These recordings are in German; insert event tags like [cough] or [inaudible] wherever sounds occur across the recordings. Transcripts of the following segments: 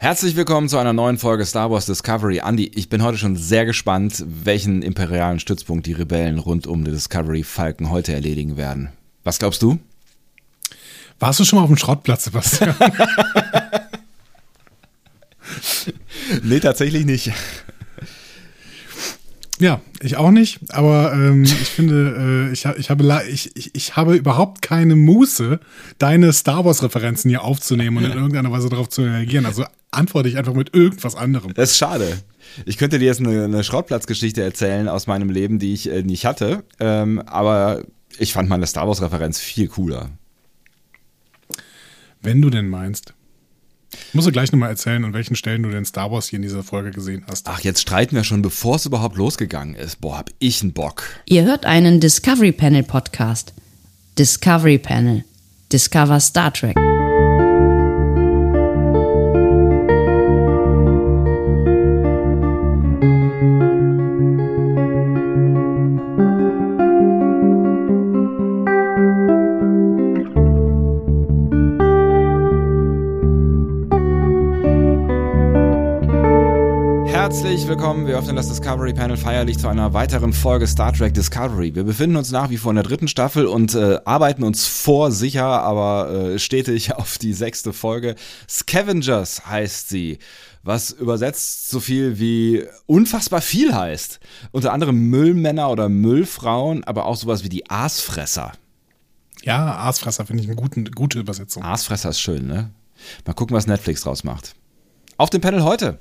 Herzlich willkommen zu einer neuen Folge Star Wars Discovery. Andy, ich bin heute schon sehr gespannt, welchen imperialen Stützpunkt die Rebellen rund um den Discovery Falken heute erledigen werden. Was glaubst du? Warst du schon mal auf dem Schrottplatz, Sebastian? [laughs] nee, tatsächlich nicht. Ja, ich auch nicht, aber ähm, ich finde, äh, ich, ich, habe, ich, ich, ich habe überhaupt keine Muße, deine Star Wars-Referenzen hier aufzunehmen und in [laughs] irgendeiner Weise darauf zu reagieren. Also antworte ich einfach mit irgendwas anderem. Das ist schade. Ich könnte dir jetzt eine, eine Schrottplatzgeschichte erzählen aus meinem Leben, die ich äh, nicht hatte, ähm, aber ich fand meine Star Wars-Referenz viel cooler. Wenn du denn meinst. Musst du gleich nochmal erzählen, an welchen Stellen du denn Star Wars hier in dieser Folge gesehen hast. Ach, jetzt streiten wir schon, bevor es überhaupt losgegangen ist. Boah, hab ich einen Bock. Ihr hört einen Discovery Panel Podcast. Discovery Panel. Discover Star Trek. Willkommen, wir öffnen das Discovery Panel feierlich zu einer weiteren Folge Star Trek Discovery. Wir befinden uns nach wie vor in der dritten Staffel und äh, arbeiten uns vor sicher, aber äh, stetig [laughs] auf die sechste Folge. Scavengers heißt sie, was übersetzt so viel wie unfassbar viel heißt. Unter anderem Müllmänner oder Müllfrauen, aber auch sowas wie die Aasfresser. Ja, Aasfresser finde ich eine gute, gute Übersetzung. Aasfresser ist schön, ne? Mal gucken, was Netflix draus macht. Auf dem Panel heute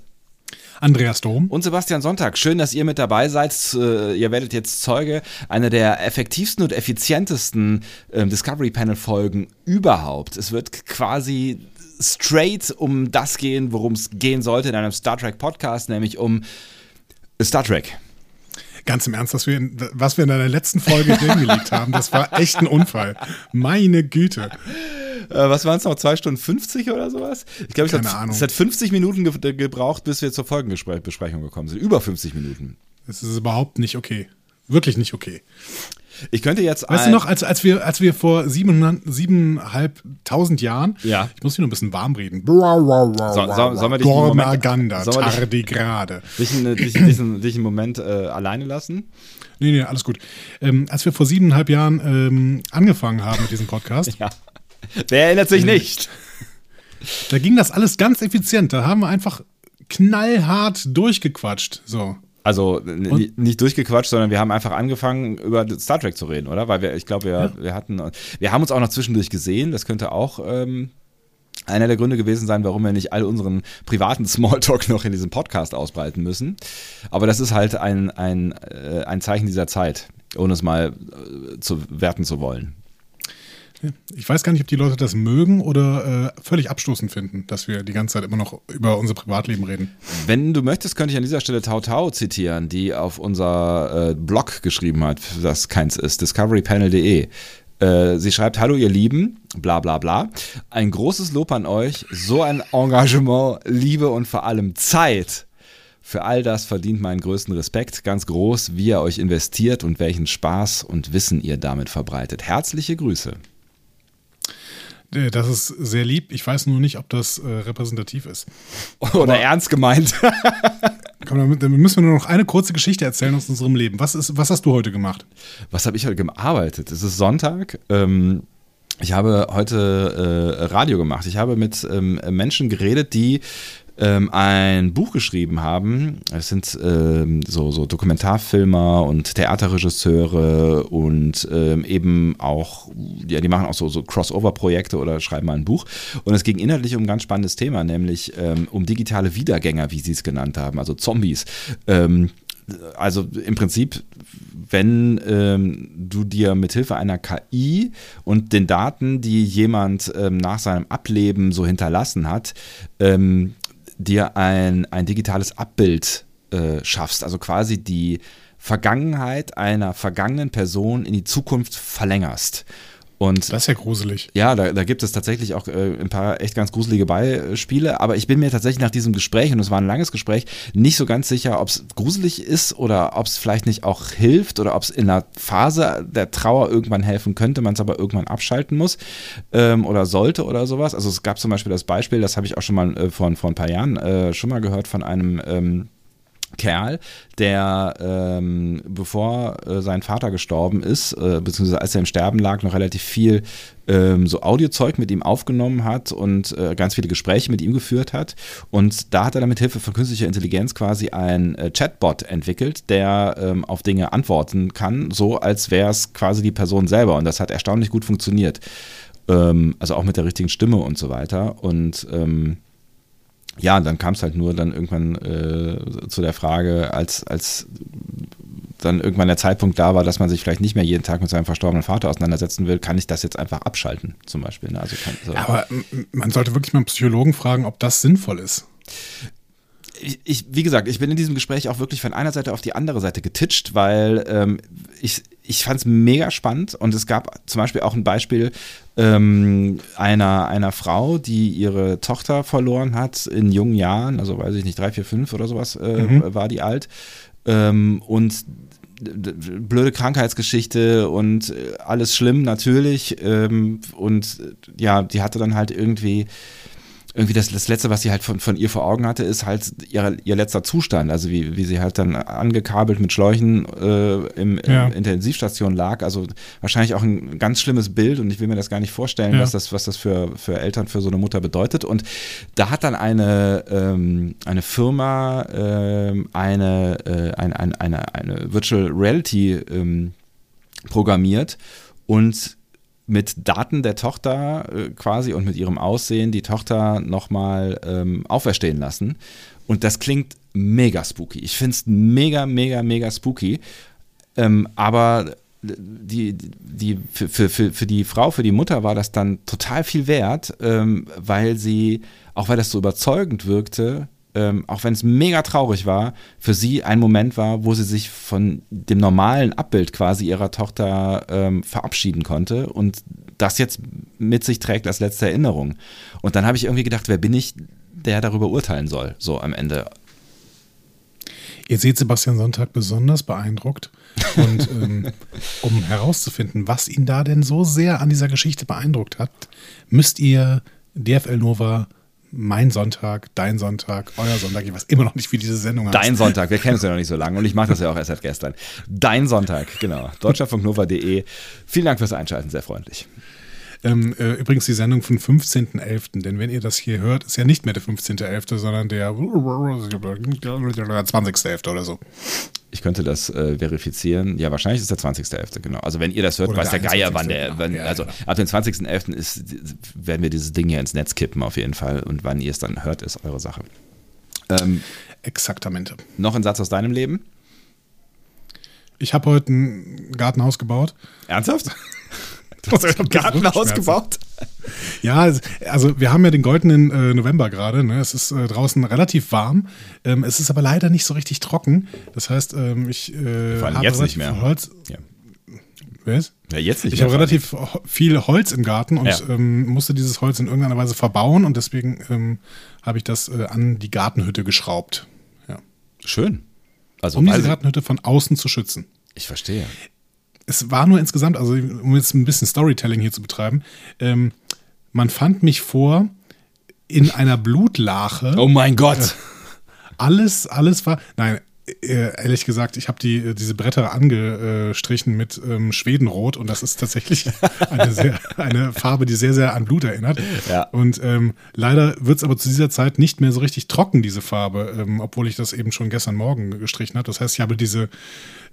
Andreas Dom. Und Sebastian Sonntag. Schön, dass ihr mit dabei seid. Äh, ihr werdet jetzt Zeuge einer der effektivsten und effizientesten ähm, Discovery Panel Folgen überhaupt. Es wird quasi straight um das gehen, worum es gehen sollte in einem Star Trek Podcast, nämlich um Star Trek. Ganz im Ernst, was wir in, was wir in der letzten Folge hingelegt haben, das war echt ein Unfall. Meine Güte. Äh, was waren es noch, 2 Stunden 50 oder sowas? Ich glaube, es hat 50 Minuten ge gebraucht, bis wir zur Folgenbesprechung gekommen sind. Über 50 Minuten. Das ist überhaupt nicht okay. Wirklich nicht okay. Ich könnte jetzt. Weißt du noch, als, als, wir, als wir vor siebeneinhalbtausend Jahren. Ja. Ich muss hier noch ein bisschen warm reden. So, so, sollen wir dich Gormaganda, Tardigrade. Dich, dich, dich, dich einen Moment äh, alleine lassen? Nee, nee, alles gut. Ähm, als wir vor siebeneinhalb Jahren ähm, angefangen haben mit diesem Podcast. [laughs] ja. Wer erinnert sich nicht? Da ging das alles ganz effizient. Da haben wir einfach knallhart durchgequatscht. So. Also nicht durchgequatscht, sondern wir haben einfach angefangen, über Star Trek zu reden, oder? Weil wir, ich glaube, wir, ja. wir hatten, wir haben uns auch noch zwischendurch gesehen. Das könnte auch ähm, einer der Gründe gewesen sein, warum wir nicht all unseren privaten [laughs] Smalltalk noch in diesem Podcast ausbreiten müssen. Aber das ist halt ein, ein, äh, ein Zeichen dieser Zeit, ohne es mal äh, zu werten zu wollen. Ich weiß gar nicht, ob die Leute das mögen oder äh, völlig abstoßend finden, dass wir die ganze Zeit immer noch über unser Privatleben reden. Wenn du möchtest, könnte ich an dieser Stelle Tau Tau zitieren, die auf unser äh, Blog geschrieben hat, das keins ist, discoverypanel.de. Äh, sie schreibt, hallo ihr Lieben, bla bla bla. Ein großes Lob an euch, so ein Engagement, Liebe und vor allem Zeit. Für all das verdient meinen größten Respekt, ganz groß, wie ihr euch investiert und welchen Spaß und Wissen ihr damit verbreitet. Herzliche Grüße. Äh, das ist sehr lieb. Ich weiß nur nicht, ob das äh, repräsentativ ist. Oder Aber, ernst gemeint. [laughs] komm, dann müssen wir nur noch eine kurze Geschichte erzählen aus unserem Leben. Was, ist, was hast du heute gemacht? Was habe ich heute gearbeitet? Es ist Sonntag. Ähm, ich habe heute äh, Radio gemacht. Ich habe mit ähm, Menschen geredet, die ähm, ein Buch geschrieben haben. Es sind ähm, so, so Dokumentarfilmer und Theaterregisseure und ähm, eben auch, ja, die machen auch so, so Crossover-Projekte oder schreiben mal ein Buch. Und es ging inhaltlich um ein ganz spannendes Thema, nämlich ähm, um digitale Wiedergänger, wie sie es genannt haben, also Zombies ähm, also im Prinzip, wenn ähm, du dir mithilfe einer KI und den Daten, die jemand ähm, nach seinem Ableben so hinterlassen hat, ähm, dir ein, ein digitales Abbild äh, schaffst, also quasi die Vergangenheit einer vergangenen Person in die Zukunft verlängerst. Und Das ist ja gruselig. ja, da, da gibt es tatsächlich auch äh, ein paar echt ganz gruselige Beispiele, aber ich bin mir tatsächlich nach diesem Gespräch, und es war ein langes Gespräch, nicht so ganz sicher, ob es gruselig ist oder ob es vielleicht nicht auch hilft oder ob es in einer Phase der Trauer irgendwann helfen könnte, man es aber irgendwann abschalten muss ähm, oder sollte oder sowas. Also es gab zum Beispiel das Beispiel, das habe ich auch schon mal äh, vor, vor ein paar Jahren äh, schon mal gehört von einem ähm, Kerl, der ähm, bevor äh, sein Vater gestorben ist, äh, beziehungsweise als er im Sterben lag, noch relativ viel ähm, so Audiozeug mit ihm aufgenommen hat und äh, ganz viele Gespräche mit ihm geführt hat. Und da hat er dann mit Hilfe von künstlicher Intelligenz quasi ein äh, Chatbot entwickelt, der ähm, auf Dinge antworten kann, so als wäre es quasi die Person selber. Und das hat erstaunlich gut funktioniert. Ähm, also auch mit der richtigen Stimme und so weiter. Und ähm, ja, dann kam es halt nur dann irgendwann äh, zu der Frage, als, als dann irgendwann der Zeitpunkt da war, dass man sich vielleicht nicht mehr jeden Tag mit seinem verstorbenen Vater auseinandersetzen will, kann ich das jetzt einfach abschalten, zum Beispiel. Ne? Also kann, so. Aber man sollte wirklich mal einen Psychologen fragen, ob das sinnvoll ist. ich, ich, wie gesagt, ich bin in diesem Gespräch auch wirklich von einer Seite auf die andere Seite getitscht, weil ähm, ich, ich fand es mega spannend und es gab zum Beispiel auch ein Beispiel ähm, einer, einer Frau, die ihre Tochter verloren hat in jungen Jahren, also weiß ich nicht, drei, vier, fünf oder sowas äh, war die alt. Ähm, und blöde Krankheitsgeschichte und äh, alles schlimm natürlich. Ähm, und äh, ja, die hatte dann halt irgendwie irgendwie das, das Letzte, was sie halt von, von ihr vor Augen hatte, ist halt ihr, ihr letzter Zustand. Also wie, wie sie halt dann angekabelt mit Schläuchen äh, im, Ja. Intensivstation lag. Also wahrscheinlich auch ein ganz schlimmes Bild und ich will mir das gar nicht vorstellen, Ja. was das, was das für, für Eltern, für so eine Mutter bedeutet. Und da hat dann eine, ähm, eine Firma ähm, eine, äh, ein, ein, eine, eine Virtual Reality ähm, programmiert und mit Daten der Tochter äh, quasi und mit ihrem Aussehen die Tochter nochmal ähm, auferstehen lassen. Und das klingt mega spooky. Ich finde es mega, mega, mega spooky. Ähm, aber die, die, für, für, für, die Frau, für die Mutter war das dann total viel wert, ähm, weil sie, auch weil das so überzeugend wirkte, ähm, auch wenn es mega traurig war, für sie ein Moment war, wo sie sich von dem normalen Abbild quasi ihrer Tochter ähm, verabschieden konnte und das jetzt mit sich trägt als letzte Erinnerung. Und dann habe ich irgendwie gedacht, wer bin ich, der darüber urteilen soll, so am Ende. Ihr seht Sebastian Sonntag besonders beeindruckt. Und ähm, [laughs] um herauszufinden, was ihn da denn so sehr an dieser Geschichte beeindruckt hat, müsst ihr DFL Nova, mein Sonntag, dein Sonntag, euer Sonntag, ich weiß immer noch nicht, wie diese Sendung heißt. Dein Sonntag, wir kennen uns ja noch nicht so lange und ich mache das ja auch erst seit gestern. Dein Sonntag, genau. Deutschlandfunknova.de. Vielen Dank fürs Einschalten, sehr freundlich. Ähm, äh, übrigens die Sendung vom 15.11., denn wenn ihr das hier hört, ist ja nicht mehr der 15.11., sondern der 20.11. oder so. Ich könnte das äh, verifizieren. Ja, wahrscheinlich ist der 20.11., genau. Also wenn ihr das hört, Oder weiß der, der Geier, wann 21., der, genau. wann, Ja, also genau. ab dem 20.11. ist, werden wir dieses Ding hier ins Netz kippen auf jeden Fall. Und wann ihr es dann hört, ist eure Sache. Ähm, Exaktamente. noch ein Satz aus deinem Leben? Ich habe heute ein Gartenhaus gebaut. Ernsthaft? [laughs] Du hast ein Gartenhaus gebaut? Ja, also wir haben ja den goldenen äh, November gerade. Ne? Es ist äh, draußen relativ warm. Ähm, es ist aber leider nicht so richtig trocken. Das heißt, ähm, ich äh, Vor allem habe jetzt nicht mehr. viel Holz. Ja. Was? ja, jetzt nicht Ich habe relativ viel Holz im Garten und Ja. ähm, musste dieses Holz in irgendeiner Weise verbauen und deswegen ähm, habe ich das äh, an die Gartenhütte geschraubt. Ja. Schön. Also, Um diese Gartenhütte von außen zu schützen. ich verstehe. Es war nur insgesamt, also um jetzt ein bisschen Storytelling hier zu betreiben, ähm, man fand mich vor in einer Blutlache. Oh mein Gott. Alles, alles war. Nein, äh, ehrlich gesagt, ich habe die, äh, diese Bretter angestrichen mit ähm, Schwedenrot und das ist tatsächlich [laughs] eine, sehr, eine Farbe, die sehr, sehr an Blut erinnert. Ja. Und ähm, leider wird es aber zu dieser Zeit nicht mehr so richtig trocken, diese Farbe, ähm, obwohl ich das eben schon gestern Morgen gestrichen habe. Das heißt, ich habe diese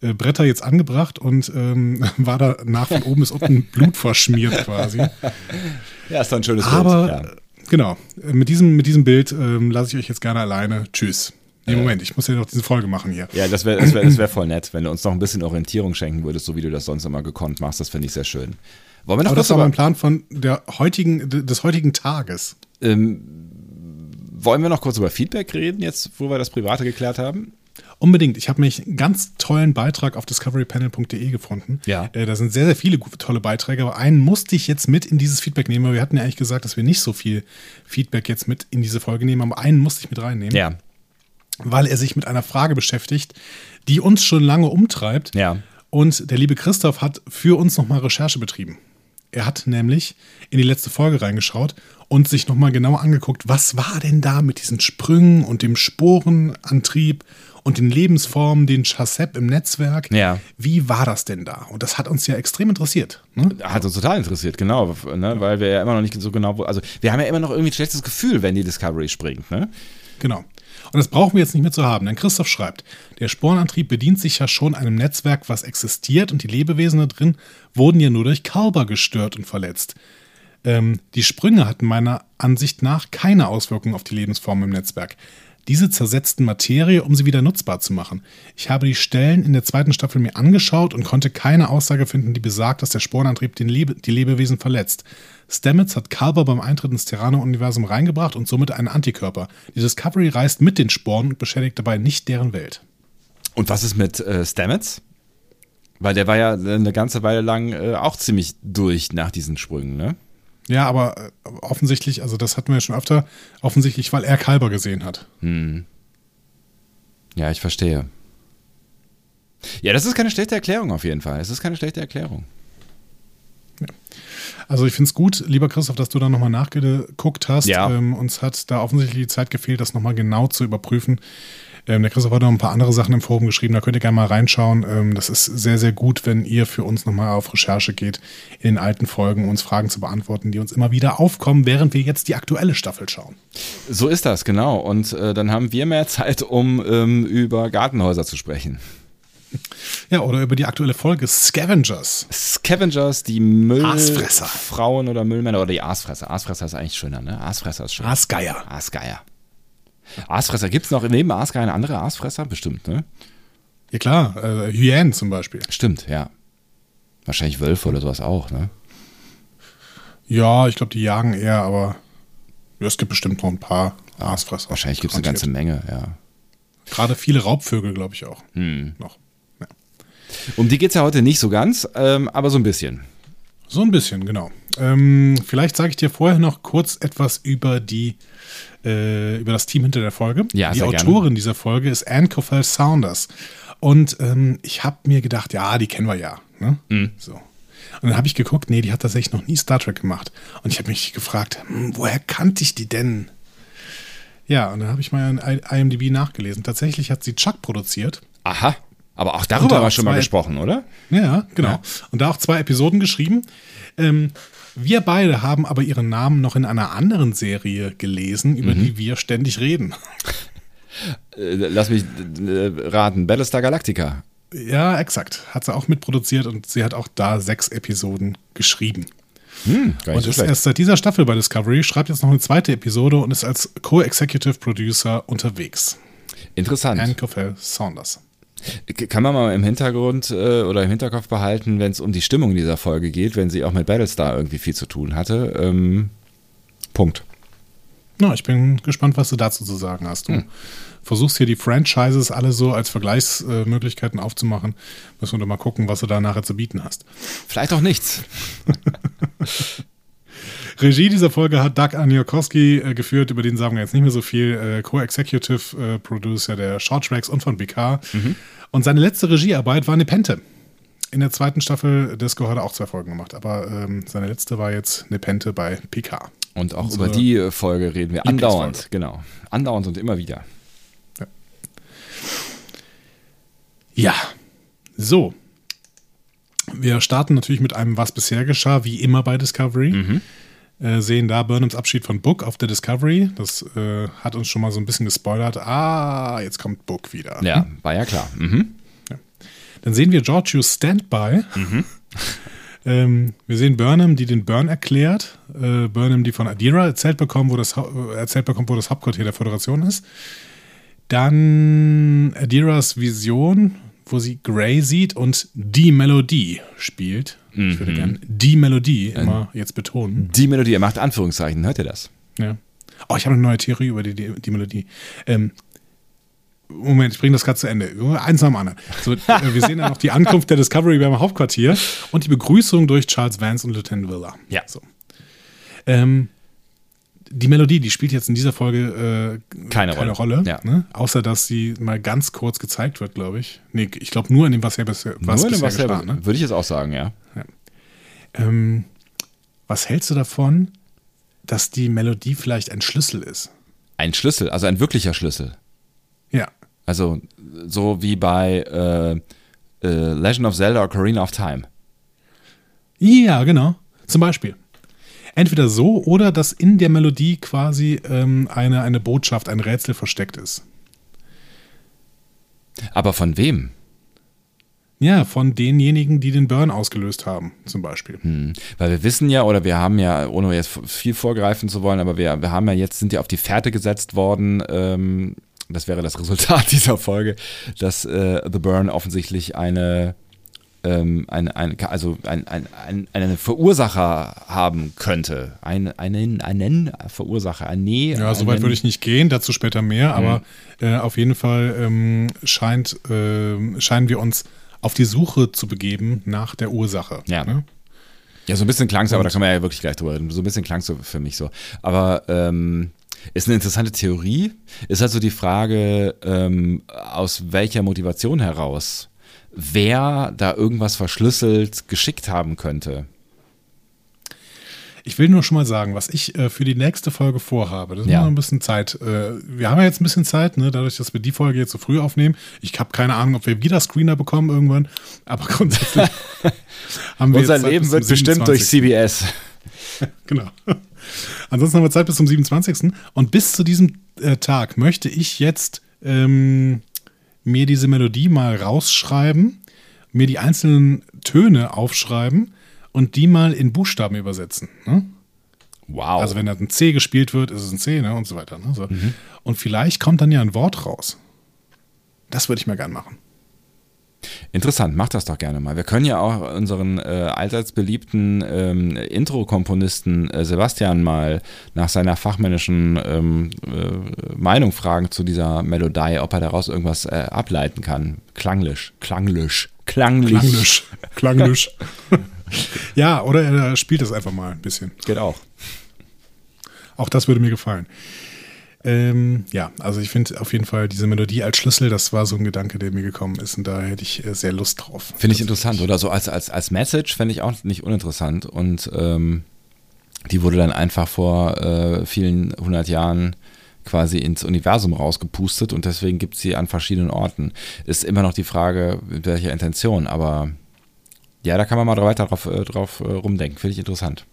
äh, Bretter jetzt angebracht und ähm, [laughs] war da nach von oben bis unten [laughs] Blut verschmiert quasi. Ja, ist doch ein schönes Aber Bild. Ja. genau, äh, mit diesem, mit diesem Bild ähm, lasse ich euch jetzt gerne alleine. Tschüss. Nee, Moment, ich muss ja noch diese Folge machen hier. Ja, das wäre das wär, das wär voll nett, wenn du uns noch ein bisschen Orientierung schenken würdest, so wie du das sonst immer gekonnt machst. Das finde ich sehr schön. Wollen wir noch Aber das war mein Plan von der heutigen, des heutigen Tages. ähm, wollen wir noch kurz über Feedback reden, jetzt wo wir das Private geklärt haben? Unbedingt. Ich habe mich einen ganz tollen Beitrag auf discoverypanel.de gefunden. Ja. Äh, da sind sehr, sehr viele gute, tolle Beiträge, aber einen musste ich jetzt mit in dieses Feedback nehmen, weil wir hatten ja eigentlich gesagt, dass wir nicht so viel Feedback jetzt mit in diese Folge nehmen, aber einen musste ich mit reinnehmen, Ja. Weil er sich mit einer Frage beschäftigt, die uns schon lange umtreibt. Ja. Und der liebe Christoph hat für uns nochmal Recherche betrieben. Er hat nämlich in die letzte Folge reingeschaut und sich nochmal genau angeguckt, was war denn da mit diesen Sprüngen und dem Sporenantrieb und den Lebensformen, den Chassep im Netzwerk. Ja. Wie war das denn da? Und das hat uns ja extrem interessiert. Ne? Hat uns total interessiert, genau, ne, weil wir ja immer noch nicht so genau, also wir haben ja immer noch irgendwie ein schlechtes Gefühl, wenn die Discovery springt, ne? Genau. Und das brauchen wir jetzt nicht mehr zu haben, denn Christoph schreibt, der Sporenantrieb bedient sich ja schon einem Netzwerk, was existiert und die Lebewesen da drin wurden ja nur durch Kalber gestört und verletzt. Ähm, die Sprünge hatten meiner Ansicht nach keine Auswirkungen auf die Lebensformen im Netzwerk. Diese zersetzten Materie, um sie wieder nutzbar zu machen. Ich habe die Stellen in der zweiten Staffel mir angeschaut und konnte keine Aussage finden, die besagt, dass der Sporenantrieb den Lebe die Lebewesen verletzt. Stamets hat Kalber beim Eintritt ins Terrano-Universum reingebracht und somit einen Antikörper. Die Discovery reist mit den Sporen und beschädigt dabei nicht deren Welt. Und was ist mit äh, Stamets? Weil der war ja eine ganze Weile lang äh, auch ziemlich durch nach diesen Sprüngen, ne? Ja, aber äh, offensichtlich, also das hatten wir ja schon öfter, offensichtlich, weil er Kalber gesehen hat. Ja, ich verstehe. Ja, das ist keine schlechte Erklärung auf jeden Fall. Es ist keine schlechte Erklärung. Also ich finde es gut, lieber Christoph, dass du da nochmal nachgeguckt hast. Ja. Ähm, uns hat da offensichtlich die Zeit gefehlt, das nochmal genau zu überprüfen. Ähm, der Christoph hat noch ein paar andere Sachen im Forum geschrieben, da könnt ihr gerne mal reinschauen. Ähm, das ist sehr, sehr gut, wenn ihr für uns nochmal auf Recherche geht in den alten Folgen, uns Fragen zu beantworten, die uns immer wieder aufkommen, während wir jetzt die aktuelle Staffel schauen. So ist das, genau. Und äh, dann haben wir mehr Zeit, um ähm, über Gartenhäuser zu sprechen. Ja, oder über die aktuelle Folge Scavengers. Scavengers, die Müll Aasfresser. Frauen oder Müllmänner oder die Aasfresser. Aasfresser ist eigentlich schöner, ne? Aasfresser ist schöner. Aasgeier. Aasgeier. Aasfresser. Gibt es noch neben Aasgeier andere Aasfresser? Bestimmt, ne? Ja klar, äh, Hyänen zum Beispiel. Stimmt, ja. Wahrscheinlich Wölfe oder sowas auch, ne? Ja, ich glaube, die jagen eher, aber ja, es gibt bestimmt noch ein paar Aasfresser. Wahrscheinlich gibt es eine ganze Menge, ja. Gerade viele Raubvögel, glaube ich auch. Hm. Noch. Ja. Um die geht es ja heute nicht so ganz, ähm, aber so ein bisschen. So ein bisschen, genau. Ähm, vielleicht sage ich dir vorher noch kurz etwas über die äh, über das Team hinter der Folge. Ja, die sehr gerne. Autorin dieser Folge ist Anne Coffell Saunders. Und ähm, ich habe mir gedacht, ja, die kennen wir ja. Ne? Mhm. So. Und dann habe ich geguckt, nee, die hat tatsächlich noch nie Star Trek gemacht. Und ich habe mich gefragt, hm, woher kannte ich die denn? Ja, und dann habe ich mal in IMDb nachgelesen. Tatsächlich hat sie Chuck produziert. Aha. Aber auch darüber da haben wir auch schon mal gesprochen, oder? Ja, genau. Ja. Und da auch zwei Episoden geschrieben. Ähm, wir beide haben aber ihren Namen noch in einer anderen Serie gelesen, über die wir ständig reden. Äh, lass mich äh, raten. Battlestar Galactica. Ja, exakt. Hat sie auch mitproduziert und sie hat auch da sechs Episoden geschrieben. Hm, Und ist erst seit dieser Staffel bei Discovery, schreibt jetzt noch eine zweite Episode und ist als Co-Executive Producer unterwegs. Interessant. Anne Coffell Saunders. Kann man mal im Hintergrund äh, oder im Hinterkopf behalten, wenn es um die Stimmung dieser Folge geht, wenn sie auch mit Battlestar irgendwie viel zu tun hatte. Ähm, Punkt. Na, ich bin gespannt, was du dazu zu sagen hast. Du versuchst hier die Franchises alle so als Vergleichsmöglichkeiten aufzumachen. Müssen wir doch mal gucken, was du da nachher zu bieten hast. Vielleicht auch nichts. [laughs] Regie dieser Folge hat Doug Aniokowski äh, geführt, über den sagen wir jetzt nicht mehr so viel. Äh, Co-Executive äh, Producer der Short Tracks und von BK. Und seine letzte Regiearbeit war Nepente. In der zweiten Staffel Disco hat er auch zwei Folgen gemacht, aber ähm, seine letzte war jetzt Nepente bei PK. Und auch Unsere über die äh, Folge reden wir andauernd. Genau. Andauernd und immer wieder. Ja, so. Wir starten natürlich mit einem Was bisher geschah, wie immer bei Discovery. Äh, sehen da Burnhams Abschied von Book auf der Discovery. Das äh, hat uns schon mal so ein bisschen gespoilert. Ah, jetzt kommt Book wieder. Ja, war ja klar. Mhm. Dann sehen wir Georgius Standby. [laughs] ähm, wir sehen Burnham, die den Burn erklärt. Äh, Burnham, die von Adira erzählt, bekommen, wo das, äh, erzählt bekommt, wo das Hauptquartier der Föderation ist. Dann Adiras Vision, wo sie Grey sieht und die Melodie spielt. Ich würde gerne die Melodie immer jetzt betonen. Die Melodie, er macht Anführungszeichen, hört ihr das? Ja. Oh, ich habe eine neue Theorie über die, die, die Melodie. Ähm, Moment, ich bringe das gerade zu Ende. Eins nach dem anderen. So, äh, wir sehen dann noch die Ankunft der Discovery beim Hauptquartier und die Begrüßung durch Charles Vance und Lieutenant Willer. Ja. So. Ähm, die Melodie, die spielt jetzt in dieser Folge äh, Keine Rolle. Rolle Ja. ne? außer dass sie mal ganz kurz gezeigt wird, glaube ich. Nee, ich glaube nur in dem, was, ja bisher, was Nur in dem was geschah. Ne? Würde ich jetzt auch sagen, ja. Ähm, was hältst du davon, dass die Melodie vielleicht ein Schlüssel ist? Ein Schlüssel, also ein wirklicher Schlüssel. Ja. Also so wie bei äh, äh, Legend of Zelda Ocarina of Time. Ja, genau. Zum Beispiel. Entweder so oder dass in der Melodie quasi ähm, eine, eine Botschaft, ein Rätsel versteckt ist. Aber von wem? Ja, von denjenigen, die den Burn ausgelöst haben, zum Beispiel. Hm. Weil wir wissen ja, oder wir haben ja, ohne jetzt viel vorgreifen zu wollen, aber wir, wir haben ja jetzt, sind ja auf die Fährte gesetzt worden, ähm, das wäre das Resultat [laughs] dieser Folge, dass äh, The Burn offensichtlich eine, ähm, ein, ein, also ein, ein, ein, einen Verursacher haben könnte. Ein, einen, einen Verursacher, ein Nee. Ja, soweit würde ich nicht gehen, dazu später mehr, aber äh, auf jeden Fall ähm, scheint, ähm, scheinen wir uns auf die Suche zu begeben nach der Ursache. Ja. Ne? Ja, so ein bisschen klang es, aber da können wir ja wirklich gleich drüber reden. So ein bisschen klang es so für mich so. Aber ähm, ist eine interessante Theorie. Ist also die Frage, ähm, aus welcher Motivation heraus wer da irgendwas verschlüsselt geschickt haben könnte. Ich will nur schon mal sagen, was ich äh, für die nächste Folge vorhabe. Das ist Ja. noch ein bisschen Zeit. Äh, wir haben ja jetzt ein bisschen Zeit, ne, dadurch, dass wir die Folge jetzt so früh aufnehmen. Ich habe keine Ahnung, ob wir wieder Screener bekommen irgendwann, aber [laughs] grundsätzlich haben wir Unser Leben wird bestimmt durch 27.. CBS. [laughs] Genau. Ansonsten haben wir Zeit bis zum 27. Und bis zu diesem äh, Tag möchte ich jetzt ähm, mir diese Melodie mal rausschreiben, mir die einzelnen Töne aufschreiben und die mal in Buchstaben übersetzen. Ne? Wow. Also wenn da ein C gespielt wird, ist es ein C ne? und so weiter. Ne? So. Und vielleicht kommt dann ja ein Wort raus. Das würde ich mal gern machen. Interessant, mach das doch gerne mal. Wir können ja auch unseren äh, allseits beliebten ähm, Intro-Komponisten äh, Sebastian mal nach seiner fachmännischen ähm, äh, Meinung fragen zu dieser Melodie, ob er daraus irgendwas äh, ableiten kann. Klanglisch, klanglisch, klanglich. Klanglisch. Klanglisch. [laughs] ja, oder er spielt das einfach mal ein bisschen. Geht auch. Auch das würde mir gefallen. Ähm, ja, also ich finde auf jeden Fall diese Melodie als Schlüssel, das war so ein Gedanke, der mir gekommen ist und da hätte ich äh, sehr Lust drauf. Finde ich interessant, oder? So als, als, als Message fände ich auch nicht uninteressant. Und ähm, die wurde dann einfach vor äh, vielen hundert Jahren quasi ins Universum rausgepustet und deswegen gibt es sie an verschiedenen Orten. Ist immer noch die Frage, mit welcher Intention, aber ja, da kann man mal weiter drauf, äh, drauf äh, rumdenken. Finde ich interessant.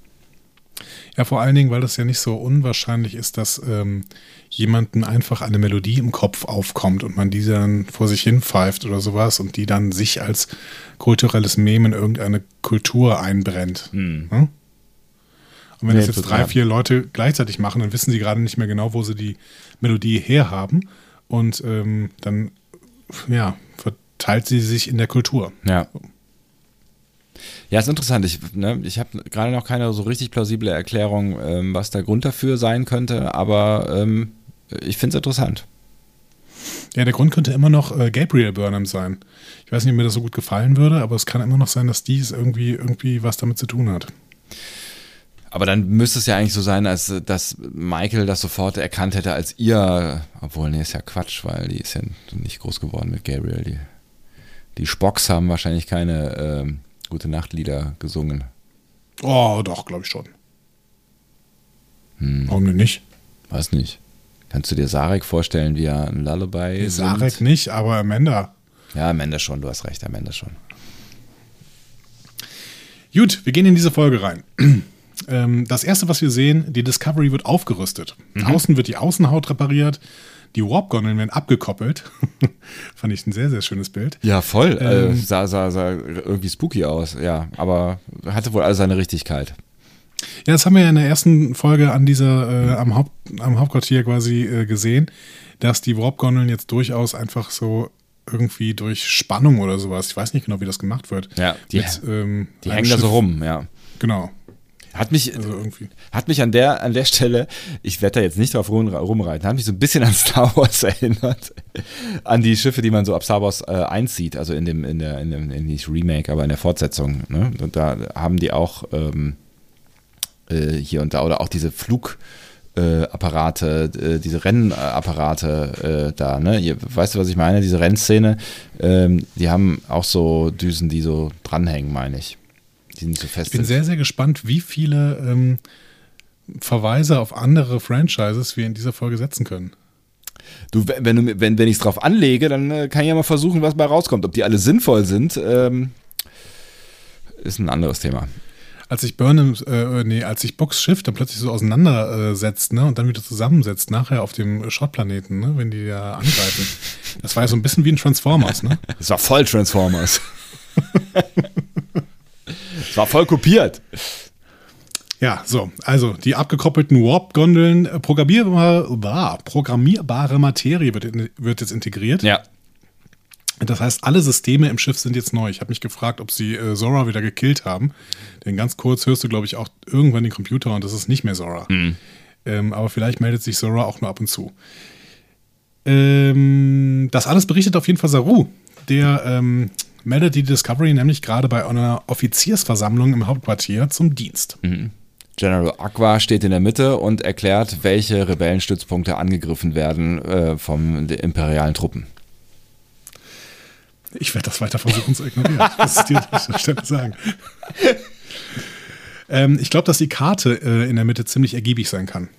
Ja, vor allen Dingen, weil das ja nicht so unwahrscheinlich ist, dass ähm, jemanden einfach eine Melodie im Kopf aufkommt und man die dann vor sich hin pfeift oder sowas und die dann sich als kulturelles Mem in irgendeine Kultur einbrennt. Hm. Ne? Und wenn Nee, das jetzt total. drei, vier Leute gleichzeitig machen, dann wissen sie gerade nicht mehr genau, wo sie die Melodie herhaben. Und ähm, dann, ja, verteilt sie sich in der Kultur. Ja. Ja, ist interessant. Ich, ne, ich habe gerade noch keine so richtig plausible Erklärung, ähm, was der Grund dafür sein könnte, aber ähm, ich finde es interessant. Ja, der Grund könnte immer noch äh, Gabriel Burnham sein. Ich weiß nicht, ob mir das so gut gefallen würde, aber es kann immer noch sein, dass dies irgendwie, irgendwie was damit zu tun hat. Aber dann müsste es ja eigentlich so sein, als dass Michael das sofort erkannt hätte als ihr, obwohl, nee, ist ja Quatsch, weil die ist ja nicht groß geworden mit Gabriel. Die, die Spocks haben wahrscheinlich keine ähm, gute Nachtlieder gesungen. Oh, doch, glaube ich schon. Hm, Warum denn nicht? weiß nicht. Kannst du dir Sarek vorstellen, wie er ein Lullaby Sarek singt? nicht, aber Amanda. Ja, am Ende schon, du hast recht, am Ende schon. Gut, wir gehen in diese Folge rein. Ähm, das erste, was wir sehen, die Discovery wird aufgerüstet. Außen wird die Außenhaut repariert, die Warp-Gondeln werden abgekoppelt. [laughs] Fand ich ein sehr, sehr schönes Bild. Ja, voll. äh, Ähm, sah, sah, sah irgendwie spooky aus, ja. Aber hatte wohl alles seine Richtigkeit. Ja, das haben wir ja in der ersten Folge an dieser, äh, am, Haupt, am Hauptquartier quasi äh, gesehen, dass die Warp-Gondeln jetzt durchaus einfach so irgendwie durch Spannung oder sowas, ich weiß nicht genau, wie das gemacht wird. Ja, die, Mit, ähm, die hängen da so Schiff. rum, ja. Genau. Hat mich, Also irgendwie. hat mich an der, an der Stelle, ich werde da jetzt nicht drauf rum, rumreiten, hat mich so ein bisschen an Star Wars [laughs] erinnert. an die Schiffe, die man so ab Star Wars äh, einzieht, also in dem, in der, in dem, in nicht Remake, aber in der Fortsetzung. Ne? Und da haben die auch ähm, äh, hier und da oder auch diese Flugapparate, äh, diese Rennapparate äh, da, ne? Ihr, weißt du, was ich meine? Diese Rennszene, ähm, die haben auch so Düsen, die so dranhängen, meine ich. Die nicht so fest Ich bin sind. sehr, sehr gespannt, wie viele ähm, Verweise auf andere Franchises wir in dieser Folge setzen können. Du, wenn, du, wenn, wenn ich es drauf anlege, dann äh, kann ich ja mal versuchen, was bei rauskommt. Ob die alle sinnvoll sind, ähm, ist ein anderes Thema. Als sich Burnham, äh, nee, als sich Books Schiff dann plötzlich so auseinandersetzt, ne, und dann wieder zusammensetzt, nachher auf dem Schrottplaneten, ne, wenn die da angreifen. Das war ja so ein bisschen wie ein Transformers, ne? [laughs] Das war voll Transformers. [laughs] Es war voll kopiert. Ja, so, also die abgekoppelten Warp-Gondeln, äh, programmierbare, programmierbare Materie wird, in, wird jetzt integriert. Ja. Das heißt, alle Systeme im Schiff sind jetzt neu. Ich habe mich gefragt, ob sie äh, Zora wieder gekillt haben. Denn ganz kurz hörst du, glaube ich, auch irgendwann den Computer und das ist nicht mehr Zora. Ähm, aber vielleicht meldet sich Zora auch nur ab und zu. Ähm, das alles berichtet auf jeden Fall Saru. Der ähm, meldet die Discovery nämlich gerade bei einer Offiziersversammlung im Hauptquartier zum Dienst. General Aqua steht in der Mitte und erklärt, welche Rebellenstützpunkte angegriffen werden äh, von den imperialen Truppen. Ich werde das weiter versuchen zu ignorieren. [laughs] Das ist dir dieser Stelle sagen. ähm, ich glaube, dass die Karte äh, in der Mitte ziemlich ergiebig sein kann.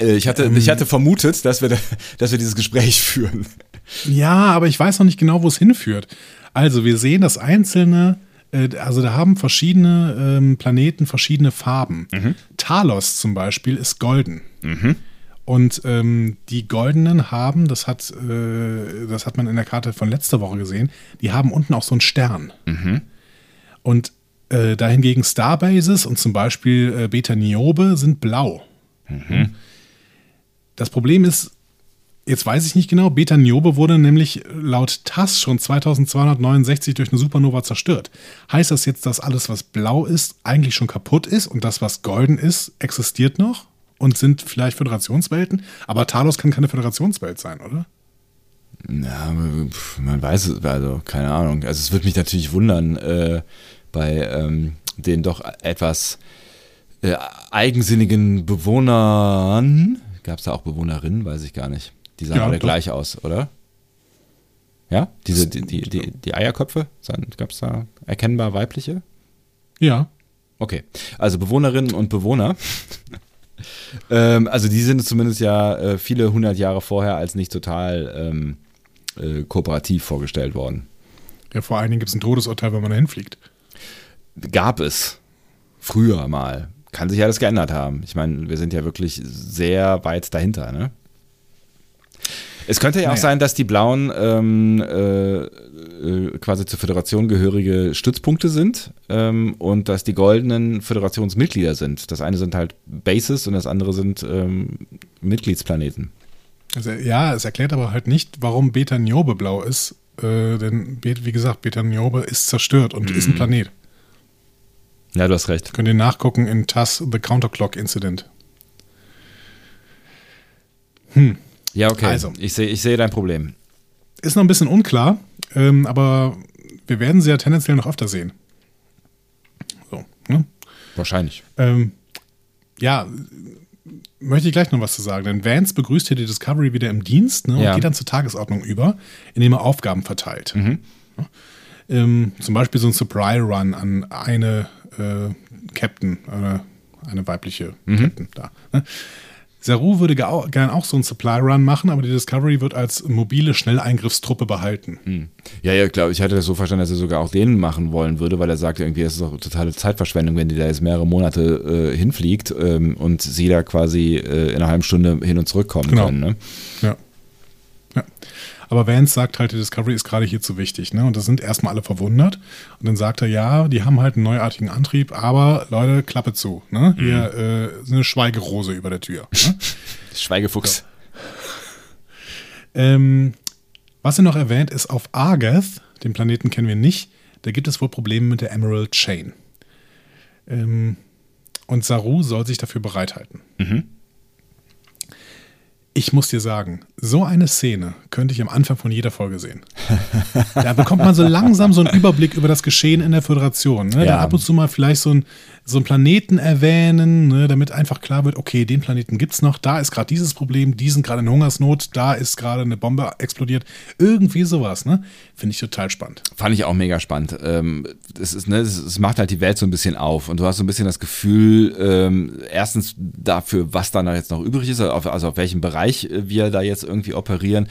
Äh, ich, hatte, ich hatte vermutet, dass wir, da, dass wir dieses Gespräch führen. Ja, aber ich weiß noch nicht genau, wo es hinführt. Also, wir sehen, dass einzelne, äh, also da haben verschiedene ähm, Planeten verschiedene Farben. Talos zum Beispiel ist golden. Und ähm, die goldenen haben, das hat, äh, das hat man in der Karte von letzter Woche gesehen, die haben unten auch so einen Stern. Und äh, dahingegen Starbases und zum Beispiel äh, Beta Niobe sind blau. Das Problem ist, jetzt weiß ich nicht genau, Beta Niobe wurde nämlich laut TASS schon 2269 durch eine Supernova zerstört. Heißt das jetzt, dass alles, was blau ist, eigentlich schon kaputt ist und das, was golden ist, existiert noch? Und sind vielleicht Föderationswelten? Aber Talos kann keine Föderationswelt sein, oder? Pf, man weiß es, also keine Ahnung. Also es würde mich natürlich wundern, äh, bei ähm, den doch etwas äh, eigensinnigen Bewohnern, gab es da auch Bewohnerinnen, weiß ich gar nicht. Die sahen Ja, alle doch. gleich aus, oder? Ja? Diese, die, die, die, die Eierköpfe? Gab es da erkennbar weibliche? Ja. Okay, also Bewohnerinnen und Bewohner. [laughs] ähm, also die sind zumindest ja äh, viele hundert Jahre vorher als nicht total ähm, äh, kooperativ vorgestellt worden. Ja, vor allen Dingen gibt es ein Todesurteil, wenn man da hinfliegt. Gab es früher mal. Kann sich alles geändert haben. Ich meine, wir sind ja wirklich sehr weit dahinter, ne? Es könnte ja auch Naja. sein, dass die Blauen ähm, äh, äh, quasi zur Föderation gehörige Stützpunkte sind ähm, und dass die Goldenen Föderationsmitglieder sind. Das eine sind halt Bases und das andere sind ähm, Mitgliedsplaneten. Also, ja, es erklärt aber halt nicht, warum Beta Niobe blau ist. Äh, denn, wie gesagt, Beta Niobe ist zerstört und ist ein Planet. Ja, du hast recht. Könnt ihr nachgucken in TASS The Counterclock Incident. Ja, okay. Also. Ich sehe ich sehe dein Problem. Ist noch ein bisschen unklar, ähm, aber wir werden sie ja tendenziell noch öfter sehen. So, ne? Wahrscheinlich. Ähm, ja, möchte ich gleich noch was zu sagen. Denn Vance begrüßt hier die Discovery wieder im Dienst ne, und Ja. geht dann zur Tagesordnung über, indem er Aufgaben verteilt. Ja, ähm, zum Beispiel so ein Supply Run an eine äh, Captain, äh, eine weibliche Captain da. Ne? Saru würde gern auch so einen Supply Run machen, aber die Discovery wird als mobile Schnelleingriffstruppe behalten. Ja, ja, glaube ich hatte das so verstanden, dass er sogar auch den machen wollen würde, weil er sagt irgendwie, es ist doch totale Zeitverschwendung, wenn die da jetzt mehrere Monate äh, hinfliegt ähm, und sie da quasi äh, in einer halben Stunde hin und zurück kommen Genau. können. Ne? Ja. ja. Aber Vance sagt halt, die Discovery ist gerade hier zu wichtig. Ne? Und da sind erstmal alle verwundert. Und dann sagt er, ja, die haben halt einen neuartigen Antrieb, aber Leute, Klappe zu. Ne? Hier äh, ist eine Schweigerose über der Tür. Ne? [laughs] Schweigefuchs. ähm, was er noch erwähnt, ist auf Argath, den Planeten kennen wir nicht, da gibt es wohl Probleme mit der Emerald Chain. Ähm, und Saru soll sich dafür bereithalten. Ich muss dir sagen, so eine Szene könnte ich am Anfang von jeder Folge sehen. da bekommt man so langsam so einen Überblick über das Geschehen in der Föderation. Ne? Ja. Dann ab und zu mal vielleicht so, ein, so einen Planeten erwähnen, ne? damit einfach klar wird, okay, den Planeten gibt's noch, da ist gerade dieses Problem, die sind gerade in Hungersnot, da ist gerade eine Bombe explodiert. Irgendwie sowas, ne? Finde ich total spannend. Fand ich auch mega spannend. Ähm, es, ist, ne, es, macht halt die Welt so ein bisschen auf und du hast so ein bisschen das Gefühl, ähm, erstens dafür, was da jetzt noch übrig ist, also auf, also auf welchem Bereich äh, wir da jetzt irgendwie operieren.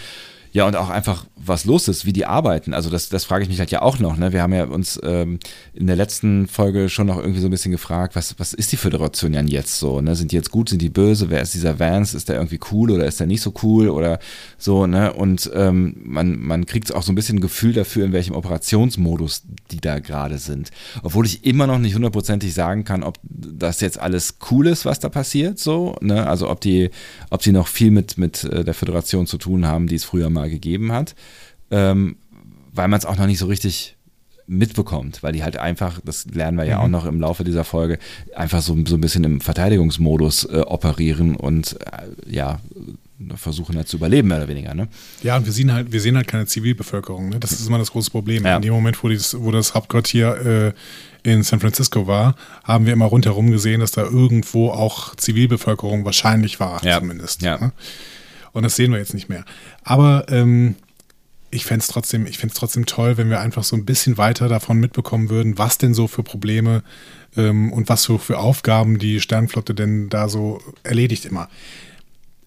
Ja, und auch einfach, was los ist, wie die arbeiten. Also das, das frage ich mich halt ja auch noch. Ne? Wir haben ja uns ähm, in der letzten Folge schon noch irgendwie so ein bisschen gefragt, was, was ist die Föderation denn jetzt so? Ne? Sind die jetzt gut, sind die böse? Wer ist dieser Vance? Ist der irgendwie cool oder ist der nicht so cool oder so? Ne? Und ähm, man, man kriegt auch so ein bisschen ein Gefühl dafür, in welchem Operationsmodus die da gerade sind. Obwohl ich immer noch nicht hundertprozentig sagen kann, ob das jetzt alles cool ist, was da passiert. So, ne? Also ob die, ob sie noch viel mit, mit äh, der Föderation zu tun haben, die es früher mal gegeben hat, ähm, weil man es auch noch nicht so richtig mitbekommt, weil die halt einfach, das lernen wir ja auch noch im Laufe dieser Folge, einfach so, so ein bisschen im Verteidigungsmodus äh, operieren und äh, ja, versuchen halt zu überleben, mehr oder weniger. Ne? Ja, und wir sehen halt, wir sehen halt keine Zivilbevölkerung. Ne? Das ist immer das große Problem. Ja. In dem Moment, wo, dieses, wo das Hauptquartier äh, in San Francisco war, haben wir immer rundherum gesehen, dass da irgendwo auch Zivilbevölkerung wahrscheinlich war, Ja. zumindest. Ja. Ne? Und das sehen wir jetzt nicht mehr. Aber ähm, ich fände es trotzdem, ich trotzdem toll, wenn wir einfach so ein bisschen weiter davon mitbekommen würden, was denn so für Probleme ähm, und was so für Aufgaben die Sternflotte denn da so erledigt immer.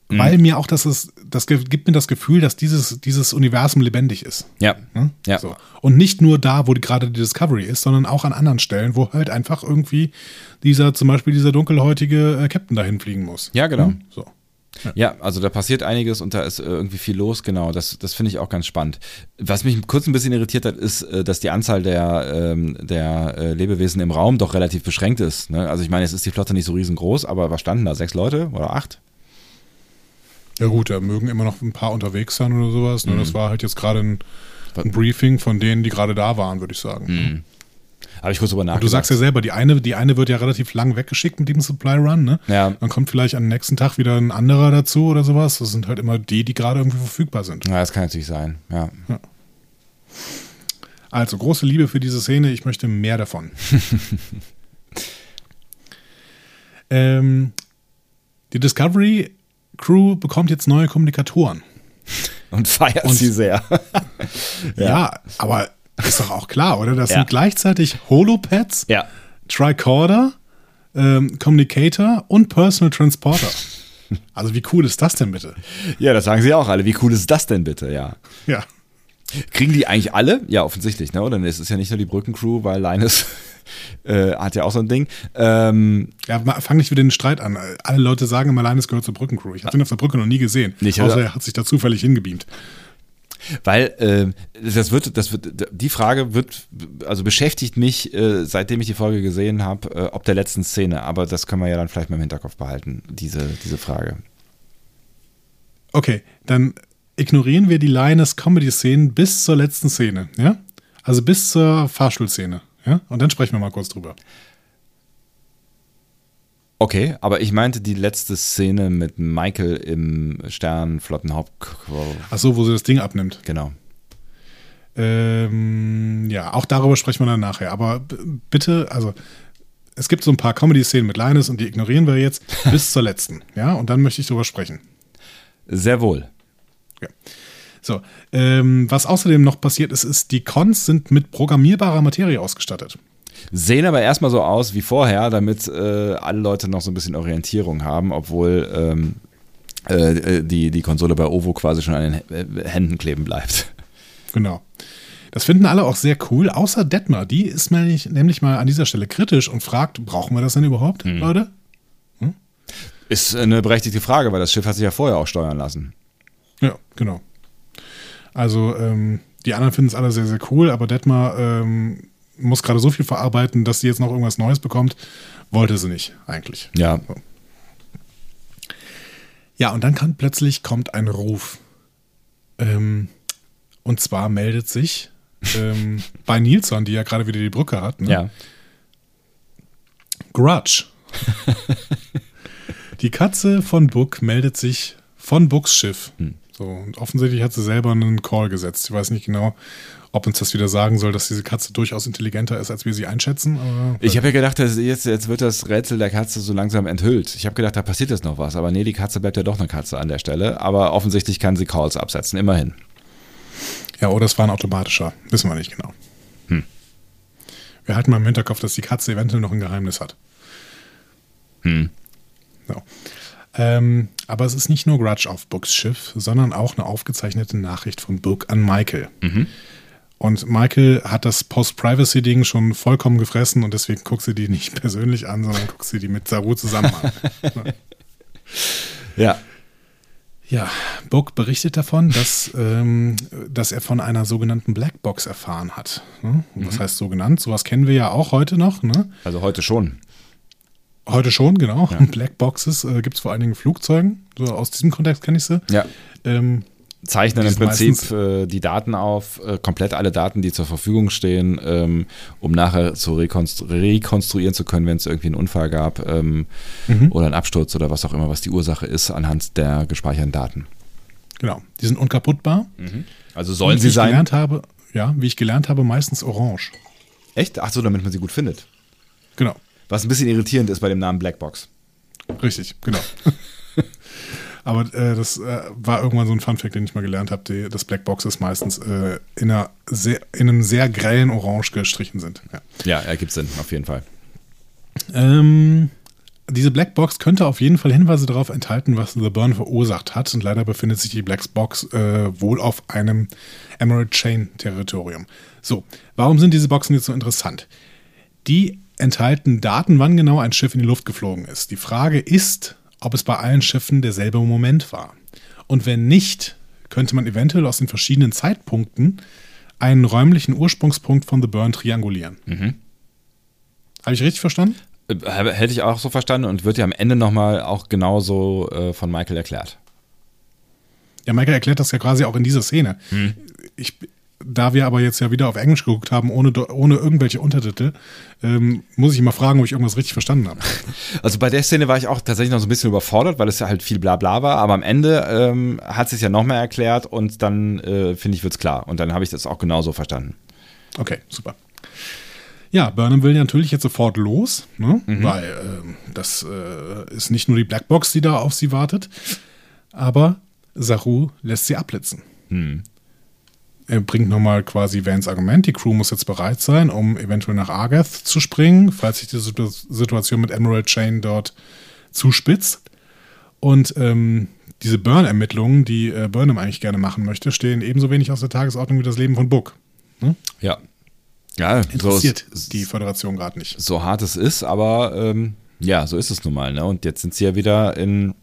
Mhm. Weil mir auch das ist, das gibt mir das Gefühl, dass dieses, dieses Universum lebendig ist. Ja, Ne? ja. So. Und nicht nur da, wo die, gerade die Discovery ist, sondern auch an anderen Stellen, wo halt einfach irgendwie dieser, zum Beispiel dieser dunkelhäutige äh, Captain dahin fliegen muss. Ja, genau. Hm? So. Ja, also da passiert einiges und da ist äh, irgendwie viel los, genau. Das, das finde ich auch ganz spannend. Was mich kurz ein bisschen irritiert hat, ist, äh, dass die Anzahl der, ähm, der äh, Lebewesen im Raum doch relativ beschränkt ist. Ne? Also ich meine, jetzt ist die Flotte nicht so riesengroß, aber was standen da? Sechs Leute oder acht? Ja gut, da mögen immer noch ein paar unterwegs sein oder sowas. Ne? Mhm. Das war halt jetzt gerade ein, ein Briefing von denen, die gerade da waren, würde ich sagen. Habe ich kurz drüber Und nachgedacht. du sagst ja selber, die eine, die eine wird ja relativ lang weggeschickt mit dem Supply Run, ne? Ja. Dann kommt vielleicht am nächsten Tag wieder ein anderer dazu oder sowas. Das sind halt immer die, die gerade irgendwie verfügbar sind. Ja, das kann natürlich sein, ja. Also große Liebe für diese Szene, ich möchte mehr davon. [laughs] ähm, die Discovery Crew bekommt jetzt neue Kommunikatoren. Und feiert Und- sie sehr. [laughs] [laughs] Ja, aber ist doch auch klar, oder? Das Ja. sind gleichzeitig Holopads, ja. Tricorder, ähm, Communicator und Personal Transporter. [laughs] Also wie cool ist das denn bitte? Ja, das sagen sie auch alle. Wie cool ist das denn bitte, ja. Ja. Kriegen die eigentlich alle? Ja, offensichtlich, ne? Oder es ist ja nicht nur die Brückencrew, weil Linus [laughs] äh, hat ja auch so ein Ding. Ähm, Ja, fang nicht wieder den Streit an. Alle Leute sagen immer, Linus gehört zur Brückencrew. Ich habe den auf der Brücke noch nie gesehen. Nicht, außer oder? er hat sich da zufällig hingebeamt. Weil äh, das wird, das wird, die Frage wird, also beschäftigt mich, äh, seitdem ich die Folge gesehen habe, äh, ob der letzten Szene. Aber das können wir ja dann vielleicht mal im Hinterkopf behalten, diese, diese Frage. Okay, dann ignorieren wir die Linus Comedy-Szenen bis zur letzten Szene, ja? Also bis zur Fahrstuhlszene, ja? Und dann sprechen wir mal kurz drüber. Okay, aber ich meinte die letzte Szene mit Michael im Sternflottenhaupt. Ach so, wo sie das Ding abnimmt. Genau. Ähm, ja, auch darüber sprechen wir dann nachher. Aber bitte, also es gibt so ein paar Comedy-Szenen mit Linus und die ignorieren wir jetzt [laughs] bis zur letzten, ja? Und dann möchte ich drüber sprechen. Sehr wohl. Ja. So, ähm, was außerdem noch passiert ist, ist, die Cons sind mit programmierbarer Materie ausgestattet. Sehen aber erstmal so aus wie vorher, damit äh, alle Leute noch so ein bisschen Orientierung haben, obwohl ähm, äh, die, die Konsole bei Ovo quasi schon an den äh, Händen kleben bleibt. Genau. Das finden alle auch sehr cool, außer Detmar. Die ist nämlich, nämlich mal an dieser Stelle kritisch und fragt, brauchen wir das denn überhaupt, Leute? Ist eine berechtigte Frage, weil das Schiff hat sich ja vorher auch steuern lassen. Ja, genau. Also ähm, die anderen finden es alle sehr, sehr cool, aber Detmar ähm, muss gerade so viel verarbeiten, dass sie jetzt noch irgendwas Neues bekommt. Wollte sie nicht, eigentlich. Ja, Ja, und dann kann plötzlich kommt ein Ruf. Ähm, und zwar meldet sich ähm, [laughs] bei Nilsson, die ja gerade wieder die Brücke hat, ne? ja. Grudge. [laughs] die Katze von Book meldet sich von Books Schiff. So, und offensichtlich hat sie selber einen Call gesetzt. Ich weiß nicht genau, ob uns das wieder sagen soll, dass diese Katze durchaus intelligenter ist, als wir sie einschätzen. Aber Ich habe ja gedacht, dass jetzt, jetzt wird das Rätsel der Katze so langsam enthüllt. Ich habe gedacht, da passiert jetzt noch was. Aber nee, die Katze bleibt ja doch eine Katze an der Stelle. Aber offensichtlich kann sie Calls absetzen, immerhin. ja, oder es war ein automatischer. Wissen wir nicht genau. Hm. Wir halten mal im Hinterkopf, dass die Katze eventuell noch ein Geheimnis hat. Hm. So. Ähm, aber es ist nicht nur Grudge auf Books Schiff, sondern auch eine aufgezeichnete Nachricht von Book an Michael. Und Michael hat das Post-Privacy-Ding schon vollkommen gefressen und deswegen guckt sie die nicht [laughs] persönlich an, sondern guckt sie die mit Saru zusammen an. Ja. Ja, Book berichtet davon, dass, ähm, dass er von einer sogenannten Blackbox erfahren hat. Ne? Was heißt so genannt? Sowas kennen wir ja auch heute noch. Ne? Also heute schon. Heute schon, genau. Blackboxes äh, gibt es vor allen Dingen in Flugzeugen. So aus diesem Kontext kenne ich sie. Ja. Ähm, Zeichnen im Prinzip äh, die Daten auf, äh, komplett alle Daten, die zur Verfügung stehen, ähm, um nachher zu rekonstru rekonstruieren zu können, wenn es irgendwie einen Unfall gab ähm, oder einen Absturz oder was auch immer, was die Ursache ist, anhand der gespeicherten Daten. genau. Die sind unkaputtbar. Also sollen Und wie sie ich sein? gelernt habe, ja, wie ich gelernt habe, meistens orange. Echt? Ach so, damit man sie gut findet. Genau. Was ein bisschen irritierend ist bei dem Namen Blackbox. Richtig, genau. [laughs] Aber äh, das äh, war irgendwann so ein Funfact, den ich mal gelernt habe. Die, das Blackbox ist meistens äh, in, einer sehr, in einem sehr grellen Orange gestrichen sind. Ja. Ja, ergibt Sinn, auf jeden Fall. Ähm, diese Blackbox könnte auf jeden Fall Hinweise darauf enthalten, was The Burn verursacht hat. Und leider befindet sich die Blackbox äh, wohl auf einem Emerald Chain Territorium. So, warum sind diese Boxen jetzt so interessant? Die enthalten Daten, wann genau ein Schiff in die Luft geflogen ist. Die Frage ist, ob es bei allen Schiffen derselbe Moment war. Und wenn nicht, könnte man eventuell aus den verschiedenen Zeitpunkten einen räumlichen Ursprungspunkt von The Burn triangulieren. Habe ich richtig verstanden? Äh, Hätte ich auch so verstanden und wird ja am Ende nochmal auch genauso äh, von Michael erklärt. Ja, Michael erklärt das ja quasi auch in dieser Szene. Ich, da wir aber jetzt ja wieder auf Englisch geguckt haben, ohne, ohne irgendwelche Untertitel, ähm, muss ich mal fragen, ob ich irgendwas richtig verstanden habe. [laughs] Also bei der Szene war ich auch tatsächlich noch so ein bisschen überfordert, weil es ja halt viel Blabla war, aber am Ende ähm, hat es ja nochmal erklärt und dann äh, finde ich, wird's klar. Und dann habe ich das auch genauso verstanden. Okay, super. Ja, Burnham will natürlich jetzt sofort los, ne? weil ähm, das äh, ist nicht nur die Blackbox, die da auf sie wartet, aber Saru lässt sie abblitzen. Er bringt nochmal quasi Vans Argument, die Crew muss jetzt bereit sein, um eventuell nach Argath zu springen, falls sich die Situ- Situation mit Emerald Chain dort zuspitzt. Und ähm, diese Burn-Ermittlungen, die äh, Burnham eigentlich gerne machen möchte, stehen ebenso wenig auf der Tagesordnung wie das Leben von Book. Ja. Ja, so, Interessiert die Föderation gerade nicht. so hart es ist, aber ähm, ja, so ist es nun mal. Ne? Und jetzt sind sie ja wieder in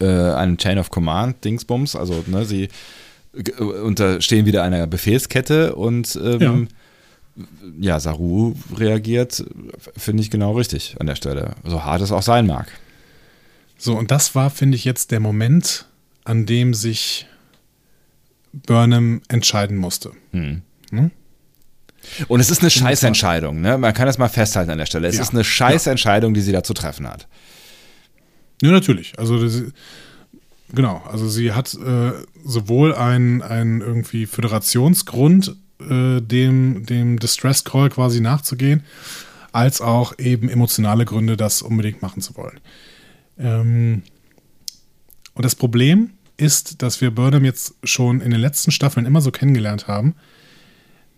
äh, einem Chain of Command Dingsbums. Also ne, sie unterstehen wieder einer Befehlskette und ähm, ja. Saru reagiert, finde ich genau richtig an der Stelle. So hart es auch sein mag. So, und das war, finde ich, jetzt der Moment, an dem sich Burnham entscheiden musste. Hm. Hm? Und es ist eine Scheißentscheidung, ne? Man kann das mal festhalten an der Stelle. Es Ja. ist eine Scheißentscheidung, die sie da zu treffen hat. Ja, natürlich. Also, das, genau. Also, sie hat äh, sowohl einen, irgendwie Föderationsgrund, äh, dem, dem Distress Call quasi nachzugehen, als auch eben emotionale Gründe, das unbedingt machen zu wollen. Ähm, und das Problem ist, dass wir Burnham jetzt schon in den letzten Staffeln immer so kennengelernt haben,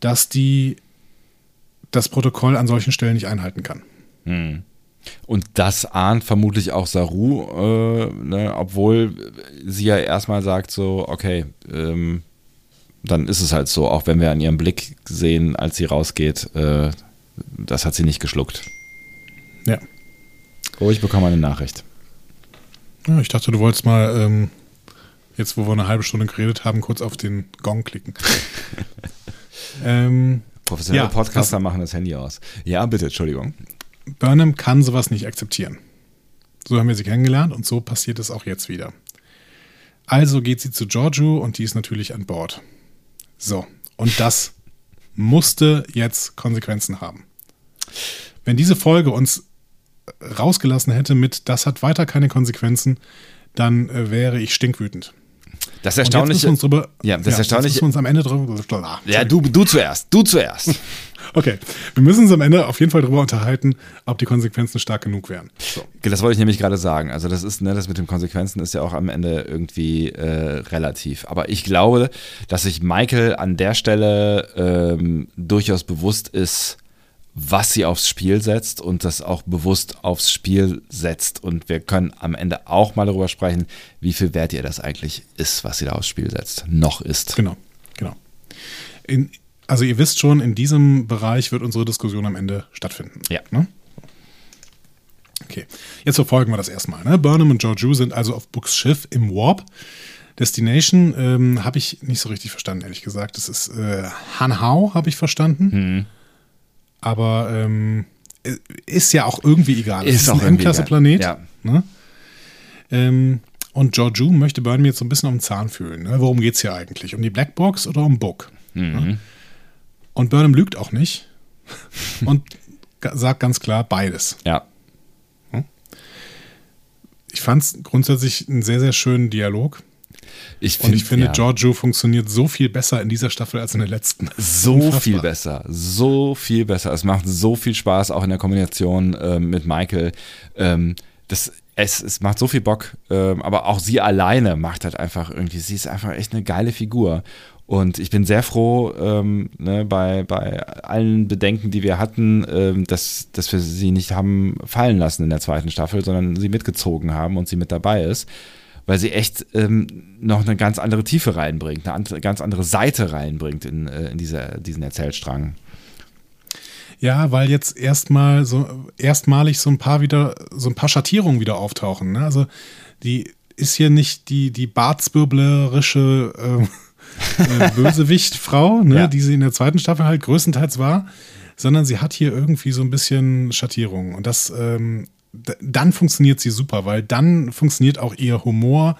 dass die das Protokoll an solchen Stellen nicht einhalten kann. Und das ahnt vermutlich auch Saru, äh, ne, obwohl sie ja erstmal sagt so, okay, ähm, dann ist es halt so, auch wenn wir an ihrem Blick sehen, als sie rausgeht, äh, das hat sie nicht geschluckt. Ja. Oh, ich bekomme eine Nachricht. Ja, ich dachte, du wolltest mal, ähm, jetzt wo wir eine halbe Stunde geredet haben, kurz auf den Gong klicken. [laughs] ähm, Professionelle Ja, Podcaster machen das Handy aus. Ja, bitte, Entschuldigung. Burnham kann sowas nicht akzeptieren. So haben wir sie kennengelernt und so passiert es auch jetzt wieder. Also geht sie zu Giorgio und die ist natürlich an Bord. So, und das musste jetzt Konsequenzen haben. Wenn diese Folge uns rausgelassen hätte mit, das hat weiter keine Konsequenzen, dann äh, wäre ich stinkwütend. Das Und jetzt Erstaunliche. müssen wir uns drüber, Ja, das jetzt Erstaunliche- müssen wir uns am Ende drüber. ja, du, du zuerst. Du zuerst. [laughs] Okay, wir müssen uns am Ende auf jeden Fall darüber unterhalten, ob die Konsequenzen stark genug wären. So. Das wollte ich nämlich gerade sagen. Also das ist, ne, das mit den Konsequenzen ist ja auch am Ende irgendwie äh, relativ. Aber ich glaube, dass sich Michael an der Stelle ähm, durchaus bewusst ist, was sie aufs Spiel setzt und das auch bewusst aufs Spiel setzt. Und wir können am Ende auch mal darüber sprechen, wie viel wert ihr das eigentlich ist, was sie da aufs Spiel setzt. Noch ist. Genau, genau. In, also ihr wisst schon, in diesem Bereich wird unsere Diskussion am Ende stattfinden. Ja. Ne? Okay, jetzt verfolgen wir das erstmal. Ne? Burnham und Georgiou sind also auf Books Schiff im Warp. Destination ähm, habe ich nicht so richtig verstanden, ehrlich gesagt. Das ist äh, Hanhao, habe ich verstanden. Aber ähm, ist ja auch irgendwie egal. Es Ist auch ein M-Klasse-Planet. egal, Ne? Ähm, und Georgiou möchte Burnham jetzt so ein bisschen um den Zahn fühlen. Ne? Worum geht es hier eigentlich? Um die Blackbox oder um Book? Ne? Und Burnham lügt auch nicht [laughs] und sagt ganz klar beides. Ja. Ich fand es grundsätzlich einen sehr, sehr schönen Dialog. Ich Und ich finde, ja. Giorgio funktioniert so viel besser in dieser Staffel als in der letzten. [laughs] So Unfassbar. viel besser, so viel besser. Es macht so viel Spaß, auch in der Kombination ähm, mit Michael. Ähm, das, es, es macht so viel Bock, ähm, aber auch sie alleine macht halt einfach irgendwie, sie ist einfach echt eine geile Figur. Und ich bin sehr froh, ähm, ne, bei, bei allen Bedenken, die wir hatten, ähm, dass, dass wir sie nicht haben fallen lassen in der zweiten Staffel, sondern sie mitgezogen haben und sie mit dabei ist weil sie echt ähm, noch eine ganz andere Tiefe reinbringt, eine ganz andere Seite reinbringt in, äh, in diese, diesen Erzählstrang. Ja, weil jetzt erstmal so erstmalig so ein paar wieder, so ein paar Schattierungen wieder auftauchen. Ne? Also die ist hier nicht die, die barzwirblerische äh, [laughs] äh, Bösewicht-Frau, ne, Ja. die sie in der zweiten Staffel halt größtenteils war, sondern sie hat hier irgendwie so ein bisschen Schattierungen. Und das ähm, dann funktioniert sie super, weil dann funktioniert auch ihr Humor,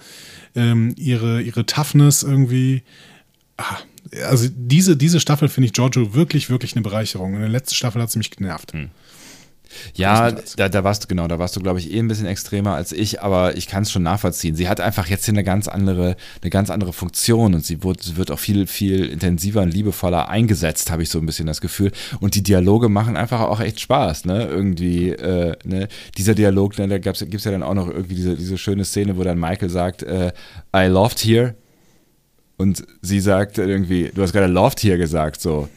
ähm, ihre, ihre Toughness irgendwie. Ah, also diese, diese Staffel finde ich Giorgio wirklich, wirklich eine Bereicherung. In der letzten Staffel hat sie mich genervt. Ja, da, da warst du genau, da warst du, glaube ich, eh ein bisschen extremer als ich, aber ich kann es schon nachvollziehen. Sie hat einfach jetzt hier eine ganz andere, eine ganz andere Funktion und sie wird, wird auch viel, viel intensiver und liebevoller eingesetzt, habe ich so ein bisschen das Gefühl. Und die Dialoge machen einfach auch echt Spaß, ne? Irgendwie, äh, ne? Dieser Dialog, ne, da gibt es ja dann auch noch irgendwie diese, diese schöne Szene, wo dann Michael sagt, äh, I loved here. Und sie sagt irgendwie, du hast gerade loved here gesagt, so.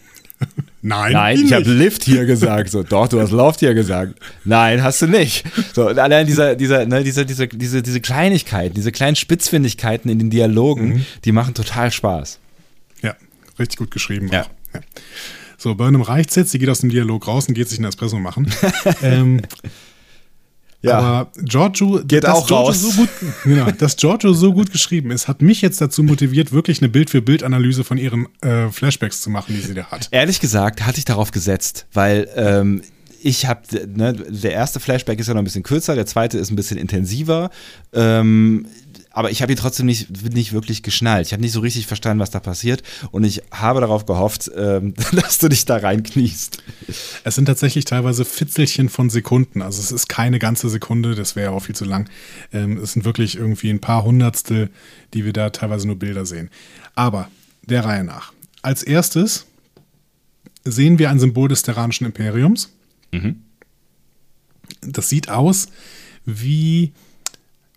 Nein, Nein, ich habe. Lift hier [laughs] gesagt. So, doch, du hast Loft hier gesagt. Nein, hast du nicht. So, und allein dieser, dieser, ne, diese, diese, diese, diese Kleinigkeiten, diese kleinen Spitzfindigkeiten in den Dialogen, die machen total Spaß. Ja, richtig gut geschrieben. Ja. Ja. So, Burnham reicht's jetzt, sie geht aus dem Dialog raus und geht sich einen Espresso machen. [laughs] ähm, Aber Giorgio, Geht dass auch Giorgio raus. So gut, genau, dass Giorgio so gut geschrieben ist, hat mich jetzt dazu motiviert, wirklich eine Bild-für-Bild-Analyse von ihren äh, Flashbacks zu machen, die sie da hat. Ehrlich gesagt hatte ich darauf gesetzt, weil ähm, ich habe, ne, der erste Flashback ist ja noch ein bisschen kürzer, der zweite ist ein bisschen intensiver. Ähm, aber ich habe ihn trotzdem nicht, nicht wirklich geschnallt. Ich habe nicht so richtig verstanden, was da passiert. Und ich habe darauf gehofft, ähm, [laughs] dass du dich da reinkniest. Es sind tatsächlich teilweise Fitzelchen von Sekunden. Also es ist keine ganze Sekunde, das wäre ja auch viel zu lang. Ähm, es sind wirklich irgendwie ein paar Hundertstel, die wir da teilweise nur Bilder sehen. Aber der Reihe nach. Als erstes sehen wir ein Symbol des Terranischen Imperiums. Das sieht aus wie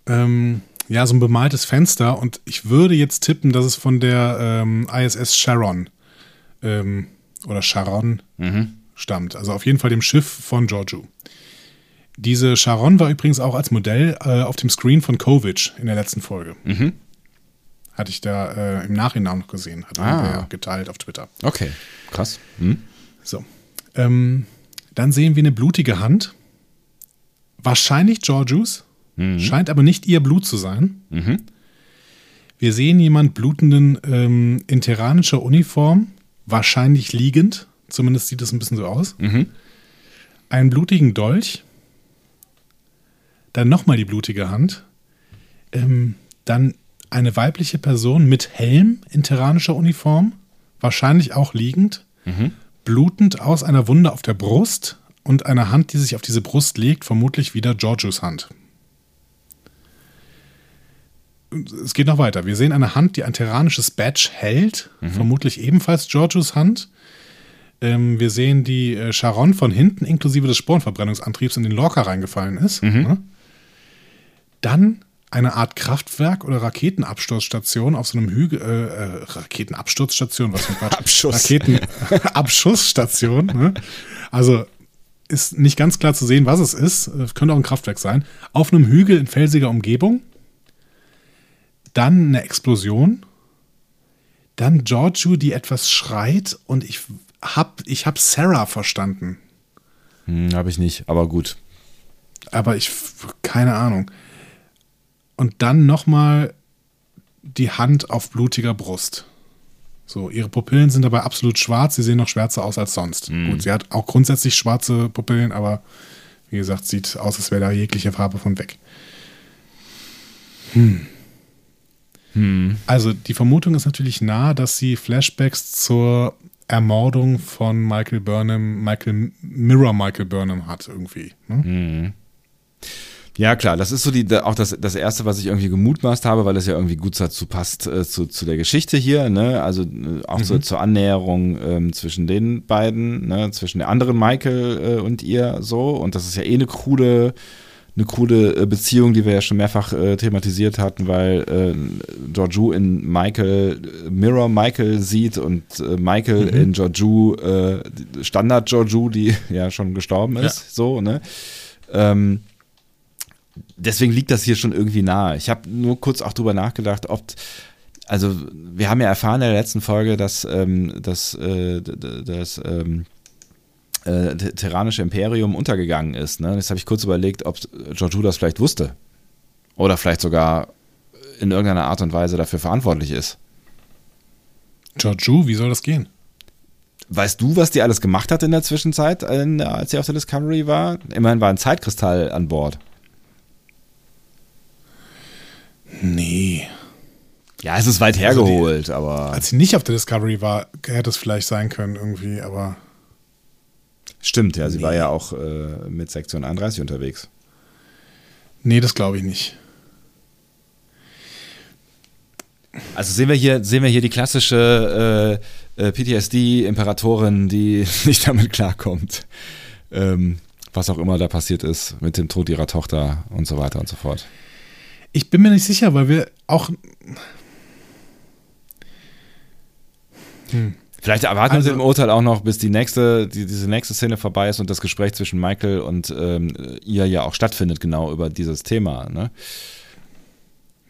ähm, ja, so ein bemaltes Fenster und ich würde jetzt tippen, dass es von der ähm, ISS Sharon ähm, oder Sharon stammt. Also auf jeden Fall dem Schiff von Giorgio. Diese Sharon war übrigens auch als Modell äh, auf dem Screen von Kovic in der letzten Folge. Hatte ich da äh, im Nachhinein noch gesehen. Hat Ah. geteilt auf Twitter. Okay, krass. Hm? So. Ähm, dann sehen wir eine blutige Hand. Wahrscheinlich Georgius. Scheint aber nicht ihr Blut zu sein. Wir sehen jemand blutenden ähm, in terranischer Uniform, wahrscheinlich liegend. Zumindest sieht es ein bisschen so aus. Einen blutigen Dolch. Dann nochmal die blutige Hand. Ähm, dann eine weibliche Person mit Helm in terranischer Uniform, wahrscheinlich auch liegend blutend aus einer Wunde auf der Brust und einer Hand, die sich auf diese Brust legt, vermutlich wieder Georgios Hand. Es geht noch weiter. Wir sehen eine Hand, die ein terranisches Badge hält, vermutlich ebenfalls Giorgios Hand. Ähm, wir sehen die äh, Charon von hinten inklusive des Sporenverbrennungsantriebs in den Lorca reingefallen ist. Ne? Dann eine Art Kraftwerk oder Raketenabsturzstation auf so einem Hügel, äh, äh, Raketenabsturzstation, was für ein Quatsch. Abschuss. Raketenabschussstation. [laughs] Ne? Also ist nicht ganz klar zu sehen, was es ist. Äh, Könnte auch ein Kraftwerk sein. Auf einem Hügel in felsiger Umgebung. Dann eine Explosion. Dann Giorgio, die etwas schreit und ich hab, ich hab Sarah verstanden. Hm, Habe ich nicht, aber gut. aber ich keine Ahnung. Und dann noch mal die Hand auf blutiger Brust. So, ihre Pupillen sind dabei absolut schwarz. Sie sehen noch schwärzer aus als sonst. Gut, sie hat auch grundsätzlich schwarze Pupillen, aber wie gesagt, sieht aus, als wäre da jegliche Farbe von weg. Hm. Also die Vermutung ist natürlich nah, dass sie Flashbacks zur Ermordung von Michael Burnham, Michael Mirror Michael Burnham hat irgendwie. Ne? Ja, klar, das ist so die, auch das, das Erste, was ich irgendwie gemutmaßt habe, weil es ja irgendwie gut dazu passt, äh, zu, zu der Geschichte hier, ne? Also äh, auch so zur Annäherung ähm, zwischen den beiden, ne? Zwischen der anderen Michael äh, und ihr so. Und das ist ja eh eine krude, eine krude äh, Beziehung, die wir ja schon mehrfach äh, thematisiert hatten, weil äh, Georgiou in Michael, äh, Mirror Michael sieht und äh, Michael in Georgiou, äh, Standard Georgiou, die [laughs] ja schon gestorben ist, so, ne? Ähm, deswegen liegt das hier schon irgendwie nahe. Ich habe nur kurz auch drüber nachgedacht, ob, also wir haben ja erfahren in der letzten Folge, dass ähm, das, äh, d- d- das ähm, äh, Terranische Imperium untergegangen ist. Ne? Jetzt habe ich kurz überlegt, ob Georgiou das vielleicht wusste. Oder vielleicht sogar in irgendeiner Art und Weise dafür verantwortlich ist. Giorgio, wie soll das gehen? Weißt du, was die alles gemacht hat in der Zwischenzeit, als sie auf der Discovery war? Immerhin war ein Zeitkristall an Bord. Nee. Ja, es ist weit Also die- hergeholt, aber. Als sie nicht auf der Discovery war, hätte es vielleicht sein können irgendwie, aber Stimmt, ja, sie war ja auch äh, mit Sektion 31 unterwegs. nee, das glaube ich nicht. Also sehen wir hier, sehen wir hier die klassische äh, äh, PTSD-Imperatorin, die [laughs] nicht damit klarkommt. Ähm, was auch immer da passiert ist mit dem Tod ihrer Tochter und so weiter und so fort. Ich bin mir nicht sicher, weil wir auch. Vielleicht erwarten Also- wir im Urteil auch noch, bis die nächste, die, diese nächste Szene vorbei ist und das Gespräch zwischen Michael und ähm, ihr ja auch stattfindet, genau über dieses Thema. Ne?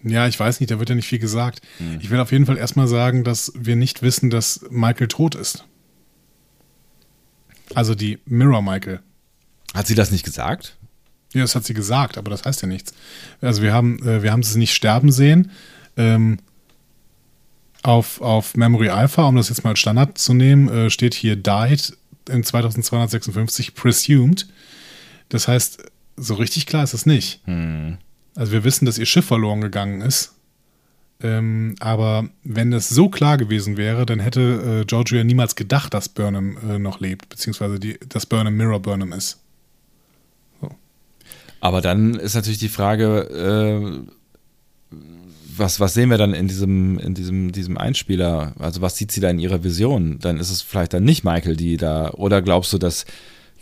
Ja, ich weiß nicht, da wird ja nicht viel gesagt. Ich will auf jeden Fall erstmal sagen, dass wir nicht wissen, dass Michael tot ist. Also die Mirror Michael. Hat sie das nicht gesagt? Ja, das hat sie gesagt, aber das heißt ja nichts. Also wir haben, äh, wir haben sie nicht sterben sehen. Ähm, auf, auf Memory Alpha, um das jetzt mal als Standard zu nehmen, äh, steht hier died in 2256 presumed. Das heißt, so richtig klar ist es nicht. Also wir wissen, dass ihr Schiff verloren gegangen ist. Ähm, aber wenn das so klar gewesen wäre, dann hätte äh, Giorgio ja niemals gedacht, dass Burnham äh, noch lebt, beziehungsweise die, dass Burnham Mirror Burnham ist. Aber dann ist natürlich die Frage, äh, was, was sehen wir dann in diesem, in diesem, diesem Einspieler? Also was sieht sie da in ihrer Vision? Dann ist es vielleicht dann nicht Michael, die da, oder glaubst du, dass,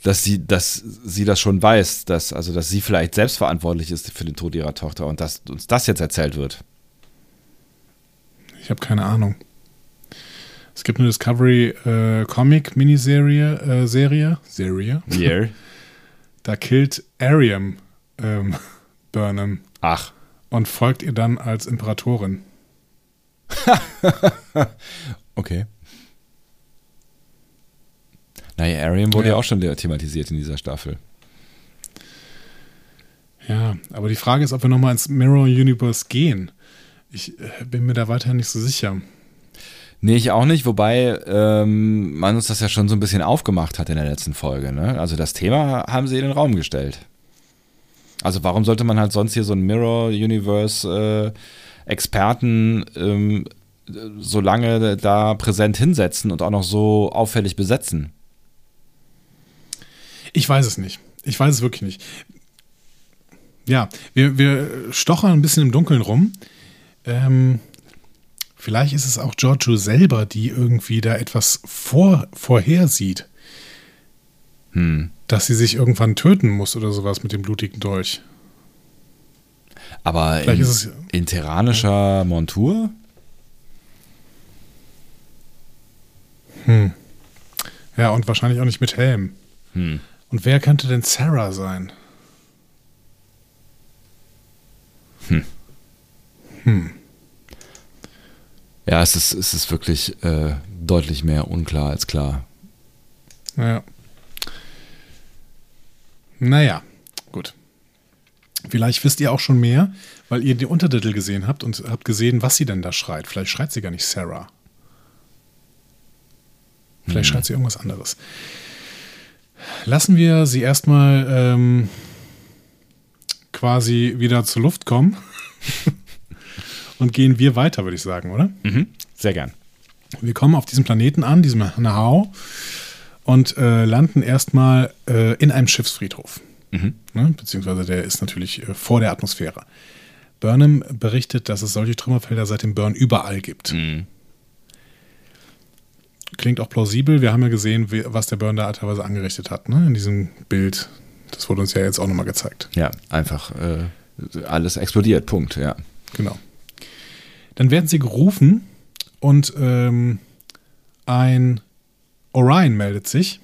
dass sie, dass sie das schon weiß, dass, also dass sie vielleicht selbst verantwortlich ist für den Tod ihrer Tochter und dass uns das jetzt erzählt wird? Ich habe keine Ahnung. Es gibt eine Discovery äh, Comic Miniserie äh, Serie Serie. Yeah. [laughs] Da killt Ariam ähm, [laughs] Burnham Ach. Und folgt ihr dann als Imperatorin. [laughs] Okay. Naja, Arian wurde ja. Ja. auch schon thematisiert in dieser Staffel. Ja, aber die Frage ist, ob wir nochmal ins Mirror Universe gehen. Ich äh, bin mir da weiterhin nicht so sicher. Nee, ich auch nicht, wobei ähm, man uns das ja schon so ein bisschen aufgemacht hat in der letzten Folge. Ne? Also das Thema haben sie in den Raum gestellt. Also warum sollte man halt sonst hier so einen Mirror-Universe-Experten ähm, so lange da präsent hinsetzen und auch noch so auffällig besetzen? Ich weiß es nicht. Ich weiß es wirklich nicht. Ja, wir, wir stochern ein bisschen im Dunkeln rum. Ähm, vielleicht ist es auch Giorgio selber, die irgendwie da etwas vor, vorhersieht. Hm. Dass sie sich irgendwann töten muss oder sowas mit dem blutigen Dolch. Aber Vielleicht in, es- in terranischer Montur? Ja, und wahrscheinlich auch nicht mit Helm. Hm. Und wer könnte denn Sarah sein? Ja, es ist, es ist wirklich äh, deutlich mehr unklar als klar. Ja. Naja, gut. Vielleicht wisst ihr auch schon mehr, weil ihr die Untertitel gesehen habt und habt gesehen, was sie denn da schreit. Vielleicht schreit sie gar nicht Sarah. Vielleicht schreit sie irgendwas anderes. Lassen wir sie erstmal ähm, quasi wieder zur Luft kommen [laughs] und gehen wir weiter, würde ich sagen, oder? Mhm. Sehr gern. Wir kommen auf diesem Planeten an, diesem Nahau, und äh, landen erstmal äh, in einem Schiffsfriedhof. Mhm. Ne? Beziehungsweise der ist natürlich äh, vor der Atmosphäre. Burnham berichtet, dass es solche Trümmerfelder seit dem Burn überall gibt. Mhm. Klingt auch plausibel. Wir haben ja gesehen, wie, was der Burn da teilweise angerichtet hat, ne? in diesem Bild. Das wurde uns ja jetzt auch nochmal gezeigt. Ja, einfach äh, alles explodiert. Punkt. Ja. Genau. Dann werden sie gerufen und ähm, ein Orion meldet sich.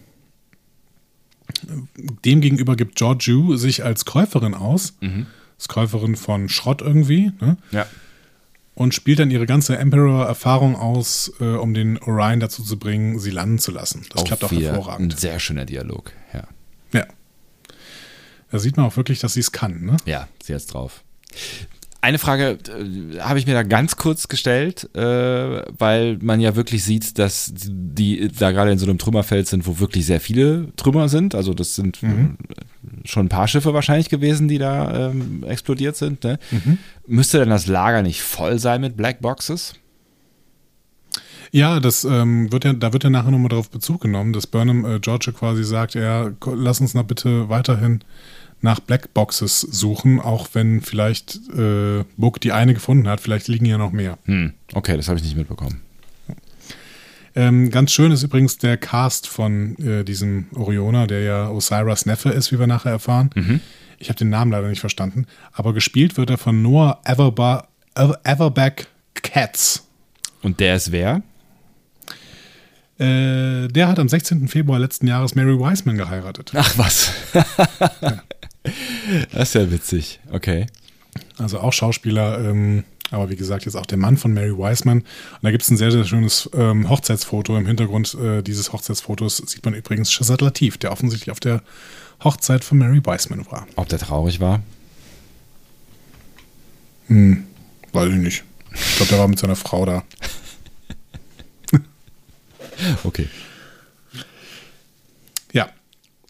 Demgegenüber gibt Georgiou sich als Käuferin aus. Als Käuferin von Schrott irgendwie. Ne? Ja. Und spielt dann ihre ganze Emperor-Erfahrung aus, äh, um den Orion dazu zu bringen, sie landen zu lassen. Das klappt auch hervorragend. Ein sehr schöner Dialog. Ja. Ja. Da sieht man auch wirklich, dass sie es kann. Ne? Ja, sie hat's drauf. Eine Frage äh, habe ich mir da ganz kurz gestellt, äh, weil man ja wirklich sieht, dass die da gerade in so einem Trümmerfeld sind, wo wirklich sehr viele Trümmer sind. Also das sind äh, schon ein paar Schiffe wahrscheinlich gewesen, die da ähm, explodiert sind. Ne? Müsste denn das Lager nicht voll sein mit Black Boxes? Ja, das ähm, wird ja, da wird ja nachher nochmal darauf Bezug genommen, dass Burnham äh, Georgia quasi sagt, ja, lass uns noch bitte weiterhin nach Blackboxes suchen, auch wenn vielleicht äh, Book die eine gefunden hat, vielleicht liegen ja noch mehr. Hm, okay, das habe ich nicht mitbekommen. Ähm, ganz schön ist übrigens der Cast von äh, diesem Oriona, der ja Osiris Neffe ist, wie wir nachher erfahren. Ich habe den Namen leider nicht verstanden, aber gespielt wird er von Noah Everba Ever- Everback Katz. Und der ist wer? Äh, der hat am 16. Februar letzten Jahres Mary Wiseman geheiratet. Ach was. [laughs] das ist ja witzig. Okay. Also auch Schauspieler, ähm, aber wie gesagt, jetzt auch der Mann von Mary Wiseman. Und da gibt es ein sehr, sehr schönes ähm, Hochzeitsfoto. Im Hintergrund äh, dieses Hochzeitsfotos sieht man übrigens Shazad Latif, der offensichtlich auf der Hochzeit von Mary Wiseman war. Ob der traurig war? Hm, weiß ich nicht. Ich glaube, der war mit seiner Frau da. [laughs] Okay. Ja.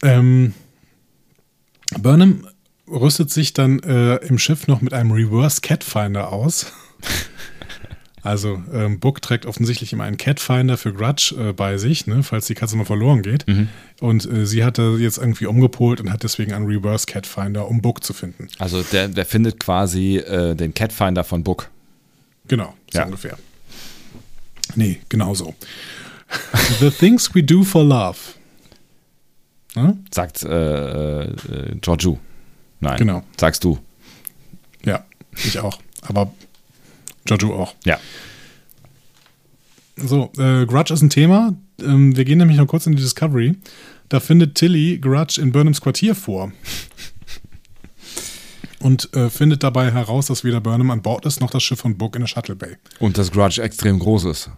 Ähm, Burnham rüstet sich dann äh, im Schiff noch mit einem Reverse Catfinder aus. [laughs] Also ähm, Book trägt offensichtlich immer einen Catfinder für Grudge äh, bei sich, ne, falls die Katze mal verloren geht. Und äh, sie hatte jetzt irgendwie umgepolt und hat deswegen einen Reverse Catfinder, um Book zu finden. Also der, der findet quasi äh, den Catfinder von Book. Genau, so Ja. ungefähr. Nee, genau so. The things we do for love. Ne? Sagt äh, äh, Georgiou. Nein. Genau. Sagst du. Ja, ich auch. Aber Jojo auch. Ja. So, äh, Grudge ist ein Thema. Ähm, wir gehen nämlich noch kurz in die Discovery. Da findet Tilly Grudge in Burnhams Quartier vor. Und äh, findet dabei heraus, dass weder Burnham an Bord ist, noch das Schiff von Book in der Shuttle Bay. Und das Grudge extrem groß ist.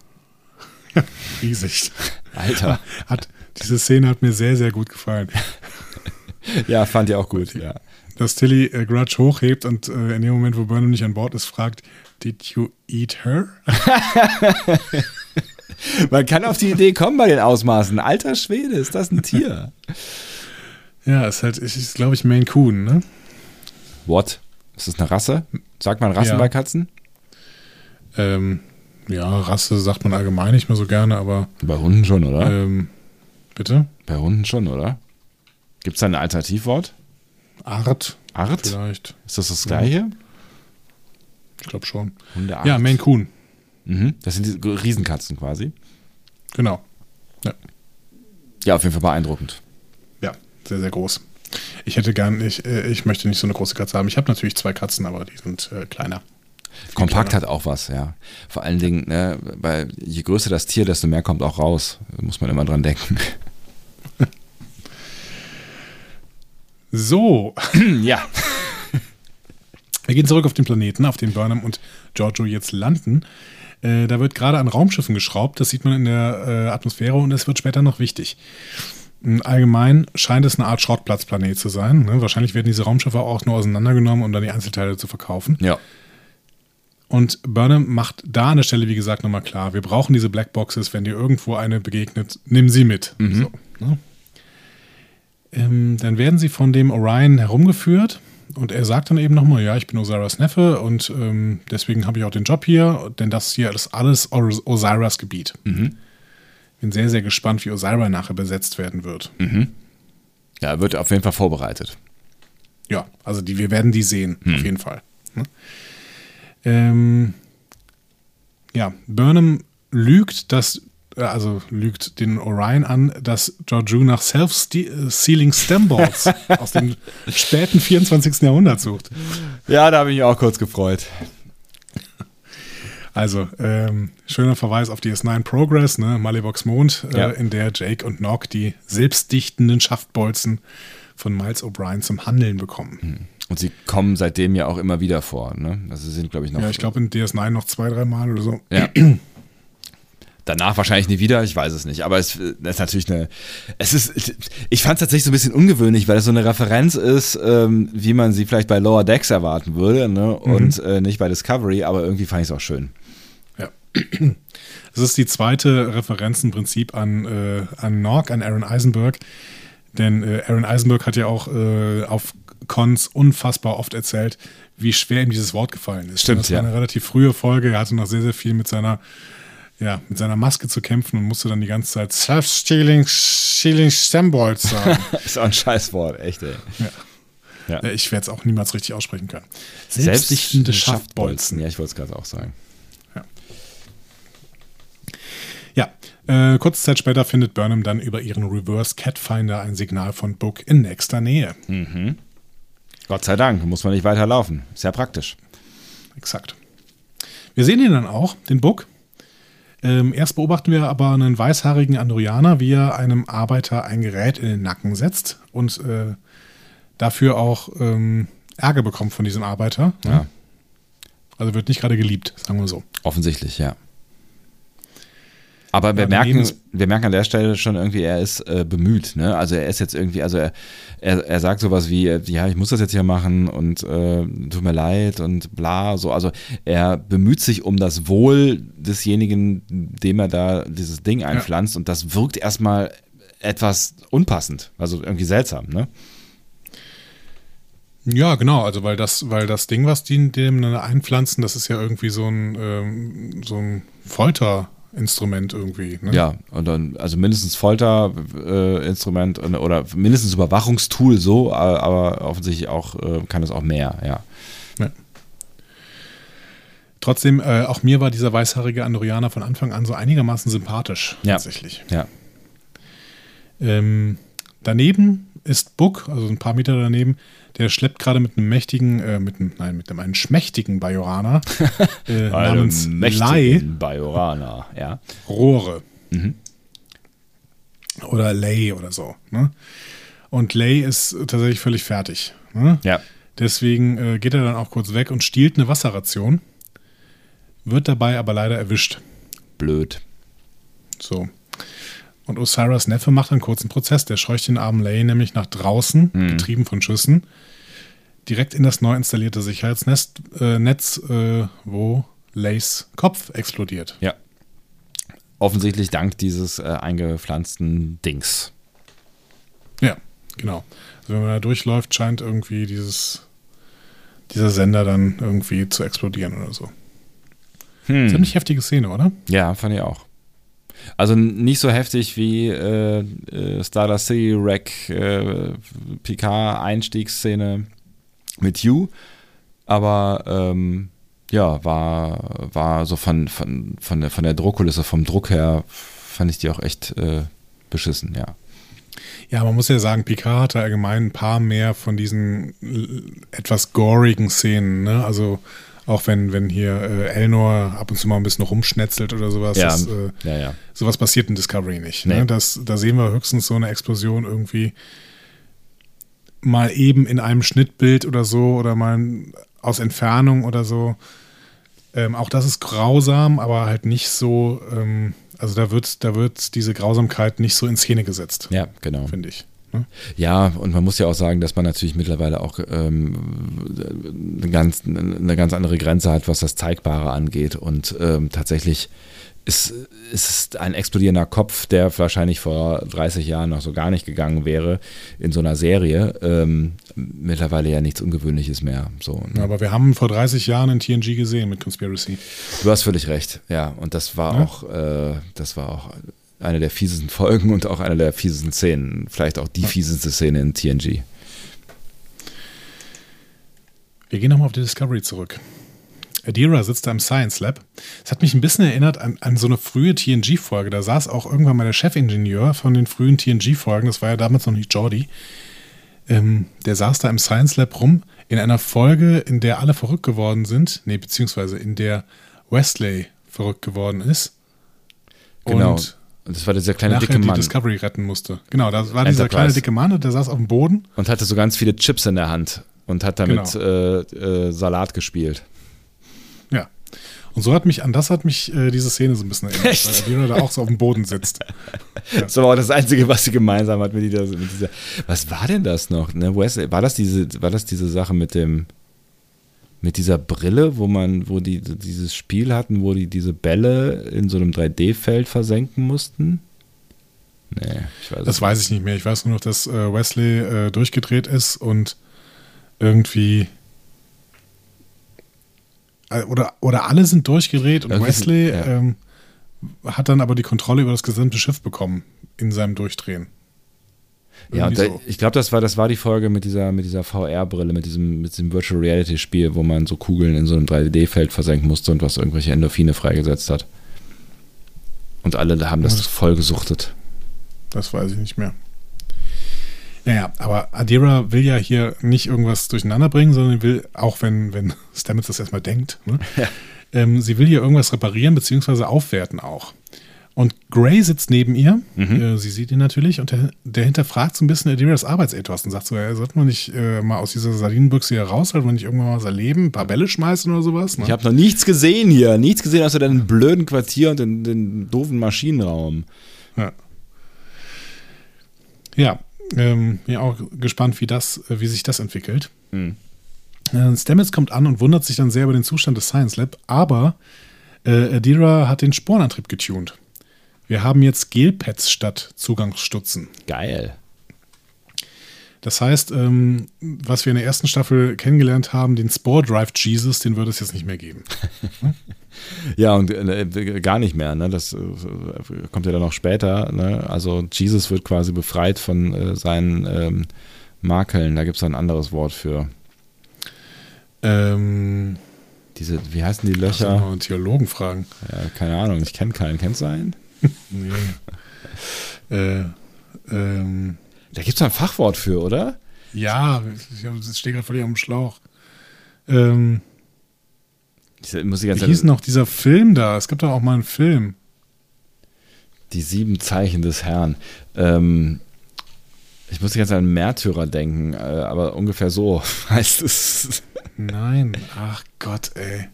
[laughs] Riesig. Alter. Hat, diese Szene hat mir sehr, sehr gut gefallen. ja, fand ich auch gut. Ja. Dass Tilly äh, Grudge hochhebt und äh, in dem Moment, wo Burnham nicht an Bord ist, fragt, Did you eat her? [laughs] Man kann auf die Idee kommen bei den Ausmaßen. Alter Schwede, ist das ein Tier? [laughs] Ja, ist halt, ist, ist glaube ich, Maine Coon, ne? What? Ist das eine Rasse? Sagt man Rassen Ja. bei Katzen? Ähm, ja, Rasse sagt man allgemein nicht mehr so gerne, aber Bei Hunden schon, oder? ähm, bitte? Bei Hunden schon, oder? Gibt es da ein Alternativwort? Art Art? vielleicht. Ist das das gleiche? Ich glaube schon. Hundeart. Ja, Maine Coon. Mhm. Das sind die Riesenkatzen quasi. Genau. Ja. Ja, auf jeden Fall beeindruckend. ja, sehr, sehr groß. Ich hätte gern, ich, äh, ich möchte nicht so eine große Katze haben. Ich habe natürlich zwei Katzen, aber die sind äh, kleiner. Kompakt hat auch was, ja. Vor allen Dingen, ne, weil je größer das Tier, desto mehr kommt auch raus. Da muss man immer dran denken. [laughs] So, [clears throat] ja. [laughs] wir gehen zurück auf den Planeten, auf den Burnham und Giorgio jetzt landen. Äh, da wird gerade an Raumschiffen geschraubt, das sieht man in der äh, Atmosphäre und es wird später noch wichtig. Mm, Allgemein scheint es eine Art Schrottplatzplanet zu sein. Ne? Wahrscheinlich werden diese Raumschiffe auch nur auseinandergenommen, um dann die Einzelteile zu verkaufen. Ja. Und Burnham macht da an der Stelle, wie gesagt, nochmal klar, wir brauchen diese Blackboxes, wenn dir irgendwo eine begegnet, nimm sie mit. So, ne? ähm, dann werden sie von dem Orion herumgeführt und er sagt dann eben nochmal, ja, ich bin Osiris Neffe und ähm, deswegen habe ich auch den Job hier, denn das hier ist alles Os Osiris Gebiet. Bin sehr, sehr gespannt, wie Osira nachher besetzt werden wird. Ja, wird auf jeden Fall vorbereitet. Ja, also die, wir werden die sehen, auf jeden Fall. Ne? Ähm, ja, Burnham lügt, dass, äh, also lügt den Orion an, dass Georgiou nach Self-Sealing Stemballs [laughs] aus dem späten 24. Jahrhundert sucht. Ja, da habe ich mich auch kurz gefreut. Also, ähm, schöner Verweis auf die S9 Progress, ne, Malibox Mond, äh, Ja. in der Jake und Nock die selbstdichtenden Schaftbolzen von Miles O'Brien zum Handeln bekommen. Und sie kommen seitdem ja auch immer wieder vor. Ne? Also sie sind, glaube ich, noch. Ja, ich glaube in DS9 noch zwei, drei Mal oder so. Ja. Danach wahrscheinlich nie wieder, ich weiß es nicht. Aber es das ist natürlich eine. Es ist. Ich fand es tatsächlich so ein bisschen ungewöhnlich, weil es so eine Referenz ist, ähm, wie man sie vielleicht bei Lower Decks erwarten würde, ne? Und äh, nicht bei Discovery, aber irgendwie fand ich es auch schön. Ja. [clears throat] Das ist die zweite Referenz im Prinzip an, äh, an Nork, an Aaron Eisenberg. Denn äh, Aaron Eisenberg hat ja auch äh, auf Cons unfassbar oft erzählt, wie schwer ihm dieses Wort gefallen ist. Stimmt, das war ja. eine relativ frühe Folge. Er hatte noch sehr, sehr viel mit seiner, ja, mit seiner Maske zu kämpfen und musste dann die ganze Zeit Self-Stealing Stealing sagen. [laughs] ist auch ein Scheißwort, echt, ey. ja, ich werde es auch niemals richtig aussprechen können. Selbstdichtende Schaftbolzen. Ja, ich wollte es gerade auch sagen. Ja, äh, kurze Zeit später findet Burnham dann über ihren Reverse Catfinder ein Signal von Book in nächster Nähe. Gott sei Dank, muss man nicht weiterlaufen. Sehr praktisch. Exakt. Wir sehen ihn dann auch, den Book. Ähm, erst beobachten wir aber einen weißhaarigen Andorianer, wie er einem Arbeiter ein Gerät in den Nacken setzt und äh, dafür auch ähm, Ärger bekommt von diesem Arbeiter. ne? Ja. Also wird nicht gerade geliebt, sagen wir so. Offensichtlich, ja. Aber wir, Ja, merken, wir merken an der Stelle schon irgendwie, er ist äh, bemüht. Ne? Also er ist jetzt irgendwie, also er, er, er sagt sowas wie, äh, ja, ich muss das jetzt hier machen und äh, tut mir leid und bla. So. Also er bemüht sich um das Wohl desjenigen, dem er da dieses Ding einpflanzt und das wirkt erstmal etwas unpassend, also irgendwie seltsam. Ne? Ja, genau, also weil das, weil das Ding, was die dem einpflanzen, das ist ja irgendwie so ein, ähm, so ein Folterinstrument irgendwie. Ne? Ja, und dann, also mindestens Folterinstrument äh, Instrument oder mindestens Überwachungstool so, aber, aber offensichtlich auch äh, kann es auch mehr, ja. Ja. Trotzdem, äh, auch mir war dieser weißhaarige Andorianer von Anfang an so einigermaßen sympathisch, Ja. tatsächlich. Ja. Ähm, daneben ist Book, also ein paar Meter daneben, der schleppt gerade mit einem mächtigen, äh, mit einem, nein, mit einem, einen schmächtigen Bajoraner [laughs] äh, namens Lai Bajorana, ja. Rohre. Oder Lay oder so. Ne? Und Lay ist tatsächlich völlig fertig. Ne? Ja. Deswegen äh, geht er dann auch kurz weg und stiehlt eine Wasserration, wird dabei aber leider erwischt. Blöd. So. Und Osiris Neffe macht einen kurzen Prozess. Der scheucht den armen Lay nämlich nach draußen, getrieben von Schüssen, direkt in das neu installierte Sicherheitsnetz, äh, Netz, äh, wo Lays Kopf explodiert. Ja. Offensichtlich dank dieses äh, eingepflanzten Dings. Ja, genau. Also wenn man da durchläuft, scheint irgendwie dieses, dieser Sender dann irgendwie zu explodieren oder so. Hm. Ziemlich heftige Szene, oder? Ja, fand ich auch. Also nicht so heftig wie äh, äh, Stardust City Wreck äh, Picard Einstiegsszene mit You, aber ähm, ja, war, war so von, von, von, der, von der Druckkulisse, vom Druck her, fand ich die auch echt äh, beschissen, ja. Ja, man muss ja sagen, Picard hatte allgemein ein paar mehr von diesen etwas gorigen Szenen, ne? Also auch wenn, wenn hier äh, Elnor ab und zu mal ein bisschen rumschnetzelt oder sowas. Ja, das, äh, ja, ja. Sowas passiert in Discovery nicht. Nee. Ne? Das, da sehen wir höchstens so eine Explosion irgendwie mal eben in einem Schnittbild oder so oder mal aus Entfernung oder so. Ähm, auch das ist grausam, aber halt nicht so, ähm, also da wird, da wird diese Grausamkeit nicht so in Szene gesetzt, Ja, genau. finde ich. Ne? Ja, und man muss ja auch sagen, dass man natürlich mittlerweile auch ähm, eine, ganz, eine ganz andere Grenze hat, was das Zeigbare angeht. Und ähm, tatsächlich ist, ist ein explodierender Kopf, der wahrscheinlich vor 30 Jahren noch so gar nicht gegangen wäre, in so einer Serie, ähm, mittlerweile ja nichts Ungewöhnliches mehr. So, ne? Aber wir haben vor 30 Jahren in TNG gesehen mit Conspiracy. Du hast völlig recht, ja. Und das war Ja. auch, äh, das war auch eine der fiesesten Folgen und auch eine der fiesesten Szenen. Vielleicht auch die fieseste Szene in TNG. Wir gehen nochmal auf die Discovery zurück. Adira sitzt da im Science Lab. Es hat mich ein bisschen erinnert an, an so eine frühe TNG-Folge. Da saß auch irgendwann mal der Chefingenieur von den frühen TNG-Folgen. Das war ja damals noch nicht Jordi. Ähm, der saß da im Science Lab rum in einer Folge, in der alle verrückt geworden sind. Nee, beziehungsweise in der Wesley verrückt geworden ist. Genau. Und das war dieser kleine nachher dicke die Mann Discovery retten musste. Genau, da war dieser Enterprise. kleine dicke Mann und der saß auf dem Boden. und hatte so ganz viele Chips in der Hand und hat damit Genau. äh, äh, Salat gespielt. Ja. Und so hat mich, an das hat mich äh, diese Szene so ein bisschen erinnert, Echt? weil Adira da auch so auf dem Boden sitzt. [laughs] Das war auch das Einzige, was sie gemeinsam hat mit dieser, mit dieser. Was war denn das noch? Ne? Wesley, war das diese, war das diese Sache mit dem, mit dieser Brille, wo man, wo die dieses Spiel hatten, wo die diese Bälle in so einem 3D-Feld versenken mussten? Nee, ich weiß Das es weiß ich nicht mehr. Ich weiß nur noch, dass äh, Wesley äh, durchgedreht ist und irgendwie äh, oder, oder alle sind durchgedreht und Irgendwie Wesley sind- ja. ähm, hat dann aber die Kontrolle über das gesamte Schiff bekommen in seinem Durchdrehen. Ja, und da, so. ich glaube, das war, das war die Folge mit dieser, mit dieser VR-Brille, mit diesem, mit diesem Virtual Reality-Spiel, wo man so Kugeln in so einem 3D-Feld versenken musste und was irgendwelche Endorphine freigesetzt hat. Und alle haben das Ja, das- voll gesuchtet. Das weiß ich nicht mehr. Naja, aber Adira will ja hier nicht irgendwas durcheinander bringen, sondern will, auch wenn, wenn [laughs] Stamets das erstmal denkt, ne? ähm, sie will hier irgendwas reparieren beziehungsweise aufwerten auch. Und Gray sitzt neben ihr, äh, sie sieht ihn natürlich und der, der hinterfragt so ein bisschen Adiras Arbeitsethos und sagt so, ja, sollten wir nicht äh, mal aus dieser Sardinenbüchse hier raus, sollten wir nicht irgendwann mal was erleben, ein paar Bälle schmeißen oder sowas? Ne? Ich habe noch nichts gesehen hier. Nichts gesehen außer deinem blöden Quartier und den, den doofen Maschinenraum. Ja. Ja, ähm, bin auch gespannt, wie das, äh, wie sich das entwickelt. Mhm. Äh, Stamets kommt an und wundert sich dann sehr über den Zustand des Science Lab, aber äh, Adira hat den Sporenantrieb getuned. Wir haben jetzt Gelpads statt Zugangsstutzen. Geil. Das heißt, ähm, was wir in der ersten Staffel kennengelernt haben, den Spore Drive Jesus, den würde es jetzt nicht mehr geben. [laughs] Ja, und äh, gar nicht mehr. Ne? Das äh, kommt ja dann noch später. Ne? Also Jesus wird quasi befreit von äh, seinen ähm, Makeln. Da gibt es ein anderes Wort für. Ähm, Diese, wie heißen die Löcher? mal einen Theologen fragen. Ja, keine Ahnung, ich kenne keinen. Kennst du einen? [laughs] Nee. äh, ähm, Da gibt es ein Fachwort für, oder? Ja, ich stehe gerade völlig am Schlauch. Ähm, Ich muss die ganze wie hieß noch dieser Film da? Es gibt doch auch mal einen Film. die sieben Zeichen des Herrn. Ähm, ich muss die ganze Zeit an Märtyrer denken, äh, aber ungefähr so [laughs] heißt es. Nein, ach Gott, ey.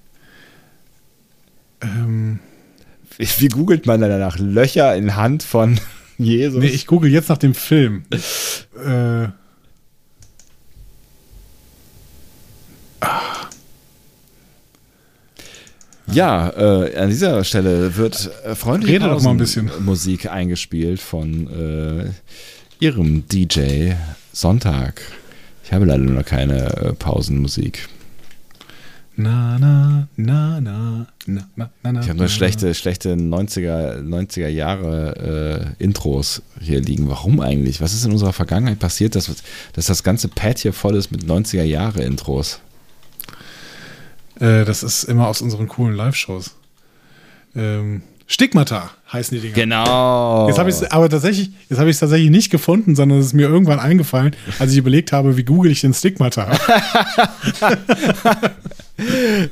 Ähm, Wie, googelt man dann danach? Löcher in Hand von [laughs] Jesus? nee, ich google jetzt nach dem Film. äh, Ja, äh, an dieser Stelle wird äh, mal ein bisschen. Musik eingespielt von äh, ihrem DJ Sonntag. Ich habe leider noch keine äh, Pausenmusik. Na, na, na, na, na, na, na, na. Ich habe nur schlechte, schlechte 90er, 90er Jahre äh, Intros hier liegen. Warum eigentlich? Was ist in unserer Vergangenheit passiert, dass, dass das ganze Pad hier voll ist mit 90er Jahre Intros? Äh, das ist immer aus unseren coolen Live-Shows. Ähm, Stigmata heißen die Dinger. Genau. Jetzt habe ich es aber tatsächlich, jetzt habe ich es tatsächlich nicht gefunden, sondern es ist mir irgendwann eingefallen, als ich überlegt habe, wie google ich den Stigmata. [laughs]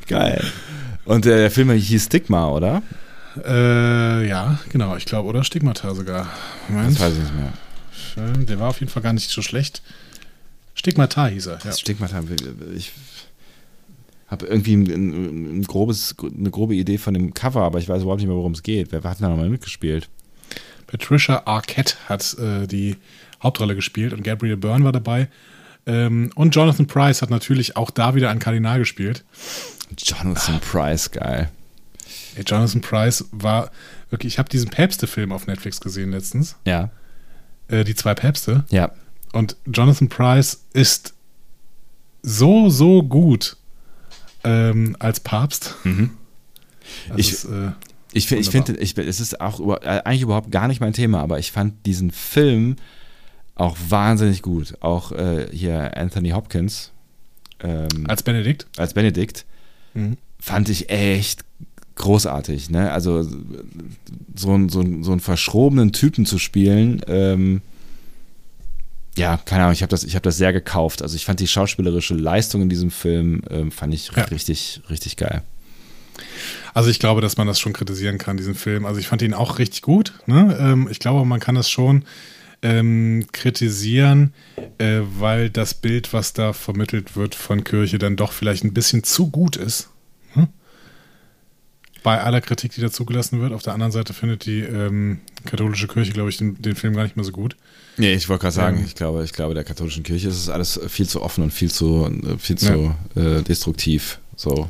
Geil. Und der Film hieß Stigma, oder? äh, ja, genau, ich glaube, oder Stigmata sogar. Moment. Das weiß ich nicht mehr. Schön, Der war auf jeden Fall gar nicht so schlecht. Stigmata hieß er. Ja. Stigmata. Ich habe irgendwie ein, ein, ein grobes, eine grobe Idee von dem Cover, aber ich weiß überhaupt nicht mehr, worum es geht. Wer hat da nochmal mitgespielt? Patricia Arquette hat äh, die Hauptrolle gespielt und Gabriel Byrne war dabei. Ähm, und Jonathan Price hat natürlich auch da wieder einen Kardinal gespielt. Jonathan Price, geil. Ey, Jonathan Price war wirklich, ich habe diesen Päpste-Film auf Netflix gesehen letztens. Ja. Äh, die zwei Päpste. Ja. Und Jonathan Price ist so, so gut ähm, als Papst. Mhm. Ich- ist, äh, Ich, ich finde, ich, es ist auch über, äh, eigentlich überhaupt gar nicht mein Thema, aber ich fand diesen Film auch wahnsinnig gut. Auch äh, hier Anthony Hopkins ähm, als Benedikt. als Benedikt Mhm. fand ich echt großartig. Ne? Also so, einen- so, so einen verschrobenen Typen zu spielen, ähm, ja, keine Ahnung, ich habe das, ich hab das sehr gekauft. Also ich fand die schauspielerische Leistung in diesem Film, ähm, fand ich Ja. richtig, richtig geil. Also ich glaube, dass man das schon kritisieren kann, diesen Film. Also ich fand ihn auch richtig gut. Ne? Ähm, ich glaube, man kann das schon ähm, kritisieren, äh, weil das Bild, was da vermittelt wird von Kirche, dann doch vielleicht ein bisschen zu gut ist. Hm? Bei aller Kritik, die da zugelassen wird. Auf der anderen Seite findet die ähm, katholische Kirche, glaube ich, den, den Film gar nicht mehr so gut. Nee, ich wollte gerade sagen, Ähm. ich glaube, ich glaube, der katholischen Kirche ist es alles viel zu offen und viel zu, viel zu äh, destruktiv. So.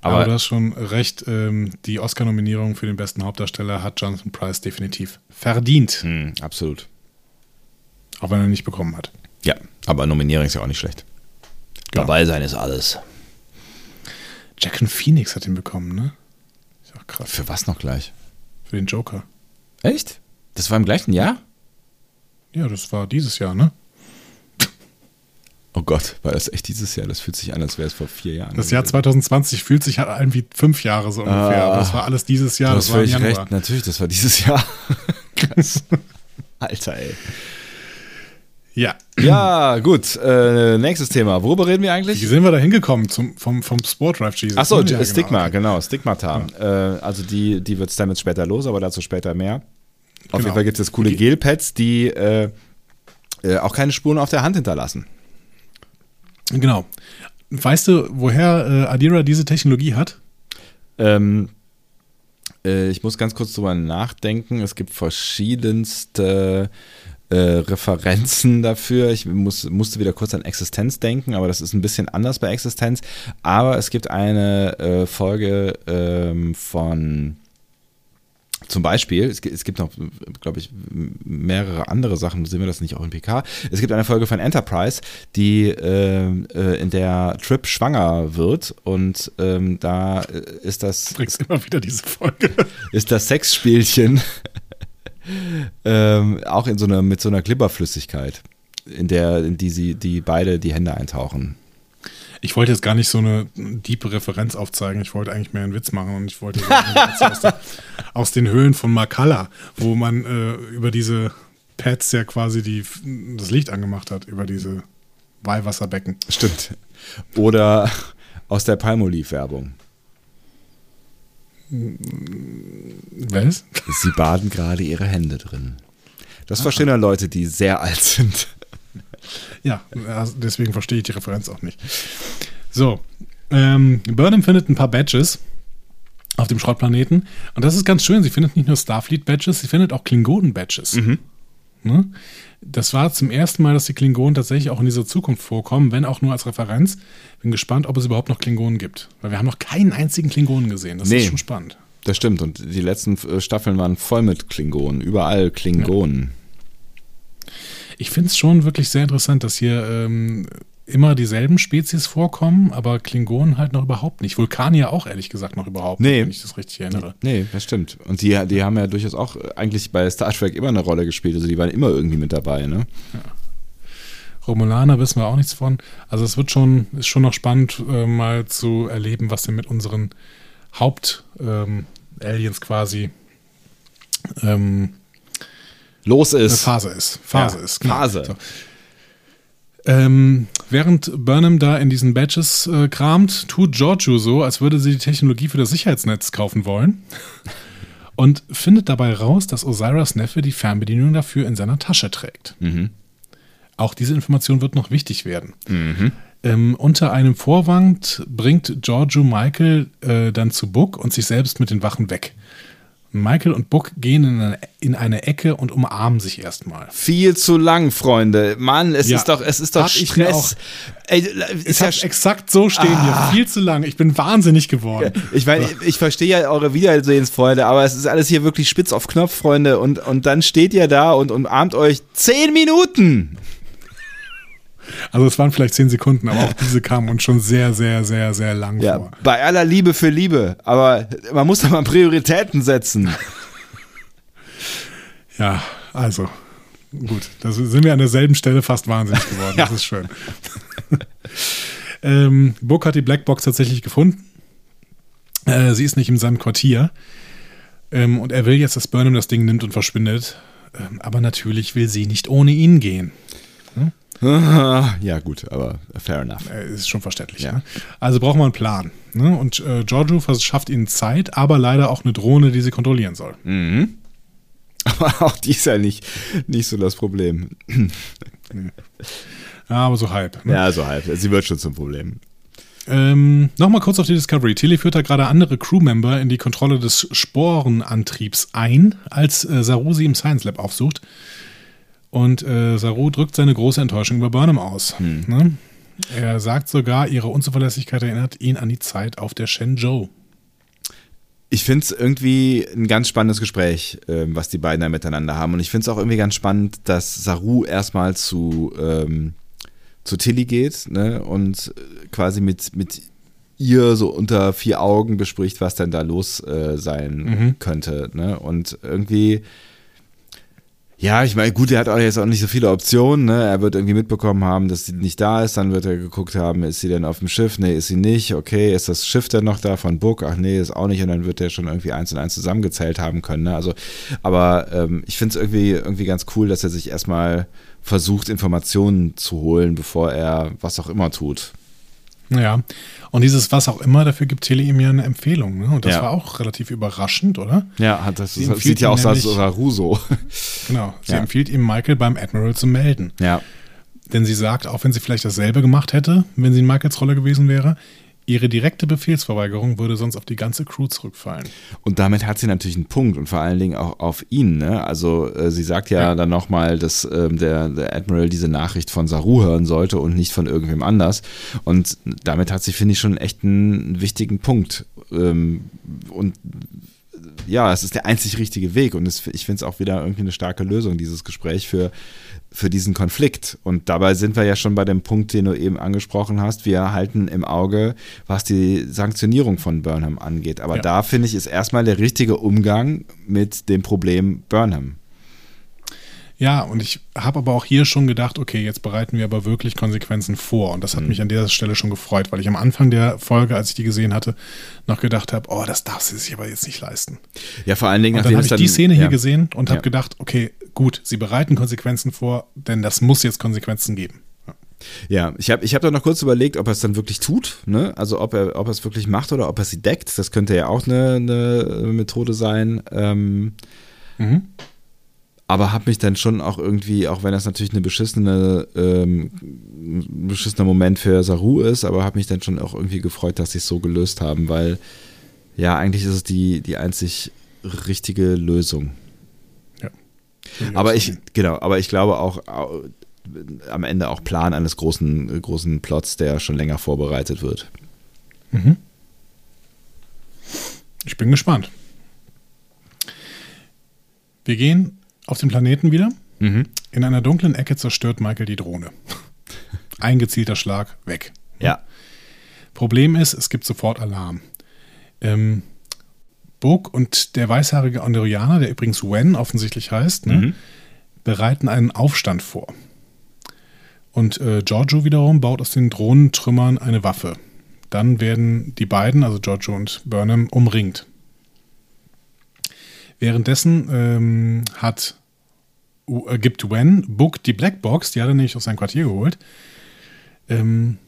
Aber, Aber, du hast schon recht, ähm, die Oscar-Nominierung für den besten Hauptdarsteller hat Jonathan Price definitiv verdient, Hm, absolut. auch wenn er ihn nicht bekommen hat. Ja, aber Nominierung ist ja auch nicht schlecht. Genau. Dabei sein ist alles. Jackson Phoenix hat ihn bekommen, ne? Ist auch krass. Für was noch gleich? Für den Joker. Echt? Das war im gleichen Jahr? Ja, das war dieses Jahr, ne? [laughs] Oh Gott, war das echt dieses Jahr? Das fühlt sich an, als wäre es vor vier Jahren. Das Jahr 2020 fühlt sich halt an wie fünf Jahre so ungefähr. Ah. aber das war alles dieses Jahr, das war im Januar. recht. Natürlich, das war dieses Jahr. [laughs] Krass. Alter, ey. ja. Ja, gut. Äh, nächstes Thema. Worüber reden wir Wie eigentlich? sind wir da hingekommen zum, vom, vom Sport Drive Jesus? Achso? Ja, Stigma, genau. genau, Stigmata. Äh, also die, die wird es damit später los, aber dazu später mehr. Auf jeden Genau. Fall gibt es coole Gelpads, die äh, äh, auch keine Spuren auf der Hand hinterlassen. Genau. Weißt du, woher äh, Adira diese Technologie hat? Ähm, äh, ich muss ganz kurz drüber nachdenken. Es gibt verschiedenste äh, Referenzen dafür. Ich muss, musste wieder kurz an Existenz denken, aber das ist ein bisschen anders bei Existenz. Aber es gibt eine äh, Folge ähm, von zum Beispiel, es gibt, es gibt noch, glaube ich, mehrere andere Sachen, sehen wir das nicht auch in PK. Es gibt eine Folge von Enterprise, die ähm, äh, in der Trip schwanger wird und ähm, da äh, ist das Du bringst immer wieder diese Folge. [laughs] ist das Sexspielchen [laughs] ähm, auch in so einer mit so einer Glibberflüssigkeit, in der in die sie die beide die Hände eintauchen. Ich wollte jetzt gar nicht so eine diepe Referenz aufzeigen. Ich wollte eigentlich mehr einen Witz machen und ich wollte der, [laughs] aus den Höhlen von Makala, wo man äh, über diese Pads ja quasi die, das Licht angemacht hat, über diese Weihwasserbecken. Stimmt. Oder aus der Palmolive-Werbung. Was? Sie baden gerade ihre Hände drin. Das verstehen ja Leute, die sehr alt sind. Ja, also deswegen verstehe ich die Referenz auch nicht. So, ähm, Burnham findet ein paar Badges auf dem Schrottplaneten. Und das ist ganz schön. Sie findet nicht nur Starfleet-Badges, sie findet auch Klingonen-Badges. Ne? Das war zum ersten Mal, dass die Klingonen tatsächlich auch in dieser Zukunft vorkommen, wenn auch nur als Referenz. Bin gespannt, ob es überhaupt noch Klingonen gibt. Weil wir haben noch keinen einzigen Klingonen gesehen. Das Nee. ist schon spannend. Das stimmt. Und die letzten äh, Staffeln waren voll mit Klingonen. Überall Klingonen. Ich finde es schon wirklich sehr interessant, dass hier ähm, immer dieselben Spezies vorkommen, aber Klingonen halt noch überhaupt nicht. Vulkanier auch ehrlich gesagt noch überhaupt Nee. nicht, wenn ich das richtig erinnere. Nee, das stimmt. Und die, die haben ja durchaus auch äh, eigentlich bei Star Trek immer eine Rolle gespielt. Also die waren immer irgendwie mit dabei, ne? Romulaner wissen wir auch nichts von. Also es wird schon, ist schon noch spannend, äh, mal zu erleben, was denn mit unseren Haupt-Aliens quasi ähm, Los eine ist. Phase ist. Phase Ja, ist. genau. Phase. So. Ähm, während Burnham da in diesen Badges äh, kramt, tut Giorgio so, als würde sie die Technologie für das Sicherheitsnetz kaufen wollen. [laughs] Und findet dabei raus, dass Osiris Neffe die Fernbedienung dafür in seiner Tasche trägt. Auch diese Information wird noch wichtig werden. Ähm, unter einem Vorwand bringt Giorgio Michael äh, dann zu Book und sich selbst mit den Wachen weg. Michael und Book gehen in eine, in eine Ecke und umarmen sich erstmal. Viel zu lang, Freunde. Mann, es Ja. ist doch, es ist doch Hab ich Stress. Ey, Ich ist ja exakt so stehen hier. Viel zu lang. Ich bin wahnsinnig geworden. Ich meine, ich verstehe ja eure Wiedersehensfreunde, aber es ist alles hier wirklich spitz auf Knopf, Freunde. Und, und dann steht ihr da und umarmt euch zehn Minuten. Also es waren vielleicht zehn Sekunden, aber auch diese kamen uns schon sehr, sehr, sehr, sehr lang Ja, vor. bei aller Liebe für Liebe. Aber man muss doch mal Prioritäten setzen. [laughs] Ja, also gut. Da sind wir an derselben Stelle fast wahnsinnig geworden. Das [laughs] Ja. ist schön. [laughs] ähm, Book hat die Blackbox tatsächlich gefunden. Äh, sie ist nicht in seinem Quartier. Ähm, und er will jetzt, dass Burnham das Ding nimmt und verschwindet. Ähm, aber natürlich will sie nicht ohne ihn gehen. [laughs] ja, gut, aber fair enough. Äh, ist schon verständlich. Ja. Ne? Also brauchen wir einen Plan. Ne? Und äh, Giorgio verschafft ihnen Zeit, aber leider auch eine Drohne, die sie kontrollieren soll. [laughs] Aber auch die ist ja nicht, nicht so das Problem. [laughs] Ja, aber so halb. Ne? Ja, so halb. Sie wird schon zum Problem. Ähm, Nochmal kurz auf die Discovery. Tilly führt da gerade andere Crewmember in die Kontrolle des Sporenantriebs ein, als äh, Saru sie im Science Lab aufsucht. Und äh, Saru drückt seine große Enttäuschung über Burnham aus. Ne? Er sagt sogar, ihre Unzuverlässigkeit erinnert ihn an die Zeit auf der Shenzhou. Ich finde es irgendwie ein ganz spannendes Gespräch, ähm, was die beiden da miteinander haben. Und ich finde es auch irgendwie ganz spannend, dass Saru erstmal zu, ähm, zu Tilly geht ne, und äh, quasi mit, mit ihr so unter vier Augen bespricht, was denn da los äh, sein könnte. Ne? Und irgendwie, ja, ich meine, gut, er hat auch jetzt auch nicht so viele Optionen. Ne? Er wird irgendwie mitbekommen haben, dass sie nicht da ist. Dann wird er geguckt haben, ist sie denn auf dem Schiff? Nee, ist sie nicht. Okay, ist das Schiff denn noch da von Book? Ach nee, ist auch nicht. Und dann wird er schon irgendwie eins und eins zusammengezählt haben können. Ne? Also, aber ähm, ich finde es irgendwie, irgendwie ganz cool, dass er sich erstmal versucht, Informationen zu holen, bevor er was auch immer tut. Ja. Und dieses was auch immer, dafür gibt Tilly ihm ja eine Empfehlung. Ne? Und das Ja. war auch relativ überraschend, oder? Ja, hat das, das empfiehlt sieht ja auch nämlich- Saru so. Genau. Sie Ja. empfiehlt ihm, Michael beim Admiral zu melden. ja. Denn sie sagt, auch wenn sie vielleicht dasselbe gemacht hätte, wenn sie in Michaels Rolle gewesen wäre, ihre direkte Befehlsverweigerung würde sonst auf die ganze Crew zurückfallen. Und damit hat sie natürlich einen Punkt und vor allen Dingen auch auf ihn. Ne? Also äh, sie sagt ja, Ja. dann nochmal, dass ähm, der, der Admiral diese Nachricht von Saru hören sollte und nicht von irgendwem anders. Und damit hat sie, finde ich, schon echt einen wichtigen Punkt. Ähm, und ja, es ist der einzig richtige Weg und es, ich finde es auch wieder irgendwie eine starke Lösung, dieses Gespräch für, für diesen Konflikt. Und dabei sind wir ja schon bei dem Punkt, den du eben angesprochen hast. Wir halten im Auge, was die Sanktionierung von Burnham angeht. Aber Ja. da finde ich, ist erstmal der richtige Umgang mit dem Problem Burnham. Ja, und ich habe aber auch hier schon gedacht, okay, jetzt bereiten wir aber wirklich Konsequenzen vor. Und das hat mich an der Stelle schon gefreut, weil ich am Anfang der Folge, als ich die gesehen hatte, noch gedacht habe, oh, das darf sie sich aber jetzt nicht leisten. Ja, vor allen Dingen, Und dann habe ich die Szene ja. hier gesehen und habe Ja. gedacht, okay, gut, sie bereiten Konsequenzen vor, denn das muss jetzt Konsequenzen geben. Ja. Ich habe ich hab da noch kurz überlegt, ob er es dann wirklich tut, ne? Also ob er, ob er es wirklich macht oder ob er sie deckt. Das könnte ja auch eine, eine Methode sein. Ähm, Mhm. aber habe mich dann schon auch irgendwie, auch wenn das natürlich eine beschissene, ähm, ein beschissener Moment für Saru ist, aber habe mich dann schon auch irgendwie gefreut, dass sie es so gelöst haben, weil ja, eigentlich ist es die, die einzig richtige Lösung. Aber ich, genau, aber ich glaube auch au- am Ende auch Plan eines großen, großen Plots, der schon länger vorbereitet wird. Ich bin gespannt. Wir gehen auf den Planeten wieder. Mhm. In einer dunklen Ecke zerstört Michael die Drohne. [laughs] Ein gezielter Schlag, weg. Ja. Problem ist, es gibt sofort Alarm. Ähm, Book und der weißhaarige Andorianer, der übrigens Wen offensichtlich heißt, ne, Mhm. bereiten einen Aufstand vor. Und äh, Giorgio wiederum baut aus den Drohnentrümmern eine Waffe. Dann werden die beiden, also Giorgio und Burnham, umringt. Währenddessen ähm, hat, äh, gibt Wen Book die Blackbox, die hat er nämlich aus seinem Quartier geholt. Ähm,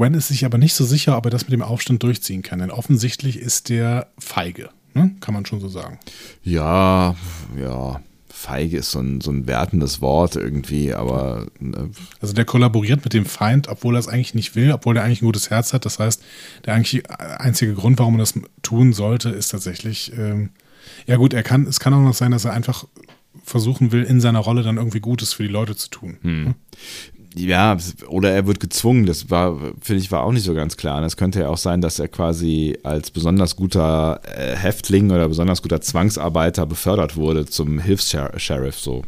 Wen ist sich aber nicht so sicher, ob er das mit dem Aufstand durchziehen kann, denn offensichtlich ist der feige, ne? kann man schon so sagen. Ja, ja. Feige ist so ein, so ein wertendes Wort irgendwie, aber. Ne. Also der kollaboriert mit dem Feind, obwohl er es eigentlich nicht will, obwohl er eigentlich ein gutes Herz hat. Das heißt, der eigentlich einzige Grund, warum er das tun sollte, ist tatsächlich, ähm, ja gut, er kann, es kann auch noch sein, dass er einfach versuchen will, in seiner Rolle dann irgendwie Gutes für die Leute zu tun. Hm ja, oder er wird gezwungen, das war, finde ich, war auch nicht so ganz klar. Und es könnte ja auch sein, dass er quasi als besonders guter äh, Häftling oder besonders guter Zwangsarbeiter befördert wurde zum Hilfs-Sheriff, so.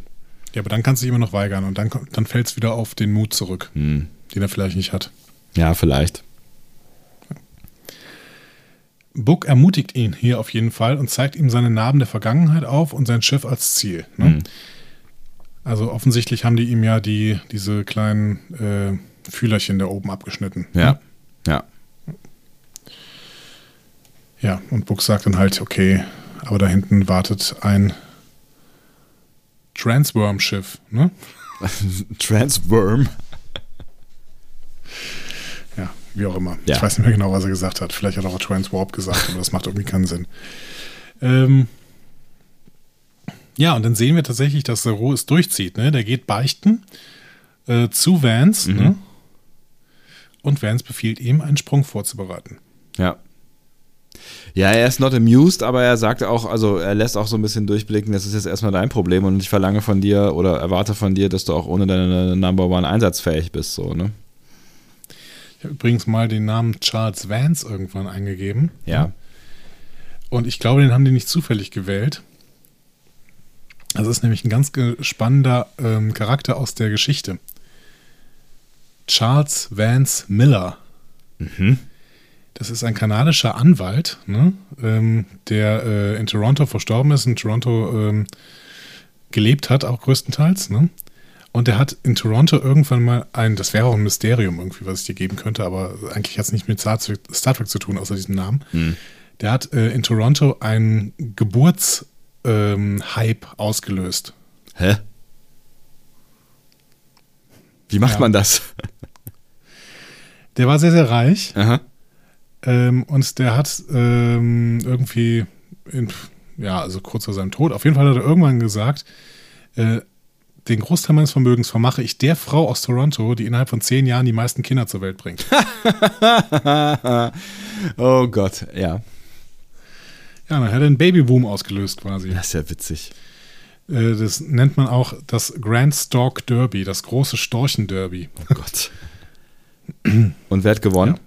Ja, aber dann kannst du dich immer noch weigern und dann, dann fällt es wieder auf den Mut zurück, hm. den er vielleicht nicht hat. Ja, vielleicht. Book ermutigt ihn hier auf jeden Fall und zeigt ihm seine Narben der Vergangenheit auf und sein Schiff als Ziel. Ne? Hm. Also offensichtlich haben die ihm ja die, diese kleinen äh, Fühlerchen da oben abgeschnitten. Ja, hm? ja. Ja, und Buck sagt dann halt, okay, aber da hinten wartet ein Transworm-Schiff, ne? [laughs] Transworm? Ja, wie auch immer. Ja. Ich weiß nicht mehr genau, was er gesagt hat. Vielleicht hat er auch Transwarp gesagt, aber das macht irgendwie keinen Sinn. Ähm, ja, und dann sehen wir tatsächlich, dass der Roh es durchzieht. Ne? Der geht beichten äh, zu Vance. Mhm. Ne? Und Vance befiehlt ihm, einen Sprung vorzubereiten. Ja. Ja, er ist not amused, aber er sagt auch, also er lässt auch so ein bisschen durchblicken, das ist jetzt erstmal dein Problem und ich verlange von dir oder erwarte von dir, dass du auch ohne deine Number One einsatzfähig bist, so, ne? Ich habe übrigens mal den Namen Charles Vance irgendwann eingegeben. Ja. Und ich glaube, den haben die nicht zufällig gewählt. Das ist nämlich ein ganz spannender ähm, Charakter aus der Geschichte. Charles Vance Miller. Mhm. Das ist ein kanadischer Anwalt, ne, ähm, der äh, in Toronto verstorben ist, in Toronto ähm, gelebt hat, auch größtenteils. Ne? Und der hat in Toronto irgendwann mal ein, das wäre auch ein Mysterium irgendwie, was ich dir geben könnte, aber eigentlich hat es nicht mit Star Trek, Star Trek, zu tun, außer diesem Namen. Mhm. Der hat äh, in Toronto ein Geburts- ähm, Hype ausgelöst. Hä? Wie macht ja. man das? Der war sehr, sehr reich. Ähm, und der hat ähm, irgendwie, in, ja, also kurz vor seinem Tod, auf jeden Fall hat er irgendwann gesagt, äh, den Großteil meines Vermögens vermache ich der Frau aus Toronto, die innerhalb von zehn Jahren die meisten Kinder zur Welt bringt. [laughs] oh Gott, ja. Ja, dann hat er einen Babyboom ausgelöst quasi. Das ist ja witzig. Äh, das nennt man auch das Grand Stork Derby, das große Storchen Derby. Oh Gott. Und wer hat gewonnen?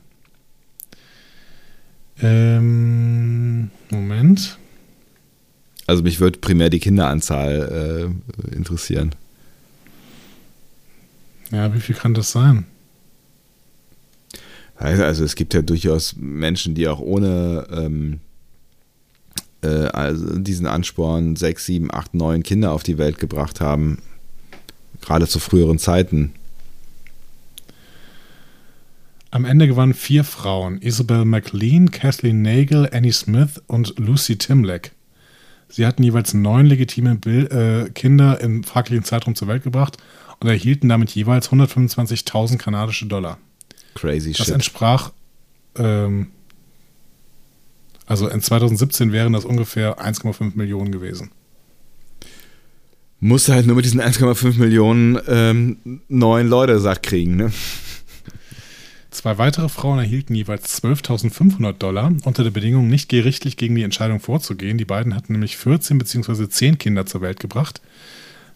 Ja. Ähm, Moment. Also mich würde primär die Kinderanzahl äh, interessieren. Ja, wie viel kann das sein? Also es gibt ja durchaus Menschen, die auch ohne ähm, äh, also diesen Ansporn, sechs, sieben, acht, neun Kinder auf die Welt gebracht haben, gerade zu früheren Zeiten. Am Ende gewannen vier Frauen: Isabel McLean, Kathleen Nagel, Annie Smith und Lucy Timleck. Sie hatten jeweils neun legitime Bild, äh, Kinder im fraglichen Zeitraum zur Welt gebracht und erhielten damit jeweils 125.000 kanadische Dollar. Crazy das shit. Das entsprach ähm, also in 2017 wären das ungefähr 1,5 Millionen gewesen. Musste halt nur mit diesen 1,5 Millionen ähm, neuen Leute satt kriegen, ne? Zwei weitere Frauen erhielten jeweils 12.500 Dollar unter der Bedingung, nicht gerichtlich gegen die Entscheidung vorzugehen. Die beiden hatten nämlich 14 bzw. 10 Kinder zur Welt gebracht,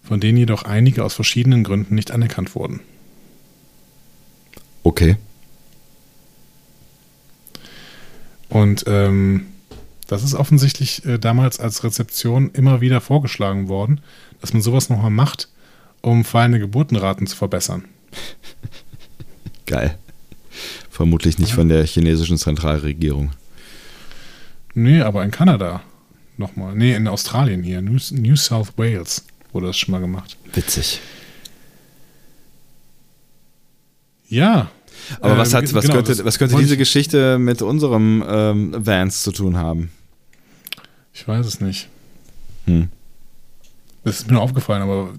von denen jedoch einige aus verschiedenen Gründen nicht anerkannt wurden. Okay. Und ähm, das ist offensichtlich äh, damals als Rezeption immer wieder vorgeschlagen worden, dass man sowas nochmal macht, um fallende Geburtenraten zu verbessern. [laughs] Geil. Vermutlich nicht ja. von der chinesischen Zentralregierung. Nee, aber in Kanada nochmal. Nee, in Australien hier. New, New South Wales wurde das schon mal gemacht. Witzig. Ja. Aber was, Ähm, hat, was genau, könnte, was könnte diese ich- Geschichte mit unserem ähm, Vans zu tun haben? Ich weiß es nicht. Hm. Das ist mir nur aufgefallen, aber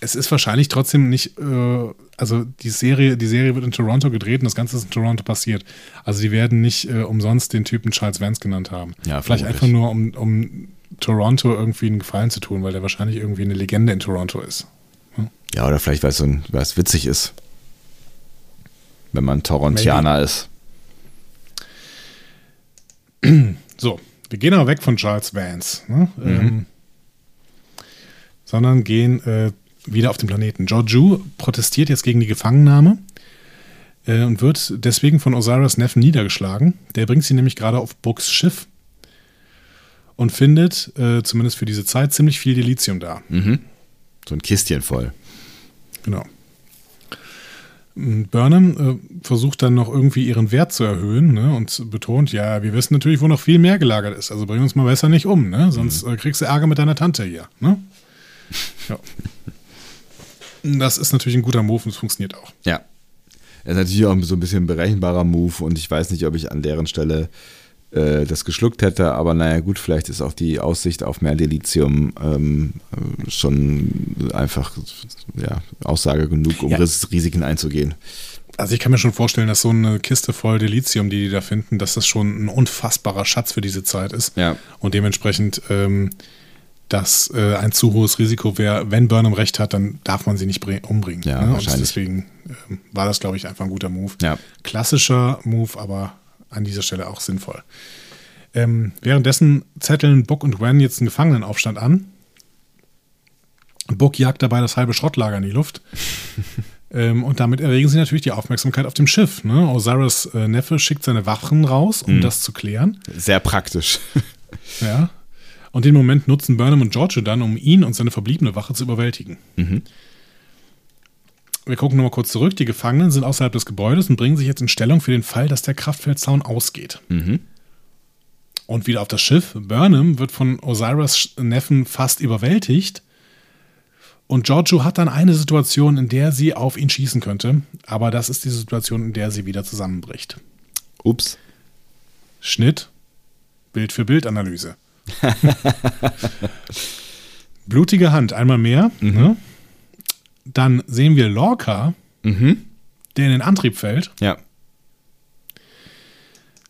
es ist wahrscheinlich trotzdem nicht, äh, also die Serie, die Serie wird in Toronto gedreht und das Ganze ist in Toronto passiert. Also die werden nicht äh, umsonst den Typen Charles Vance genannt haben. Ja, Vielleicht einfach nur, um, um Toronto irgendwie einen Gefallen zu tun, weil der wahrscheinlich irgendwie eine Legende in Toronto ist. Ja, oder vielleicht, weil es, so ein, weil es witzig ist. Wenn man Torontianer ist. So, wir gehen aber weg von Charles Vance, ne? ähm, sondern gehen äh, wieder auf den Planeten. Georgiou protestiert jetzt gegen die Gefangennahme äh, und wird deswegen von Osiris Neffen niedergeschlagen. Der bringt sie nämlich gerade auf Brooks Schiff und findet, äh, zumindest für diese Zeit, ziemlich viel Delizium da. So ein Kistchen voll. Genau. Burnham äh, versucht dann noch irgendwie ihren Wert zu erhöhen ne, und betont, ja, wir wissen natürlich, wo noch viel mehr gelagert ist. Also bring uns mal besser nicht um, ne? sonst äh, kriegst du Ärger mit deiner Tante hier. Ne? Ja. Das ist natürlich ein guter Move und es funktioniert auch. Ja. Er ist natürlich auch so ein bisschen ein berechenbarer Move und ich weiß nicht, ob ich an deren Stelle äh, das geschluckt hätte, aber naja, gut, vielleicht ist auch die Aussicht auf mehr Delizium ähm, äh, schon einfach ja, Aussage genug, um Ja. Ris Risiken einzugehen. Also ich kann mir schon vorstellen, dass so eine Kiste voll Delizium, die die da finden, dass das schon ein unfassbarer Schatz für diese Zeit ist. Ja. Und dementsprechend, ähm, dass äh, ein zu hohes Risiko wäre, wenn Burnham recht hat, dann darf man sie nicht umbringen. Ja, ne? Und wahrscheinlich. deswegen ähm, war das, glaube ich, einfach ein guter Move. Ja. Klassischer Move, aber an dieser Stelle auch sinnvoll. Ähm, währenddessen zetteln Buck und Wen jetzt einen Gefangenenaufstand an. Buck jagt dabei das halbe Schrottlager in die Luft. [laughs] ähm, und damit erregen sie natürlich die Aufmerksamkeit auf dem Schiff. Ne? Osiris äh, Neffe schickt seine Wachen raus, um das zu klären. Sehr praktisch. [laughs] Ja. Und den Moment nutzen Burnham und Giorgio dann, um ihn und seine verbliebene Wache zu überwältigen. Wir gucken nochmal kurz zurück. Die Gefangenen sind außerhalb des Gebäudes und bringen sich jetzt in Stellung für den Fall, dass der Kraftfeldzaun ausgeht. Und wieder auf das Schiff. Burnham wird von Osiris Neffen fast überwältigt. Und Giorgio hat dann eine Situation, in der sie auf ihn schießen könnte. Aber das ist die Situation, in der sie wieder zusammenbricht. Ups. Schnitt, Bild für Bildanalyse. [laughs] Blutige Hand, einmal mehr. Ne? Dann sehen wir Lorca, der in den Antrieb fällt. Ja.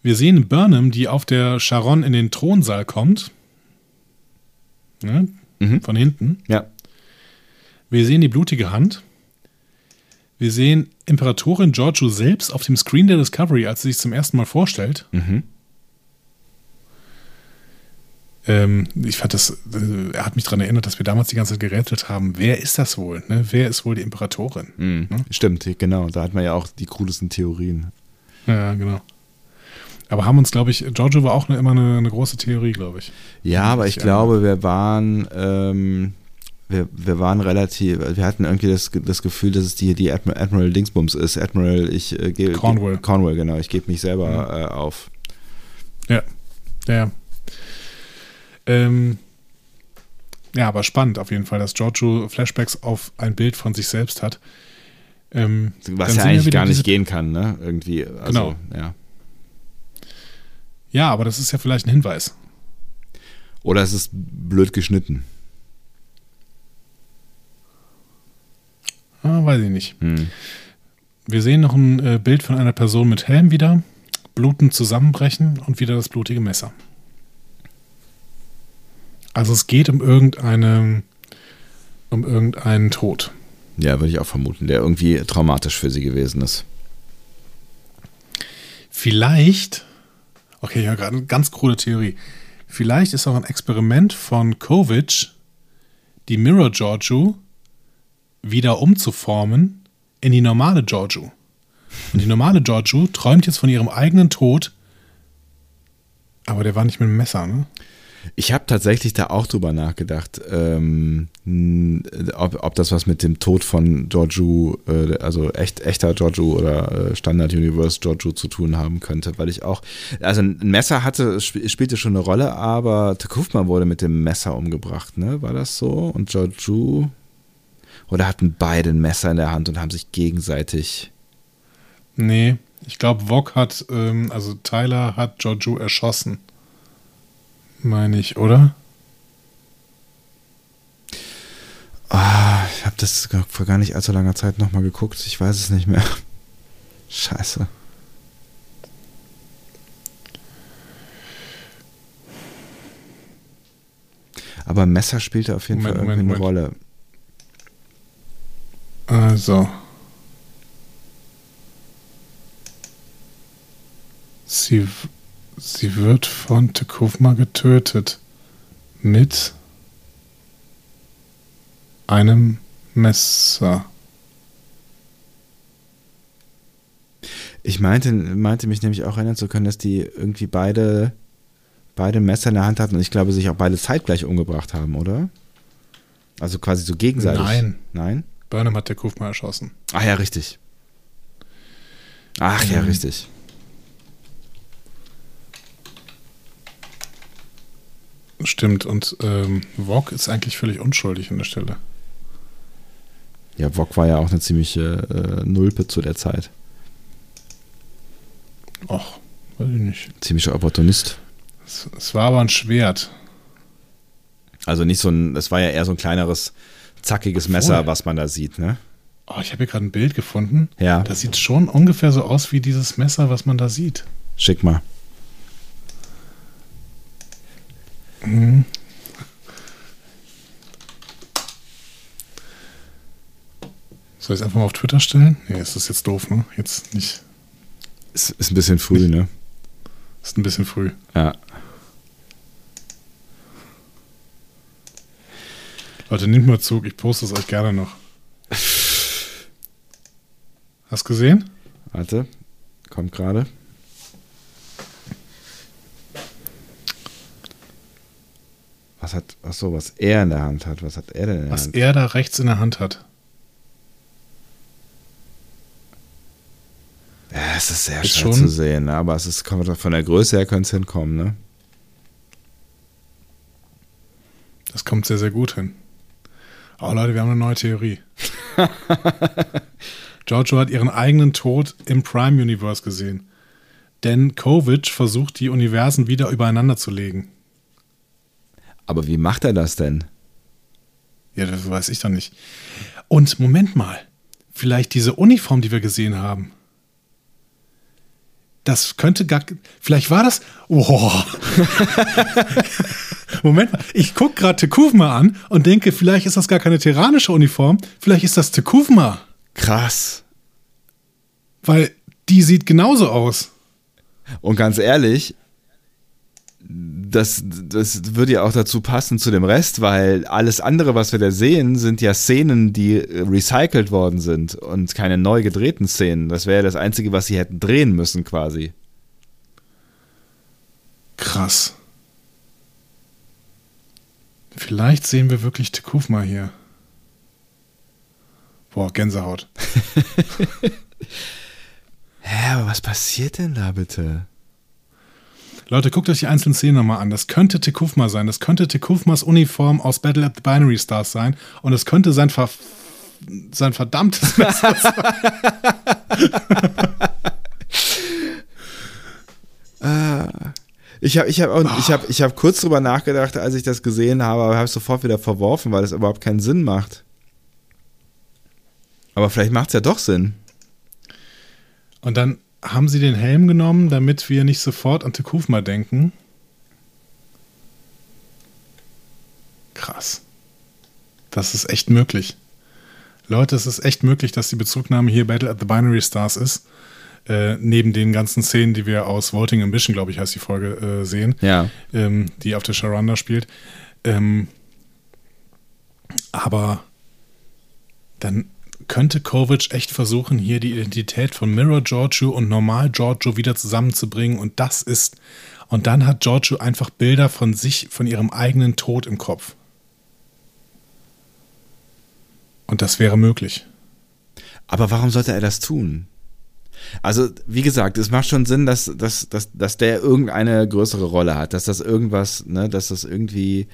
Wir sehen Burnham, die auf der Charon in den Thronsaal kommt. Ne? Von hinten. Ja. Wir sehen die blutige Hand. Wir sehen Imperatorin Giorgio selbst auf dem Screen der Discovery, als sie sich zum ersten Mal vorstellt. Ähm, ich fand das, äh, er hat mich daran erinnert, dass wir damals die ganze Zeit gerätselt haben. Wer ist das wohl? Ne? Wer ist wohl die Imperatorin? Mhm. Stimmt, genau. Da hat man ja auch die coolsten Theorien. Ja, genau. Aber haben uns, glaube ich, Giorgio war auch eine, immer eine, eine große Theorie, glaube ich. Ja, aber ich Ja. glaube, wir waren, ähm, wir, wir waren relativ, wir hatten irgendwie das, das Gefühl, dass es die, die Admiral, Admiral Dingsbums ist. Admiral, ich äh, gebe. Cornwall. Cornwall, genau. Ich gebe mich selber äh, auf. Ja. Ja. Ähm, ja, aber spannend auf jeden Fall, dass Giorgio Flashbacks auf ein Bild von sich selbst hat. Ähm, Was ja eigentlich gar nicht gehen kann, ne? Irgendwie. Also, Genau. Ja. Ja, aber das ist ja vielleicht ein Hinweis. Oder es ist blöd geschnitten. Ah, weiß ich nicht. Hm. Wir sehen noch ein äh, Bild von einer Person mit Helm wieder, blutend zusammenbrechen und wieder das blutige Messer. Also es geht um irgendeine, um irgendeinen Tod. Ja, würde ich auch vermuten, der irgendwie traumatisch für sie gewesen ist. Vielleicht, okay, ja, gerade eine ganz krude Theorie. Vielleicht ist auch ein Experiment von Kovic, die Mirror Giorgio wieder umzuformen in die normale Giorgio. Und die normale Giorgio träumt jetzt von ihrem eigenen Tod, aber der war nicht mit dem Messer, ne? Ich habe tatsächlich da auch drüber nachgedacht, ähm, ob, ob das was mit dem Tod von Giorgio, äh, also echt, echter Giorgio oder äh, Standard Universe Giorgio zu tun haben könnte, weil ich auch, also ein Messer hatte, sp spielte schon eine Rolle, aber Takufman wurde mit dem Messer umgebracht, ne? War das so? Und Giorgio, oder hatten beide ein Messer in der Hand und haben sich gegenseitig Nee, ich glaube, Vog hat, ähm, also Tyler hat Giorgio erschossen. Meine ich, oder? Ah, ich habe das vor gar nicht allzu langer Zeit nochmal geguckt. Ich weiß es nicht mehr. [laughs] Scheiße. Aber Messer spielte auf jeden Moment, Fall irgendwie Moment, eine Rolle. Also. Sie, sie wird von Tekufma getötet. Mit einem Messer. Ich meinte, meinte mich nämlich auch erinnern zu können, dass die irgendwie beide, beide Messer in der Hand hatten und ich glaube, sich auch beide zeitgleich umgebracht haben, oder? Also quasi so gegenseitig. Nein. Nein? Burnham hat Tekufma erschossen. Ach ja, richtig. Ach ja, Ähm. richtig. Stimmt, und ähm, Vog ist eigentlich völlig unschuldig an der Stelle. Ja, Wok war ja auch eine ziemliche äh, Nulpe zu der Zeit. Och, weiß ich nicht. Ziemlicher Opportunist. Es, es war aber ein Schwert. Also nicht so ein, es war ja eher so ein kleineres, zackiges Messer, Obwohl. was man da sieht, ne? Oh, ich habe hier gerade ein Bild gefunden. Ja. Das sieht schon ungefähr so aus wie dieses Messer, was man da sieht. Schick mal. Mhm. Soll ich es einfach mal auf Twitter stellen? Nee, ist das jetzt doof, ne? Jetzt nicht. Ist, ist ein bisschen früh, ne? Ist ein bisschen früh. Ja. Leute, nehmt mal Zug, ich poste es euch gerne noch. [laughs] Hast gesehen? Warte. Kommt gerade. Was hat, ach so, was er in der Hand hat. Was hat er denn in der Was Hand? er da rechts in der Hand hat. Ja, es ist sehr Ist schwer zu sehen, ne? aber es ist, von der Größe her könnte es hinkommen, ne? Das kommt sehr, sehr gut hin. Oh Leute, wir haben eine neue Theorie. [laughs] Giorgio hat ihren eigenen Tod im Prime Universe gesehen. Denn Kovic versucht, die Universen wieder übereinander zu legen. Aber wie macht er das denn? Ja, das weiß ich doch nicht. Und Moment mal. Vielleicht diese Uniform, die wir gesehen haben. Das könnte gar. Vielleicht war das. Oh. [laughs] Moment mal. Ich gucke gerade Tekufma an und denke, vielleicht ist das gar keine tyrannische Uniform. Vielleicht ist das Tekufma. Krass. Weil die sieht genauso aus. Und ganz ehrlich, das, das würde ja auch dazu passen zu dem Rest, weil alles andere, was wir da sehen, sind ja Szenen, die recycelt worden sind und keine neu gedrehten Szenen. Das wäre ja das Einzige, was sie hätten drehen müssen quasi. Krass. Vielleicht sehen wir wirklich Tekufma hier. Boah, Gänsehaut. [laughs] Hä, aber was passiert denn da bitte? Leute, guckt euch die einzelnen Szenen nochmal an. Das könnte Tekufma sein. Das könnte Tekufmas Uniform aus Battle at the Binary Stars sein. Und es könnte sein, ver sein verdammtes Messer sein. [laughs] Ich habe ich hab auch, ich hab, ich hab kurz drüber nachgedacht, als ich das gesehen habe, aber habe es sofort wieder verworfen, weil es überhaupt keinen Sinn macht. Aber vielleicht macht es ja doch Sinn. Und dann haben sie den Helm genommen, damit wir nicht sofort an Tekufma denken. Krass. Das ist echt möglich. Leute, es ist echt möglich, dass die Bezugnahme hier Battle at the Binary Stars ist. Äh, neben den ganzen Szenen, die wir aus Voting Ambition, glaube ich, heißt die Folge, äh, sehen, Ja. ähm, die auf der Sharanda spielt. Ähm, aber dann könnte Kovic echt versuchen, hier die Identität von Mirror Giorgio und Normal Giorgio wieder zusammenzubringen. Und das ist. Und dann hat Giorgio einfach Bilder von sich, von ihrem eigenen Tod im Kopf. Und das wäre möglich. Aber warum sollte er das tun? Also, wie gesagt, es macht schon Sinn, dass, dass, dass, dass der irgendeine größere Rolle hat, dass das irgendwas, ne, dass das irgendwie.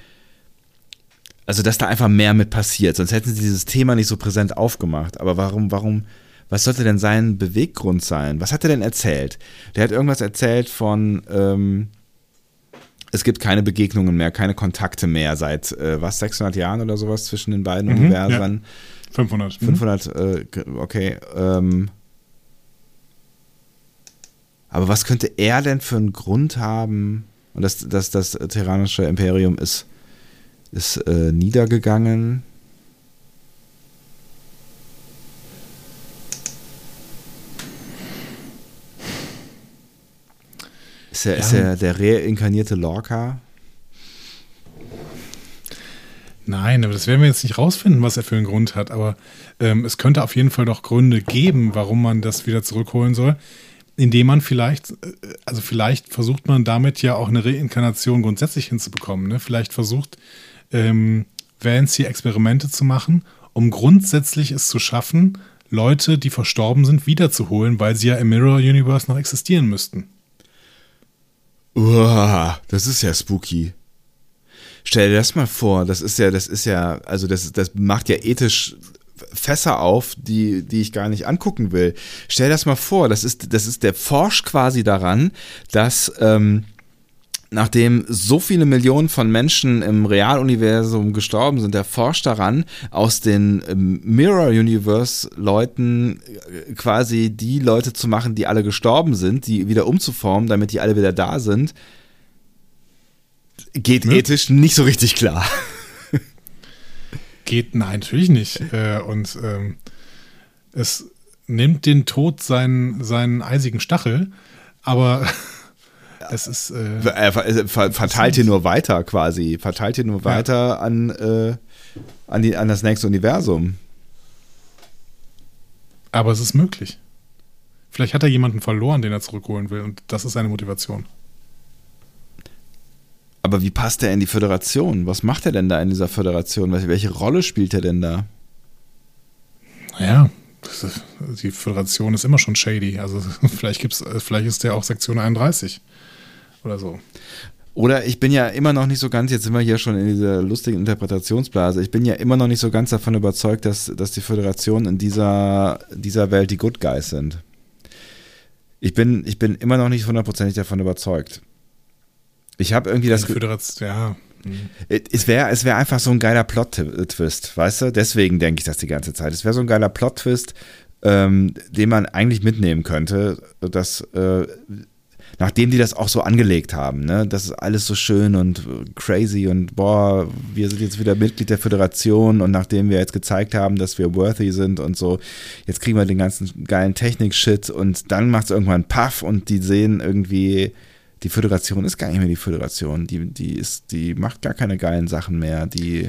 Also, dass da einfach mehr mit passiert. Sonst hätten sie dieses Thema nicht so präsent aufgemacht. Aber warum, warum, was sollte denn sein Beweggrund sein? Was hat er denn erzählt? Der hat irgendwas erzählt von, ähm, es gibt keine Begegnungen mehr, keine Kontakte mehr seit, äh, was, 600 Jahren oder sowas zwischen den beiden Mhm, Universen. 500. Mhm. 500, äh, okay. Ähm, aber was könnte er denn für einen Grund haben? Und das, das, das terranische Imperium ist, ist äh, niedergegangen. Ist er, ist Ja. er der reinkarnierte Lorca? Nein, aber das werden wir jetzt nicht rausfinden, was er für einen Grund hat. Aber ähm, es könnte auf jeden Fall doch Gründe geben, warum man das wieder zurückholen soll. Indem man vielleicht, äh, also vielleicht versucht man damit ja auch eine Reinkarnation grundsätzlich hinzubekommen. Ne? Vielleicht versucht ähm, Vance hier Experimente zu machen, um grundsätzlich es zu schaffen, Leute, die verstorben sind, wiederzuholen, weil sie ja im Mirror Universe noch existieren müssten. Uah, das ist ja spooky. Stell dir das mal vor, das ist ja, das ist ja, also das, das macht ja ethisch Fässer auf, die, die ich gar nicht angucken will. Stell dir das mal vor, das ist, das ist der forscht quasi daran, dass ähm, nachdem so viele Millionen von Menschen im Realuniversum gestorben sind, der forscht daran, aus den ähm, Mirror Universe Leuten äh, quasi die Leute zu machen, die alle gestorben sind, die wieder umzuformen, damit die alle wieder da sind. Geht Ja. ethisch nicht so richtig klar. [laughs] Geht, nein, natürlich nicht. Äh, und ähm, es nimmt den Tod seinen, seinen eisigen Stachel, aber [laughs] es ist. Äh, Er ver- er ver- verteilt hier nur weiter quasi, verteilt hier nur weiter an, äh, an, die, an das nächste Universum. aber es ist möglich. Vielleicht hat er jemanden verloren, den er zurückholen will, und das ist seine Motivation. Aber wie passt er in die Föderation? Was macht er denn da in dieser Föderation? Welche, Rolle spielt er denn da? Naja, die Föderation ist immer schon shady. Also [laughs] vielleicht gibt's, äh, vielleicht ist der auch Sektion 31 oder so. Oder ich bin ja immer noch nicht so ganz, jetzt sind wir hier schon in dieser lustigen Interpretationsblase, ich bin ja immer noch nicht so ganz davon überzeugt, dass, dass die Föderation in dieser, dieser Welt die Good Guys sind. Ich bin, ich bin immer noch nicht hundertprozentig davon überzeugt. Ich habe irgendwie das Föderation, ja. hm. Es wäre es wär einfach so ein geiler Plot-Twist, weißt du? Deswegen denke ich das die ganze Zeit. Es wäre so ein geiler Plot-Twist, ähm, den man eigentlich mitnehmen könnte, dass, äh, nachdem die das auch so angelegt haben, ne? Das ist alles so schön und crazy und boah, wir sind jetzt wieder Mitglied der Föderation und nachdem wir jetzt gezeigt haben, dass wir worthy sind und so, jetzt kriegen wir den ganzen geilen Technik-Shit und dann macht es irgendwann Puff und die sehen irgendwie, die Föderation ist gar nicht mehr die Föderation. Die, die, ist, die macht gar keine geilen Sachen mehr. Die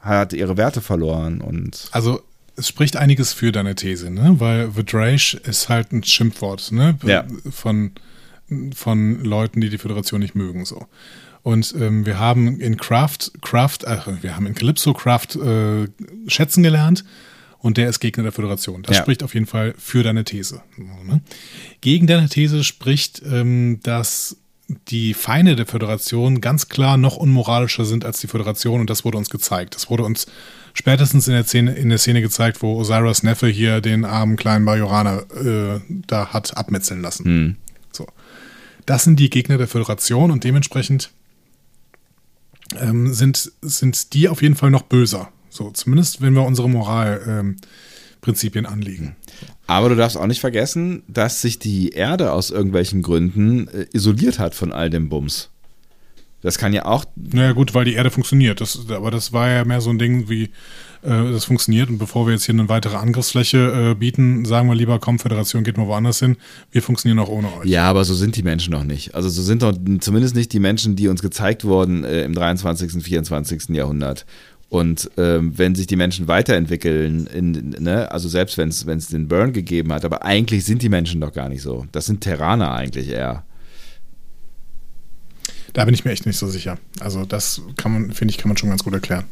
hat ihre Werte verloren und Also es spricht einiges für deine These, ne? Weil Vidrash ist halt ein Schimpfwort, ne? Ja. Von, von Leuten, die die Föderation nicht mögen, so. Und ähm, wir haben in Craft, Craft, äh, wir haben in Calypso Craft äh, schätzen gelernt und der ist Gegner der Föderation. Das Ja. spricht auf jeden Fall für deine These. Ne? Gegen deine These spricht, ähm, dass die Feinde der Föderation ganz klar noch unmoralischer sind als die Föderation und das wurde uns gezeigt. Das wurde uns spätestens in der Szene, in der Szene gezeigt, wo Osiris Neffe hier den armen kleinen Bajoraner äh, da hat abmetzeln lassen. hm. Das sind die Gegner der Föderation und dementsprechend ähm, sind, sind die auf jeden Fall noch böser. So, zumindest wenn wir unsere Moralprinzipien ähm, anlegen. Aber du darfst auch nicht vergessen, dass sich die Erde aus irgendwelchen Gründen äh, isoliert hat von all dem Bums. Das kann ja auch. Naja, gut, weil die Erde funktioniert. Das, aber das war ja mehr so ein Ding wie, das funktioniert. Und bevor wir jetzt hier eine weitere Angriffsfläche äh, bieten, sagen wir lieber, komm, Föderation, geht mal woanders hin. Wir funktionieren auch ohne euch. Ja, aber so sind die Menschen noch nicht. Also so sind doch zumindest nicht die Menschen, die uns gezeigt wurden äh, im 23., 24. Jahrhundert. Und ähm, wenn sich die Menschen weiterentwickeln, in, ne, also selbst wenn es den Burn gegeben hat, aber eigentlich sind die Menschen doch gar nicht so. Das sind Terraner eigentlich eher. Da bin ich mir echt nicht so sicher. Also das kann man, finde ich, kann man schon ganz gut erklären.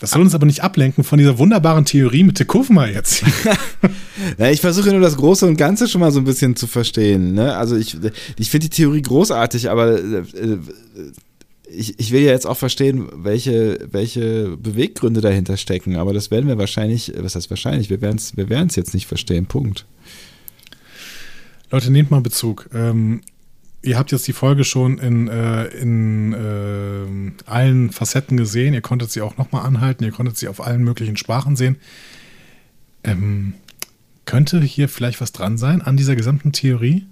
Das soll uns aber nicht ablenken von dieser wunderbaren Theorie mit Tekufma jetzt. [laughs] Na, ich versuche nur das Große und Ganze schon mal so ein bisschen zu verstehen. Ne? Also ich, ich finde die Theorie großartig, aber äh, ich, ich will ja jetzt auch verstehen, welche, welche Beweggründe dahinter stecken, aber das werden wir wahrscheinlich, was heißt wahrscheinlich, wir werden es wir jetzt nicht verstehen, Punkt. Leute, nehmt mal Bezug. Ähm, ihr habt jetzt die Folge schon in, äh, in äh, allen Facetten gesehen. Ihr konntet sie auch nochmal anhalten. Ihr konntet sie auf allen möglichen Sprachen sehen. Ähm, könnte hier vielleicht was dran sein an dieser gesamten Theorie?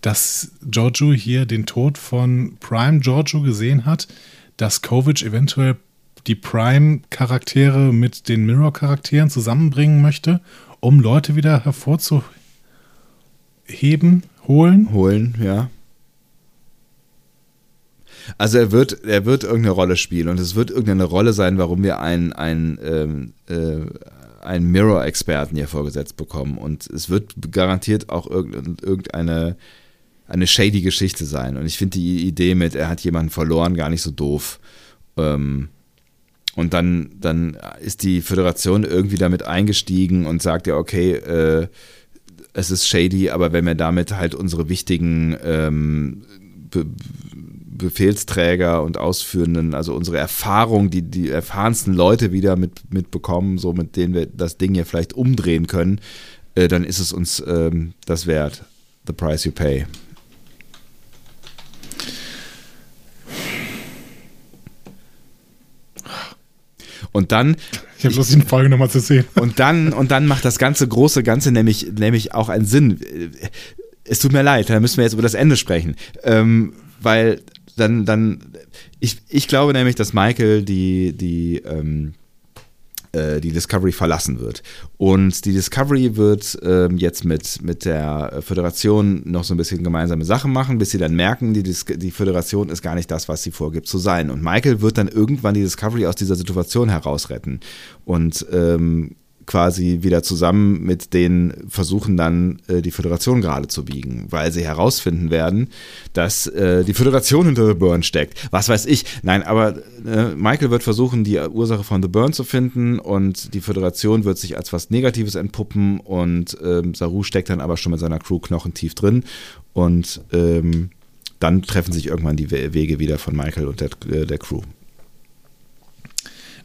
Dass Giorgio hier den Tod von Prime Giorgio gesehen hat, dass Kovic eventuell die Prime-Charaktere mit den Mirror-Charakteren zusammenbringen möchte, um Leute wieder hervorzuheben, holen? Holen, ja. Also er wird, er wird irgendeine Rolle spielen und es wird irgendeine Rolle sein, warum wir ein, ein, ähm, äh, einen Mirror-Experten hier vorgesetzt bekommen. Und es wird garantiert auch irgendeine eine shady Geschichte sein. Und ich finde die Idee mit, er hat jemanden verloren, gar nicht so doof. Ähm, und dann, dann ist die Föderation irgendwie damit eingestiegen und sagt ja, okay, äh, es ist shady, aber wenn wir damit halt unsere wichtigen ähm, Be Befehlsträger und Ausführenden, also unsere Erfahrung, die die erfahrensten Leute wieder mit, mitbekommen, so mit denen wir das Ding ja vielleicht umdrehen können, äh, dann ist es uns ähm, das wert. The price you pay. Und dann. Ich habe Lust, die Folge nochmal zu sehen. Und dann, und dann macht das ganze große Ganze nämlich, nämlich auch einen Sinn. Es tut mir leid, da müssen wir jetzt über das Ende sprechen. Ähm, weil dann, dann, ich, ich glaube nämlich, dass Michael die, die, ähm, äh, die Discovery verlassen wird. Und die Discovery wird ähm, jetzt mit, mit der Föderation noch so ein bisschen gemeinsame Sachen machen, bis sie dann merken, die, die Föderation ist gar nicht das, was sie vorgibt zu sein. Und Michael wird dann irgendwann die Discovery aus dieser Situation herausretten. Und ähm, quasi wieder zusammen mit denen versuchen dann äh, die Föderation gerade zu biegen, weil sie herausfinden werden, dass äh, die Föderation hinter The Burn steckt. Was weiß ich. Nein, aber äh, Michael wird versuchen, die Ursache von The Burn zu finden und die Föderation wird sich als was Negatives entpuppen und ähm, Saru steckt dann aber schon mit seiner Crew knochentief drin und ähm, dann treffen sich irgendwann die Wege wieder von Michael und der, äh, der Crew.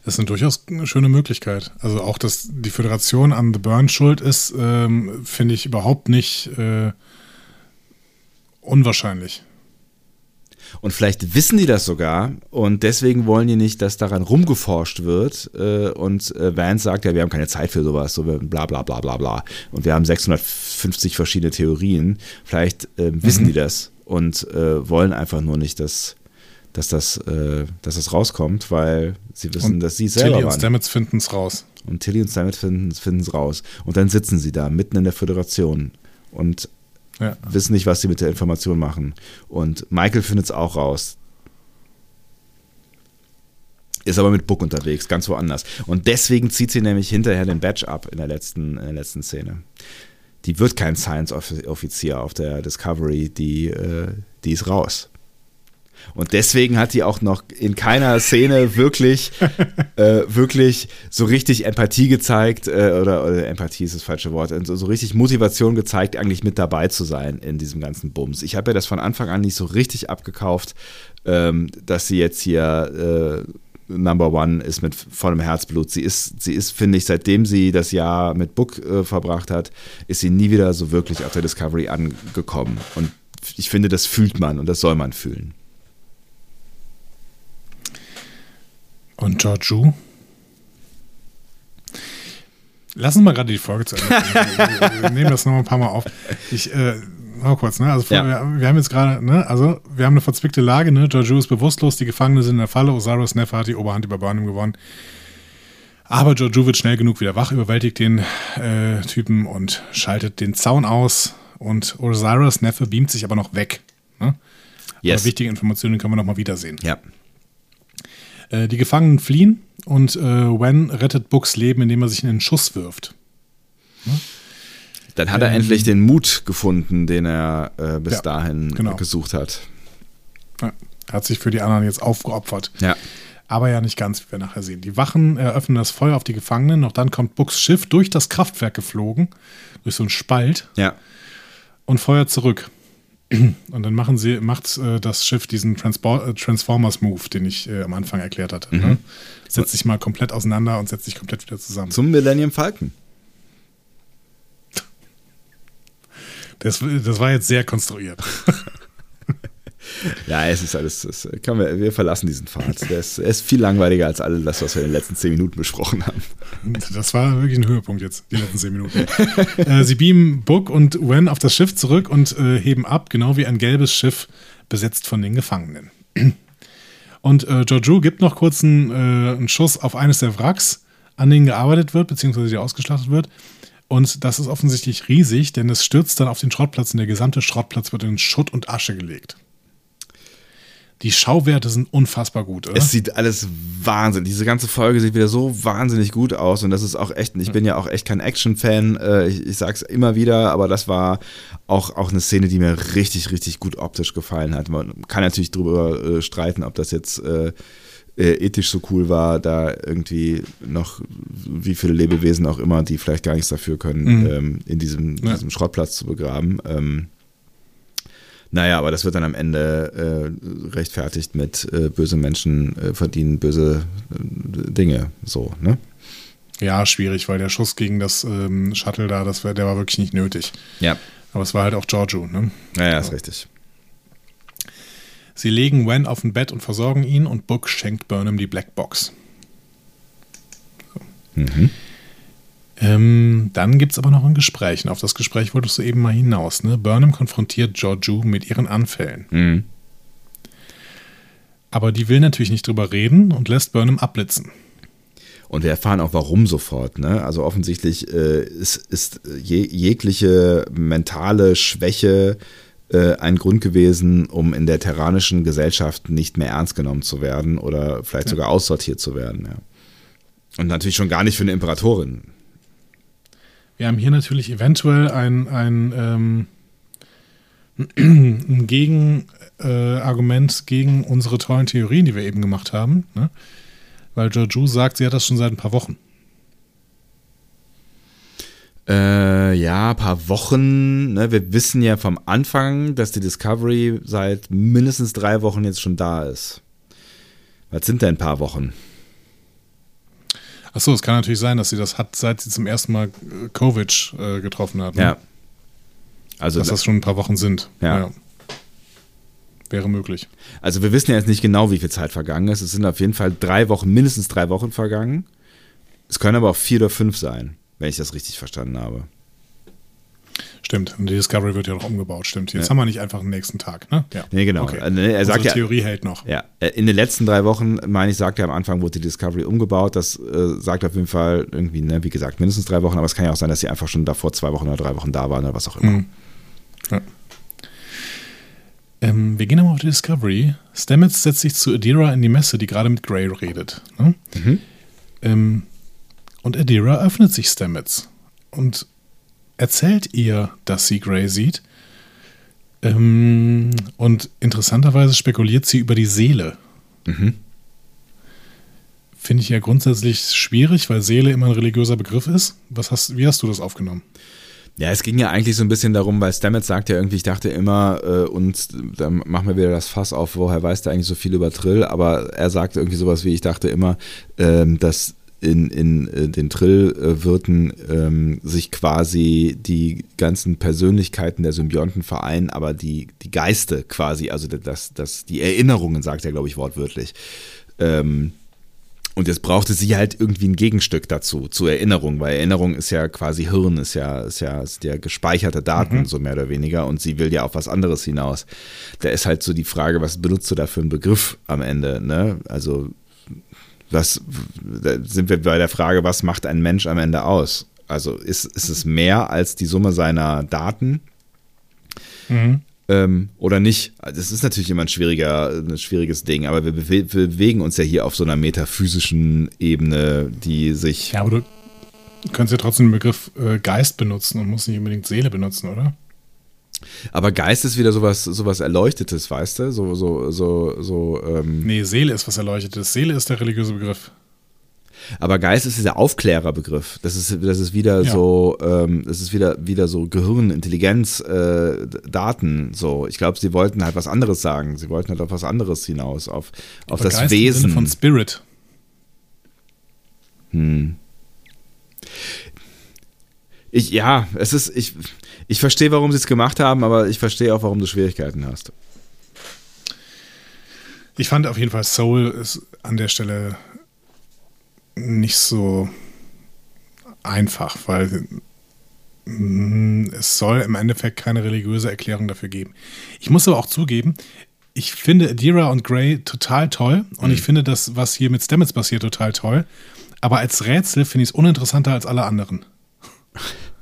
Das ist eine durchaus schöne Möglichkeit. Also auch, dass die Föderation an The Burn schuld ist, ähm, finde ich überhaupt nicht äh, unwahrscheinlich. Und vielleicht wissen die das sogar und deswegen wollen die nicht, dass daran rumgeforscht wird. Äh, und äh, Vance sagt ja, wir haben keine Zeit für sowas, so bla bla bla bla bla. Und wir haben 650 verschiedene Theorien. Vielleicht äh, wissen mhm. die das und äh, wollen einfach nur nicht, dass dass das, äh, dass das rauskommt, weil sie wissen, und dass sie selber Tilly und Stamets finden es raus. Und Tilly und Stamets finden es raus. Und dann sitzen sie da, mitten in der Föderation und ja. wissen nicht, was sie mit der Information machen. Und Michael findet es auch raus. Ist aber mit Book unterwegs, ganz woanders. Und deswegen zieht sie nämlich hinterher den Badge ab in der letzten, in der letzten Szene. Die wird kein Science-Offizier auf der Discovery, die, äh, die ist raus. Und deswegen hat die auch noch in keiner Szene wirklich, [laughs] äh, wirklich so richtig Empathie gezeigt, äh, oder, oder, Empathie ist das falsche Wort, so, so, richtig Motivation gezeigt, eigentlich mit dabei zu sein in diesem ganzen Bums. Ich habe ja das von Anfang an nicht so richtig abgekauft, ähm, dass sie jetzt hier äh, Number One ist mit vollem Herzblut. Sie ist, sie ist, finde ich, seitdem sie das Jahr mit Book äh, verbracht hat, ist sie nie wieder so wirklich auf der Discovery angekommen. Und ich finde, das fühlt man und das soll man fühlen. Und Georgiou? Lassen wir mal gerade die Folge zu Ende. [laughs] wir nehmen das noch ein paar Mal auf. Ich, äh, mal kurz, ne? Also, ja. wir, wir, haben jetzt gerade, ne? Also, wir haben eine verzwickte Lage, ne? Georgiou ist bewusstlos, die Gefangenen sind in der Falle, Osiris Neffe hat die Oberhand über Burnham gewonnen. Aber Georgiou wird schnell genug wieder wach, überwältigt den äh, Typen und schaltet den Zaun aus. Und Osiris Neffe beamt sich aber noch weg. Ne? Yes. Aber wichtige Informationen können wir noch mal wiedersehen. Ja. Äh, die Gefangenen fliehen und äh, Wen rettet Books Leben, indem er sich in den Schuss wirft. Hm? Dann hat er ähm, endlich den Mut gefunden, den er äh, bis ja, dahin genau. gesucht hat. Ja, hat sich für die anderen jetzt aufgeopfert. Ja. Aber ja nicht ganz, wie wir nachher sehen. Die Wachen eröffnen das Feuer auf die Gefangenen, noch dann kommt Books Schiff durch das Kraftwerk geflogen, durch so einen Spalt. Ja. Und feuert zurück. Und dann machen sie, macht äh, das Schiff diesen Transpor äh, Transformers-Move, den ich äh, am Anfang erklärt hatte. Ne? Setzt sich mal komplett auseinander und setzt sich komplett wieder zusammen. Zum Millennium Falcon. Das, das war jetzt sehr konstruiert. [laughs] Ja, es ist alles, das kann wir, wir verlassen diesen Pfad. Der ist, viel langweiliger als alles das, was wir in den letzten zehn Minuten besprochen haben. Das war wirklich ein Höhepunkt jetzt, die letzten zehn Minuten. [laughs] äh, sie beamen Book und Wen auf das Schiff zurück und äh, heben ab, genau wie ein gelbes Schiff, besetzt von den Gefangenen. [clears throat] Und äh, Giorgio gibt noch kurz einen, äh, einen Schuss auf eines der Wracks, an denen gearbeitet wird, beziehungsweise die ausgeschlachtet wird. Und das ist offensichtlich riesig, denn es stürzt dann auf den Schrottplatz und der gesamte Schrottplatz wird in Schutt und Asche gelegt. Die Schauwerte sind unfassbar gut, oder? Es sieht alles Wahnsinn. Diese ganze Folge sieht wieder so wahnsinnig gut aus und das ist auch echt, ich bin ja auch echt kein Action-Fan, äh, ich, ich sag's immer wieder, aber das war auch, auch eine Szene, die mir richtig, richtig gut optisch gefallen hat. Man kann natürlich drüber äh, streiten, ob das jetzt äh, äh, ethisch so cool war, da irgendwie noch wie viele Lebewesen auch immer, die vielleicht gar nichts dafür können, Mhm. ähm, in diesem, Ja. diesem Schrottplatz zu begraben. Ähm, naja, aber das wird dann am Ende äh, rechtfertigt mit äh, böse Menschen äh, verdienen böse äh, Dinge. So, ne? Ja, schwierig, weil der Schuss gegen das ähm, Shuttle da, das war, der war wirklich nicht nötig. Ja. Aber es war halt auch Giorgio, ne? Naja, ist richtig. Sie legen Wen auf ein Bett und versorgen ihn und Book schenkt Burnham die Blackbox. Mhm. Ähm, dann gibt es aber noch ein Gespräch. Und auf das Gespräch wolltest du eben mal hinaus. Ne? Burnham konfrontiert Giorgio mit ihren Anfällen. Mhm. Aber die will natürlich nicht drüber reden und lässt Burnham abblitzen. Und wir erfahren auch warum sofort. Ne? Also offensichtlich äh, ist, ist je, jegliche mentale Schwäche äh, ein Grund gewesen, um in der terranischen Gesellschaft nicht mehr ernst genommen zu werden oder vielleicht sogar aussortiert zu werden. Ja. Und natürlich schon gar nicht für eine Imperatorin. Wir haben hier natürlich eventuell ein, ein, ähm, [clears throat] ein Gegenargument äh, gegen unsere tollen Theorien, die wir eben gemacht haben. Ne? Weil Giorgio sagt, sie hat das schon seit ein paar Wochen. Äh, ja, ein paar Wochen. Ne? Wir wissen ja vom Anfang, dass die Discovery seit mindestens drei Wochen jetzt schon da ist. Was sind denn ein paar Wochen? Achso, es kann natürlich sein, dass sie das hat, seit sie zum ersten Mal äh, Kovic äh, getroffen hat. Ne? Ja. Also, Dass das schon ein paar Wochen sind. Ja. Wäre möglich. also wir wissen ja jetzt nicht genau, wie viel Zeit vergangen ist. Es sind auf jeden Fall drei Wochen, mindestens drei Wochen vergangen. Es können aber auch vier oder fünf sein, wenn ich das richtig verstanden habe. Stimmt. Und die Discovery wird ja noch umgebaut. Stimmt. Jetzt Ja. haben wir nicht einfach einen nächsten Tag. Ne? Ja. Nee, genau. Okay. Nee, er sagt Unsere ja- Theorie hält noch. Ja, äh, in den letzten drei Wochen, meine ich, sagt er am Anfang, wurde die Discovery umgebaut. Das äh, sagt auf jeden Fall irgendwie, ne, wie gesagt, mindestens drei Wochen, aber es kann ja auch sein, dass sie einfach schon davor zwei Wochen oder drei Wochen da waren oder was auch immer. Mhm. Ja. Ähm, wir gehen nochmal auf die Discovery. Stamets setzt sich zu Adira in die Messe, die gerade mit Grey redet. Ne? Mhm. Ähm, und Adira öffnet sich Stamets und erzählt ihr, dass sie Grey sieht. Ähm, und interessanterweise spekuliert sie über die Seele. Mhm. Finde ich ja grundsätzlich schwierig, weil Seele immer ein religiöser Begriff ist. Was hast, wie hast du das aufgenommen? Ja, es ging ja eigentlich so ein bisschen darum, weil Stamets sagt ja irgendwie, ich dachte immer, äh, und dann machen wir wieder das Fass auf, woher weiß der eigentlich so viel über Trill, aber er sagte irgendwie sowas wie, ich dachte immer, ähm, dass in, in äh, den Trill-Wirten ähm, sich quasi die ganzen Persönlichkeiten der Symbionten vereinen, aber die, die Geiste quasi, also das, das, die Erinnerungen, sagt er, glaube ich, wortwörtlich. Ähm, und jetzt brauchte sie halt irgendwie ein Gegenstück dazu, zur Erinnerung, weil Erinnerung ist ja quasi Hirn, ist ja, ist ja, ist ja gespeicherte Daten, so mehr oder weniger, und sie will ja auf was anderes hinaus. Da ist halt so die Frage, was benutzt du da für einen Begriff am Ende, ne? Also, was, da sind wir bei der Frage, was macht ein Mensch am Ende aus? Also, ist, ist es mehr als die Summe seiner Daten? ähm, oder nicht. Das ist natürlich immer ein, schwieriger, ein schwieriges Ding, aber wir, bewe wir bewegen uns ja hier auf so einer metaphysischen Ebene, die sich. Ja, aber du könntest ja trotzdem den Begriff äh, Geist benutzen und musst nicht unbedingt Seele benutzen, oder? Aber Geist ist wieder sowas, sowas Erleuchtetes, weißt du? So, so, so, so. Ähm, Nee, Seele ist was Erleuchtetes. Seele ist der religiöse Begriff. Aber Geist ist dieser Aufklärerbegriff. Das ist, das ist wieder Ja. so, ähm, das ist wieder, wieder so Gehirn, Intelligenz, äh, Daten. So, ich glaube, sie wollten halt was anderes sagen. Sie wollten halt auf was anderes hinaus, auf, auf Aber das Geist im Sinne Wesen. von Spirit. Hm. Ich, ja, es ist, ich, ich verstehe, warum sie es gemacht haben, aber ich verstehe auch, warum du Schwierigkeiten hast. Ich fand auf jeden Fall Soul ist an der Stelle nicht so einfach, weil mm, es soll im Endeffekt keine religiöse Erklärung dafür geben. Ich muss aber auch zugeben, ich finde Adira und Grey total toll und ich finde das, was hier mit Stamets passiert, total toll. Aber als Rätsel finde ich es uninteressanter als alle anderen. [laughs]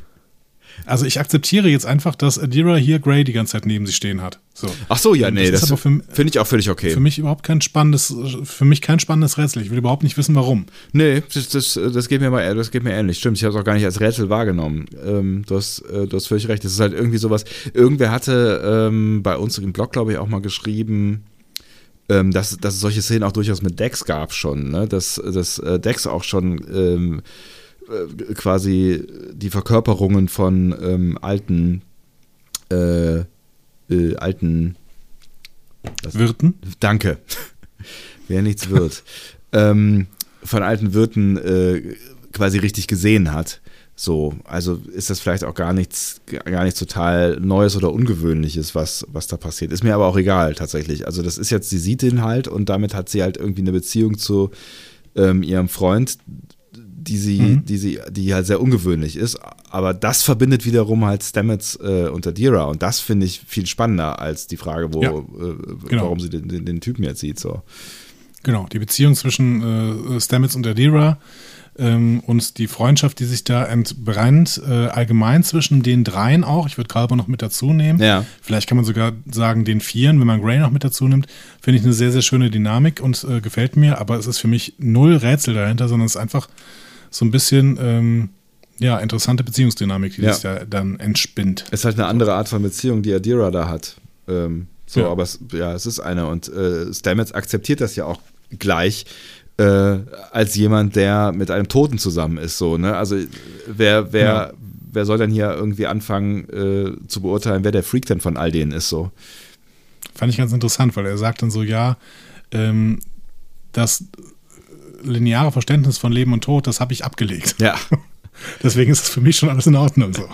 Also ich akzeptiere jetzt einfach, dass Adira hier Grey die ganze Zeit neben sich stehen hat. So. Ach so, ja, nee, das das, finde ich auch völlig okay. Für mich überhaupt kein spannendes, für mich kein spannendes Rätsel. Ich will überhaupt nicht wissen, warum. Nee, das, das, das geht mir mal, das geht mir ähnlich. Stimmt, ich habe es auch gar nicht als Rätsel wahrgenommen. Ähm, du, hast, äh, du hast völlig recht. Das ist halt irgendwie sowas. Irgendwer hatte ähm, bei uns im Blog, glaube ich, auch mal geschrieben, ähm, dass, dass es solche Szenen auch durchaus mit Dex gab schon, ne? Dass, dass äh, Dex auch schon ähm, äh, quasi die Verkörperungen von ähm, alten äh, äh, alten Wirten? Danke. [laughs] Wer nichts wird. ähm, von alten Wirten äh, quasi richtig gesehen hat. So, also ist das vielleicht auch gar nichts, gar nichts total Neues oder Ungewöhnliches, was, was da passiert. Ist mir aber auch egal, tatsächlich. Also, das ist jetzt, sie sieht ihn halt und damit hat sie halt irgendwie eine Beziehung zu ähm, ihrem Freund, die sie, Mhm. die sie, die halt sehr ungewöhnlich ist. Aber das verbindet wiederum halt Stamets äh, und Adira und das finde ich viel spannender als die Frage, wo, Ja, äh, genau. warum sie den, den, den Typen jetzt sieht. So. Genau, die Beziehung zwischen äh, Stamets und Adira ähm, und die Freundschaft, die sich da entbrennt, äh, allgemein zwischen den dreien auch. Ich würde Kalber noch mit dazu nehmen. Ja. Vielleicht kann man sogar sagen, den Vieren, wenn man Grey noch mit dazu nimmt, finde ich eine sehr, sehr schöne Dynamik und äh, gefällt mir. Aber es ist für mich null Rätsel dahinter, sondern es ist einfach so ein bisschen ähm, ja, interessante Beziehungsdynamik, die Ja. sich da dann entspinnt. Ist halt eine andere Art von Beziehung, die Adira da hat. Ähm, so, Ja. aber es, ja, es ist eine. Und äh, Stamets akzeptiert das ja auch gleich äh, als jemand, der mit einem Toten zusammen ist. So, ne? Also wer, wer, Ja. wer soll denn hier irgendwie anfangen äh, zu beurteilen, wer der Freak denn von all denen ist? So. Fand ich ganz interessant, weil er sagt dann so, ja, ähm, das lineare Verständnis von Leben und Tod, das habe ich abgelegt. Ja. [laughs] Deswegen ist es für mich schon alles in Ordnung so.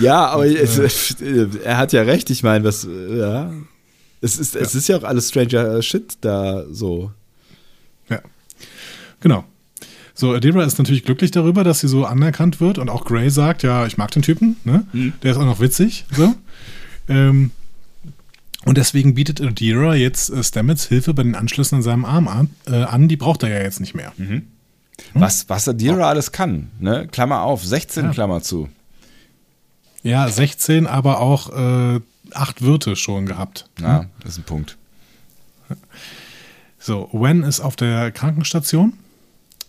Ja, aber Und, es, er hat ja recht. Ich meine, was, äh, ja. Es ist, es ist ja auch alles Stranger Shit da so. Ja. Genau. So, Adira ist natürlich glücklich darüber, dass sie so anerkannt wird und auch Grey sagt, ja, ich mag den Typen, ne? Der ist auch noch witzig, so. ähm, und deswegen bietet Adira jetzt äh, Stamets Hilfe bei den Anschlüssen an seinem Arm an, äh, an. Die braucht er ja jetzt nicht mehr. Was, was Adira alles kann, ne? Klammer auf, 16 Ja. Klammer zu. Ja, 16, aber auch äh, acht Wirte schon gehabt. Ja, das ist ein Punkt. So, Wen ist auf der Krankenstation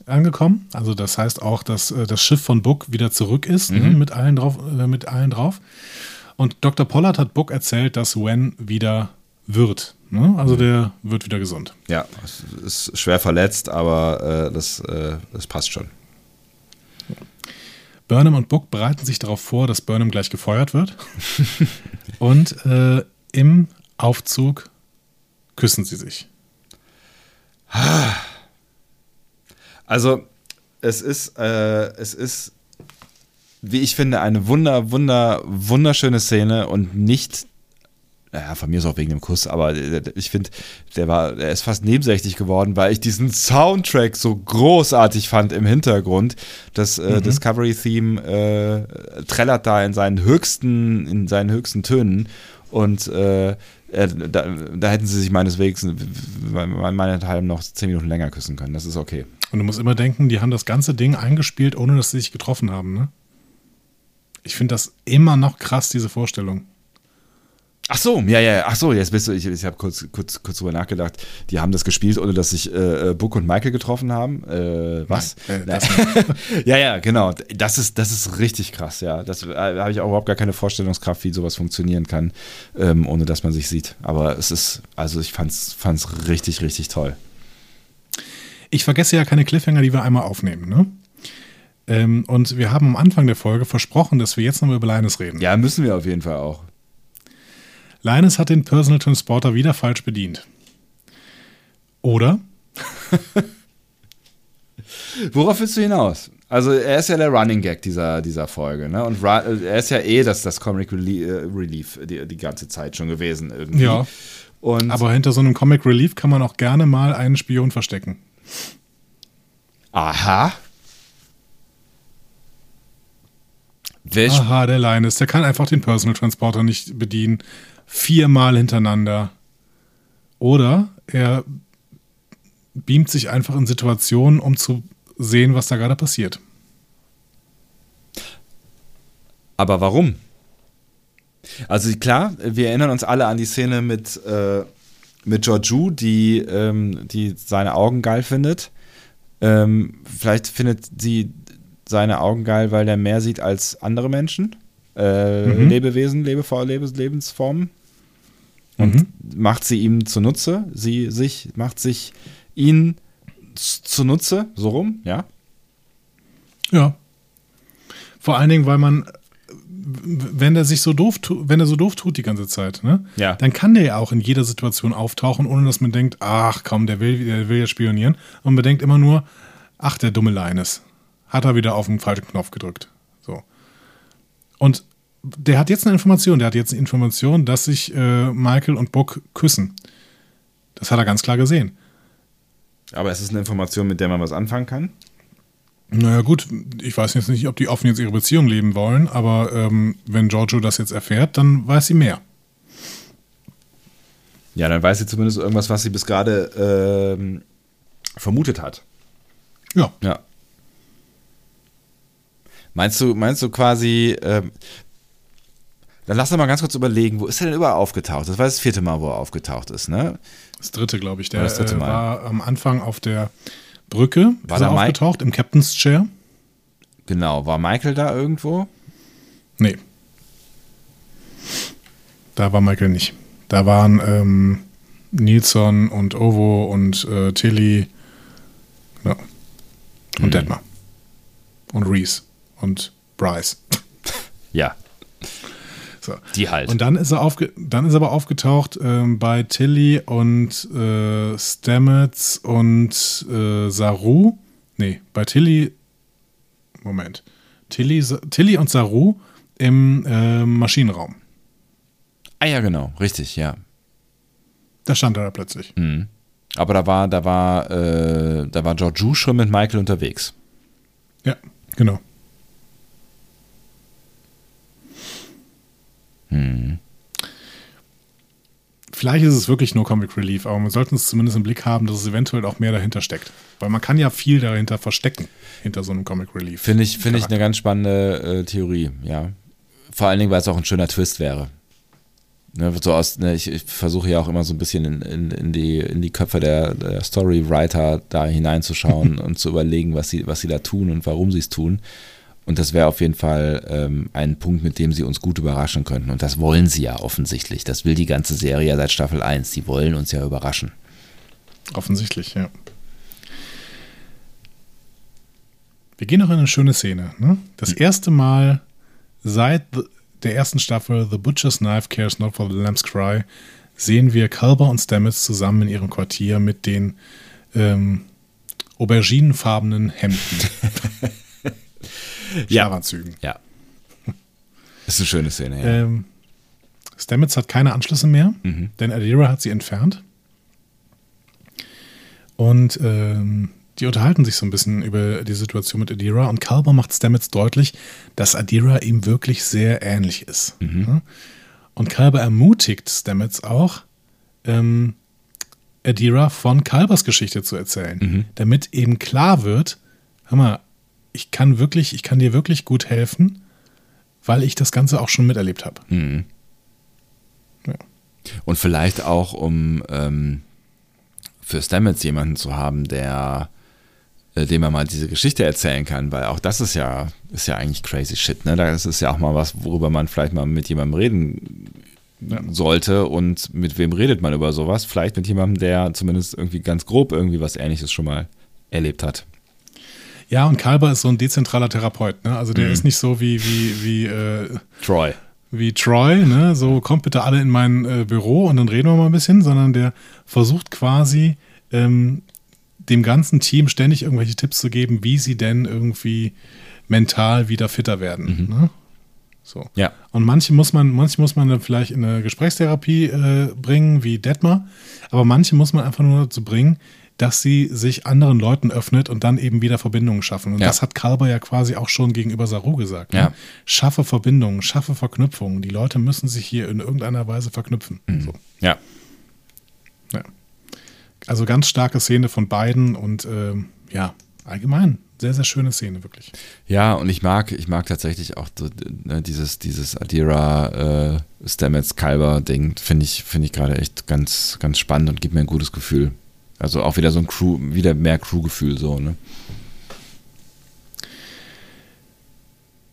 angekommen. Also das heißt auch, dass äh, das Schiff von Book wieder zurück ist ne, mit, allen drauf, äh, mit allen drauf. Und Dr. Pollard hat Book erzählt, dass Wen wieder wird. Ne? Also der wird wieder gesund. Ja, es ist schwer verletzt, aber äh, das, äh, das passt schon. Burnham und Book bereiten sich darauf vor, dass Burnham gleich gefeuert wird. [laughs] und äh, im Aufzug küssen sie sich. Also, es ist, äh, es ist, wie ich finde, eine wunder, wunder, wunderschöne Szene und nicht, naja, von mir ist auch wegen dem Kuss, aber äh, ich finde, der war, der ist fast nebensächlich geworden, weil ich diesen Soundtrack so großartig fand im Hintergrund. Das äh, Discovery-Theme äh, trällert da in seinen höchsten, in seinen höchsten Tönen und äh, äh, da, da hätten sie sich meineswegs meinethalb noch zehn Minuten länger küssen können. Das ist okay. Und du musst immer denken, die haben das ganze Ding eingespielt, ohne dass sie sich getroffen haben. Ne? Ich finde das immer noch krass, diese Vorstellung. Ach so, ja, ja, ach so, jetzt bist du, ich, ich habe kurz, kurz, kurz drüber nachgedacht. Die haben das gespielt, ohne dass sich äh, Book und Michael getroffen haben. Äh, was? Nein, äh, [laughs] ja, ja, genau. Das ist, das ist richtig krass, ja. Das äh, habe ich auch überhaupt gar keine Vorstellungskraft, wie sowas funktionieren kann, ähm, ohne dass man sich sieht. Aber es ist, also ich fand's, fand's richtig, richtig toll. Ich vergesse ja keine Cliffhanger, die wir einmal aufnehmen, ne? Ähm, und wir haben am Anfang der Folge versprochen, dass wir jetzt nochmal über Linus reden. Ja, müssen wir auf jeden Fall auch. Linus hat den Personal Transporter wieder falsch bedient. Oder? [laughs] Worauf willst du hinaus? Also er ist ja der Running Gag dieser, dieser Folge, ne? Und Ra er ist ja eh das, das Comic Relief die, die ganze Zeit schon gewesen irgendwie. Ja. Und Aber hinter so einem Comic Relief kann man auch gerne mal einen Spion verstecken. aha. Welch, Aha, der Linus, der kann einfach den Personal Transporter nicht bedienen. Viermal hintereinander. Oder er beamt sich einfach in Situationen, um zu sehen, was da gerade passiert. Aber warum? Also klar, wir erinnern uns alle an die Szene mit, äh, mit Georgiou, die, ähm, die seine Augen geil findet. Ähm, vielleicht findet sie seine Augen geil, weil er mehr sieht als andere Menschen, äh, Mhm. Lebewesen, Lebefor Lebens Lebensformen. Und Mhm. macht sie ihm zunutze, sie sich, macht sich ihn zunutze, so rum, ja? Ja. Vor allen Dingen, weil man, wenn er sich so doof tut, wenn er so doof tut die ganze Zeit, ne? Ja. Dann kann der ja auch in jeder Situation auftauchen, ohne dass man denkt, ach komm, der will, der will ja spionieren. Und man denkt immer nur, ach, der dumme Linus. Hat er wieder auf den falschen Knopf gedrückt. So. Und der hat jetzt eine Information, der hat jetzt eine Information, dass sich äh, Michael und Book küssen. Das hat er ganz klar gesehen. Aber es ist eine Information, mit der man was anfangen kann. Naja, gut, ich weiß jetzt nicht, ob die offen jetzt ihre Beziehung leben wollen, aber ähm, wenn Giorgio das jetzt erfährt, dann weiß sie mehr. Ja, dann weiß sie zumindest irgendwas, was sie bis gerade ähm, vermutet hat. Ja. Ja. Meinst du, meinst du quasi, ähm, dann lass doch mal ganz kurz überlegen, wo ist er denn überall aufgetaucht? Das war das vierte Mal, wo er aufgetaucht ist, ne? Das dritte, glaube ich. Der War das dritte äh, Mal. war am Anfang auf der Brücke War er da Mike? aufgetaucht, im Captain's Chair. Genau. War Michael da irgendwo? Nee. Da war Michael nicht. Da waren ähm, Nilsson und Ovo und äh, Tilly genau. und Detmar. Und Reese und Bryce. Ja, So. die halt. Und dann ist er aufge dann ist er aber aufgetaucht ähm, bei Tilly und äh, Stamets und äh, Saru. Nee, bei Tilly. Moment. Tilly, Tilly und Saru im äh, Maschinenraum. ah ja, genau, richtig, ja. Da stand er da plötzlich. Mhm. Aber da war, da war, äh, da war Georgiou schon mit Michael unterwegs. Ja, genau. Hm. Vielleicht ist es wirklich nur Comic Relief, aber man sollte es zumindest im Blick haben, dass es eventuell auch mehr dahinter steckt. Weil man kann ja viel dahinter verstecken, hinter so einem Comic Relief. Finde ich, finde ich eine ganz spannende äh, Theorie, ja. Vor allen Dingen, weil es auch ein schöner Twist wäre. Ne, so aus, ne, ich, ich versuche ja auch immer so ein bisschen in, in, in, die, in die Köpfe der, der Storywriter da hineinzuschauen [laughs] und zu überlegen, was sie, was sie da tun und warum sie es tun. Und das wäre auf jeden Fall ähm, ein Punkt, mit dem sie uns gut überraschen könnten. Und das wollen sie ja offensichtlich. Das will die ganze Serie ja seit Staffel 1. Die wollen uns ja überraschen. Offensichtlich, ja. Wir gehen noch in eine schöne Szene. Ne? Das erste Mal seit der ersten Staffel The Butcher's Knife Cares Not for the Lamb's Cry sehen wir Culber und Stamets zusammen in ihrem Quartier mit den ähm, auberginenfarbenen Hemden. [laughs] Schlafanzügen. Ja. Ist eine schöne Szene, ja. Ähm, Stamets hat keine Anschlüsse mehr, Mhm. denn Adira hat sie entfernt. Und ähm, die unterhalten sich so ein bisschen über die Situation mit Adira und Kalber macht Stamets deutlich, dass Adira ihm wirklich sehr ähnlich ist. Ja? Und Kalber ermutigt Stamets auch, ähm, Adira von Kalbers Geschichte zu erzählen, damit eben klar wird, hör mal, ich kann wirklich, ich kann dir wirklich gut helfen, weil ich das Ganze auch schon miterlebt habe. Mhm. Ja. Und vielleicht auch, um ähm, für Stamets jemanden zu haben, der äh, dem er mal diese Geschichte erzählen kann, weil auch das ist ja, ist ja eigentlich crazy shit, ne? Das ist ja auch mal was, worüber man vielleicht mal mit jemandem reden Ja. sollte und mit wem redet man über sowas? Vielleicht mit jemandem, der zumindest irgendwie ganz grob irgendwie was ähnliches schon mal erlebt hat. Ja, und Kalber ist so ein dezentraler Therapeut, ne? Also der mhm. ist nicht so wie, wie, wie äh, Troy. Wie Troy, ne? So kommt bitte alle in mein äh, Büro und dann reden wir mal ein bisschen, sondern der versucht quasi ähm, dem ganzen Team ständig irgendwelche Tipps zu geben, wie sie denn irgendwie mental wieder fitter werden. Mhm. Ne? So. Ja. Und manche muss man, manche muss man dann vielleicht in eine Gesprächstherapie äh, bringen, wie Detmar, aber manche muss man einfach nur dazu bringen, dass sie sich anderen Leuten öffnet und dann eben wieder Verbindungen schaffen. Und ja. das hat Kalber ja quasi auch schon gegenüber Saru gesagt. Ne? Ja. Schaffe Verbindungen, schaffe Verknüpfungen. Die Leute müssen sich hier in irgendeiner Weise verknüpfen. Mhm. So. Ja. ja. Also ganz starke Szene von beiden und äh, ja, allgemein sehr, sehr schöne Szene, wirklich. Ja, und ich mag, ich mag tatsächlich auch ne, dieses, dieses Adira äh, Stamets Kalber Ding, finde ich, finde ich gerade echt ganz, ganz spannend und gibt mir ein gutes Gefühl. Also auch wieder so ein Crew, wieder mehr Crew-Gefühl so, ne?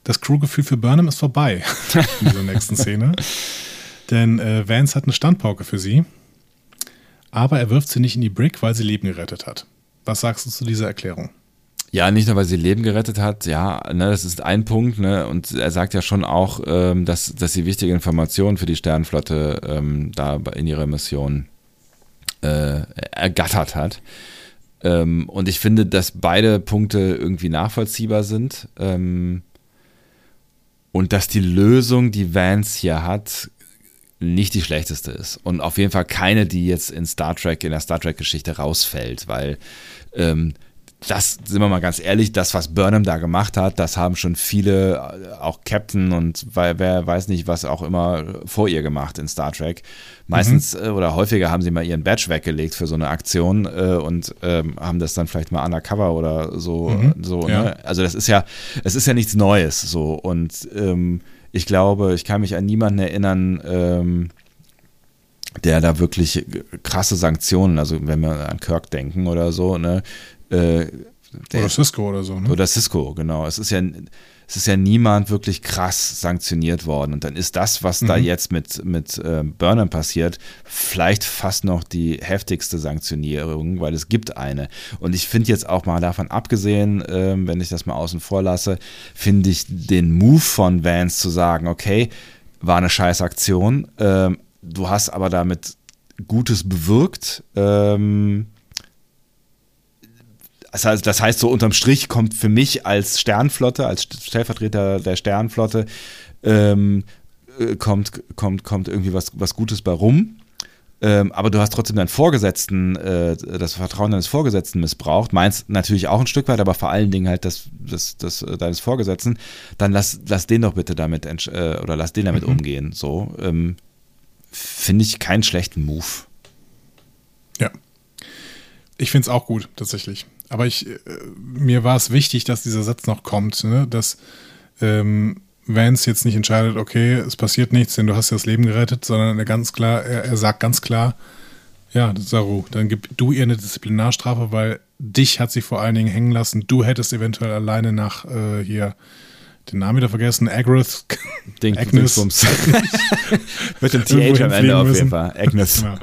Das Crew-Gefühl für Burnham ist vorbei [laughs] in dieser nächsten Szene. Denn äh, Vance hat eine Standpauke für sie, aber er wirft sie nicht in die Brick, weil sie Leben gerettet hat. Was sagst du zu dieser Erklärung? Ja, nicht nur, weil sie Leben gerettet hat, ja, ne, das ist ein Punkt, ne, und er sagt ja schon auch, ähm, dass, dass sie wichtige Informationen für die Sternenflotte ähm, da in ihrer Mission äh, ergattert hat. Ähm, und ich finde, dass beide Punkte irgendwie nachvollziehbar sind. Ähm, und dass die Lösung, die Vance hier hat, nicht die schlechteste ist. Und auf jeden Fall keine, die jetzt in Star Trek, in der Star Trek-Geschichte rausfällt, weil ähm, das, sind wir mal ganz ehrlich, das, was Burnham da gemacht hat, das haben schon viele, äh, auch Captain und wer weiß nicht, was auch immer vor ihr gemacht in Star Trek. Meistens mhm. Äh, oder häufiger haben sie mal ihren Badge weggelegt für so eine Aktion äh, und ähm, haben das dann vielleicht mal undercover oder so. Mhm. so ja. ne? Also das ist ja, es ist ja nichts Neues so. Und ähm, ich glaube, ich kann mich an niemanden erinnern, ähm, der da wirklich krasse Sanktionen, also wenn wir an Kirk denken oder so, ne, äh, oder Cisco oder so, ne? Oder Cisco, genau. Es ist ja, es ist ja niemand wirklich krass sanktioniert worden. Und dann ist das, was mhm. da jetzt mit, mit äh, Burnham passiert, vielleicht fast noch die heftigste Sanktionierung, weil es gibt eine. Und ich finde jetzt auch mal davon abgesehen, äh, wenn ich das mal außen vor lasse, finde ich den Move von Vance zu sagen, okay, war eine scheiß Aktion, äh, du hast aber damit Gutes bewirkt, ähm, das heißt, das heißt, so unterm Strich kommt für mich als Sternflotte, als Stellvertreter der Sternflotte, ähm, äh, kommt, kommt, kommt irgendwie was, was Gutes bei rum. Ähm, aber du hast trotzdem deinen Vorgesetzten, äh, das Vertrauen deines Vorgesetzten missbraucht. Meins natürlich auch ein Stück weit, aber vor allen Dingen halt das, das, das äh, deines Vorgesetzten. Dann lass, lass den doch bitte damit äh, oder lass den damit mhm. umgehen. So ähm, finde ich keinen schlechten Move. Ja. Ich finde es auch gut, tatsächlich. Aber ich, äh, mir war es wichtig, dass dieser Satz noch kommt, ne? dass ähm, Vance jetzt nicht entscheidet, okay, es passiert nichts, denn du hast ja das Leben gerettet, sondern er ganz klar, er, er sagt ganz klar, ja, Saru, dann gib du ihr eine Disziplinarstrafe, weil dich hat sie vor allen Dingen hängen lassen. Du hättest eventuell alleine nach äh, hier den Namen wieder vergessen, Agroth. Ding, Agnes. [laughs] Mit dem TH am Ende auf jeden Fall. Agnes. Genau.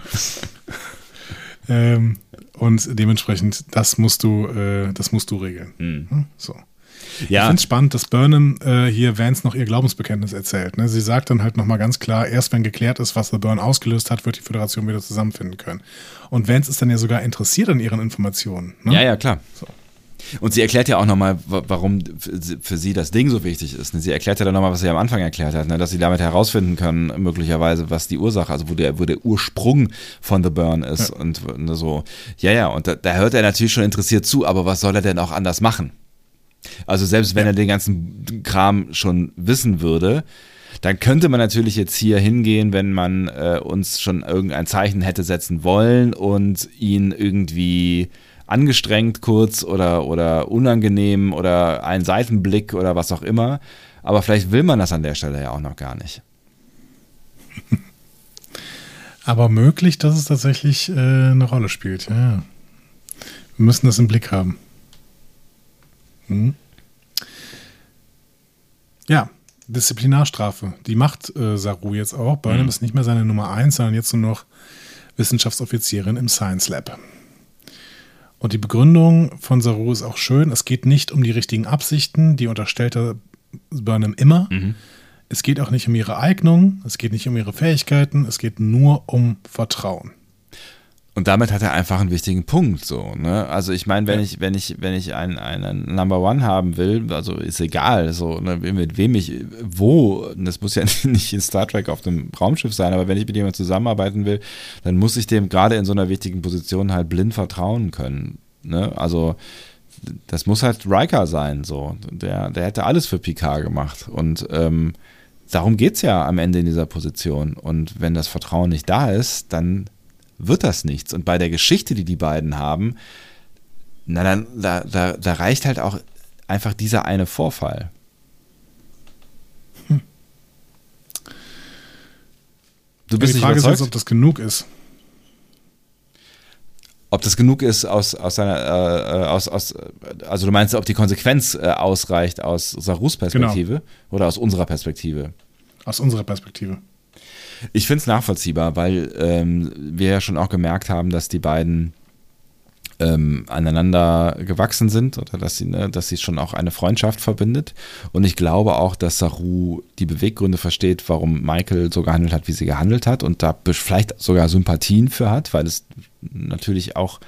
[laughs] ähm, und dementsprechend, das musst du, äh, das musst du regeln. Mhm. So. Ja. Ich finde es spannend, dass Burnham äh, hier Vance noch ihr Glaubensbekenntnis erzählt. Ne? Sie sagt dann halt nochmal ganz klar, erst wenn geklärt ist, was The Burn ausgelöst hat, wird die Föderation wieder zusammenfinden können. Und Vance ist dann ja sogar interessiert an ihren Informationen. Ne? Ja, ja, klar. So. Und sie erklärt ja auch nochmal, warum für sie das Ding so wichtig ist. Ne? Sie erklärt ja dann nochmal, was sie am Anfang erklärt hat, ne? dass sie damit herausfinden können, möglicherweise, was die Ursache, also wo der, wo der Ursprung von The Burn ist. Ja. Und so, ja, ja, und da, da, hört er natürlich schon interessiert zu, aber was soll er denn auch anders machen? Also selbst wenn ja. er den ganzen Kram schon wissen würde, dann könnte man natürlich jetzt hier hingehen, wenn man äh, uns schon irgendein Zeichen hätte setzen wollen und ihn irgendwie angestrengt kurz oder, oder unangenehm oder ein Seitenblick oder was auch immer. Aber vielleicht will man das an der Stelle ja auch noch gar nicht. [laughs] Aber möglich, dass es tatsächlich äh, eine Rolle spielt. Ja. Wir müssen das im Blick haben. Hm? Ja, Disziplinarstrafe. Die macht äh, Saru jetzt auch. Burnham mhm. ist nicht mehr seine Nummer 1, sondern jetzt nur noch Wissenschaftsoffizierin im Science Lab. Und die Begründung von Saru ist auch schön. Es geht nicht um die richtigen Absichten, die unterstellt er Burnham immer. Mhm. Es geht auch nicht um ihre Eignung, es geht nicht um ihre Fähigkeiten, es geht nur um Vertrauen. Und damit hat er einfach einen wichtigen Punkt, so, ne? Also ich meine, wenn Ja. ich, wenn ich, wenn ich einen, einen Number One haben will, also ist egal, so, ne, mit wem ich, wo, das muss ja [laughs] nicht in Star Trek auf dem Raumschiff sein, aber wenn ich mit jemandem zusammenarbeiten will, dann muss ich dem gerade in so einer wichtigen Position halt blind vertrauen können. Ne? Also das muss halt Riker sein, so. Der, der hätte alles für Picard gemacht. Und ähm, darum geht es ja am Ende in dieser Position. Und wenn das Vertrauen nicht da ist, dann wird das nichts. Und bei der Geschichte, die die beiden haben, na dann, da, da, da reicht halt auch einfach dieser eine Vorfall. Du bist die Frage ist überzeugt, jetzt, ob das genug ist. ob das genug ist aus, aus seiner, äh, aus, aus, also du meinst, ob die Konsequenz äh, ausreicht aus Sarus Perspektive oder aus unserer Perspektive? Aus unserer Perspektive. Ich finde es nachvollziehbar, weil ähm, wir ja schon auch gemerkt haben, dass die beiden ähm, aneinander gewachsen sind oder dass sie, ne, dass sie schon auch eine Freundschaft verbindet. Und ich glaube auch, dass Saru die Beweggründe versteht, warum Michael so gehandelt hat, wie sie gehandelt hat und da vielleicht sogar Sympathien für hat, weil es natürlich auch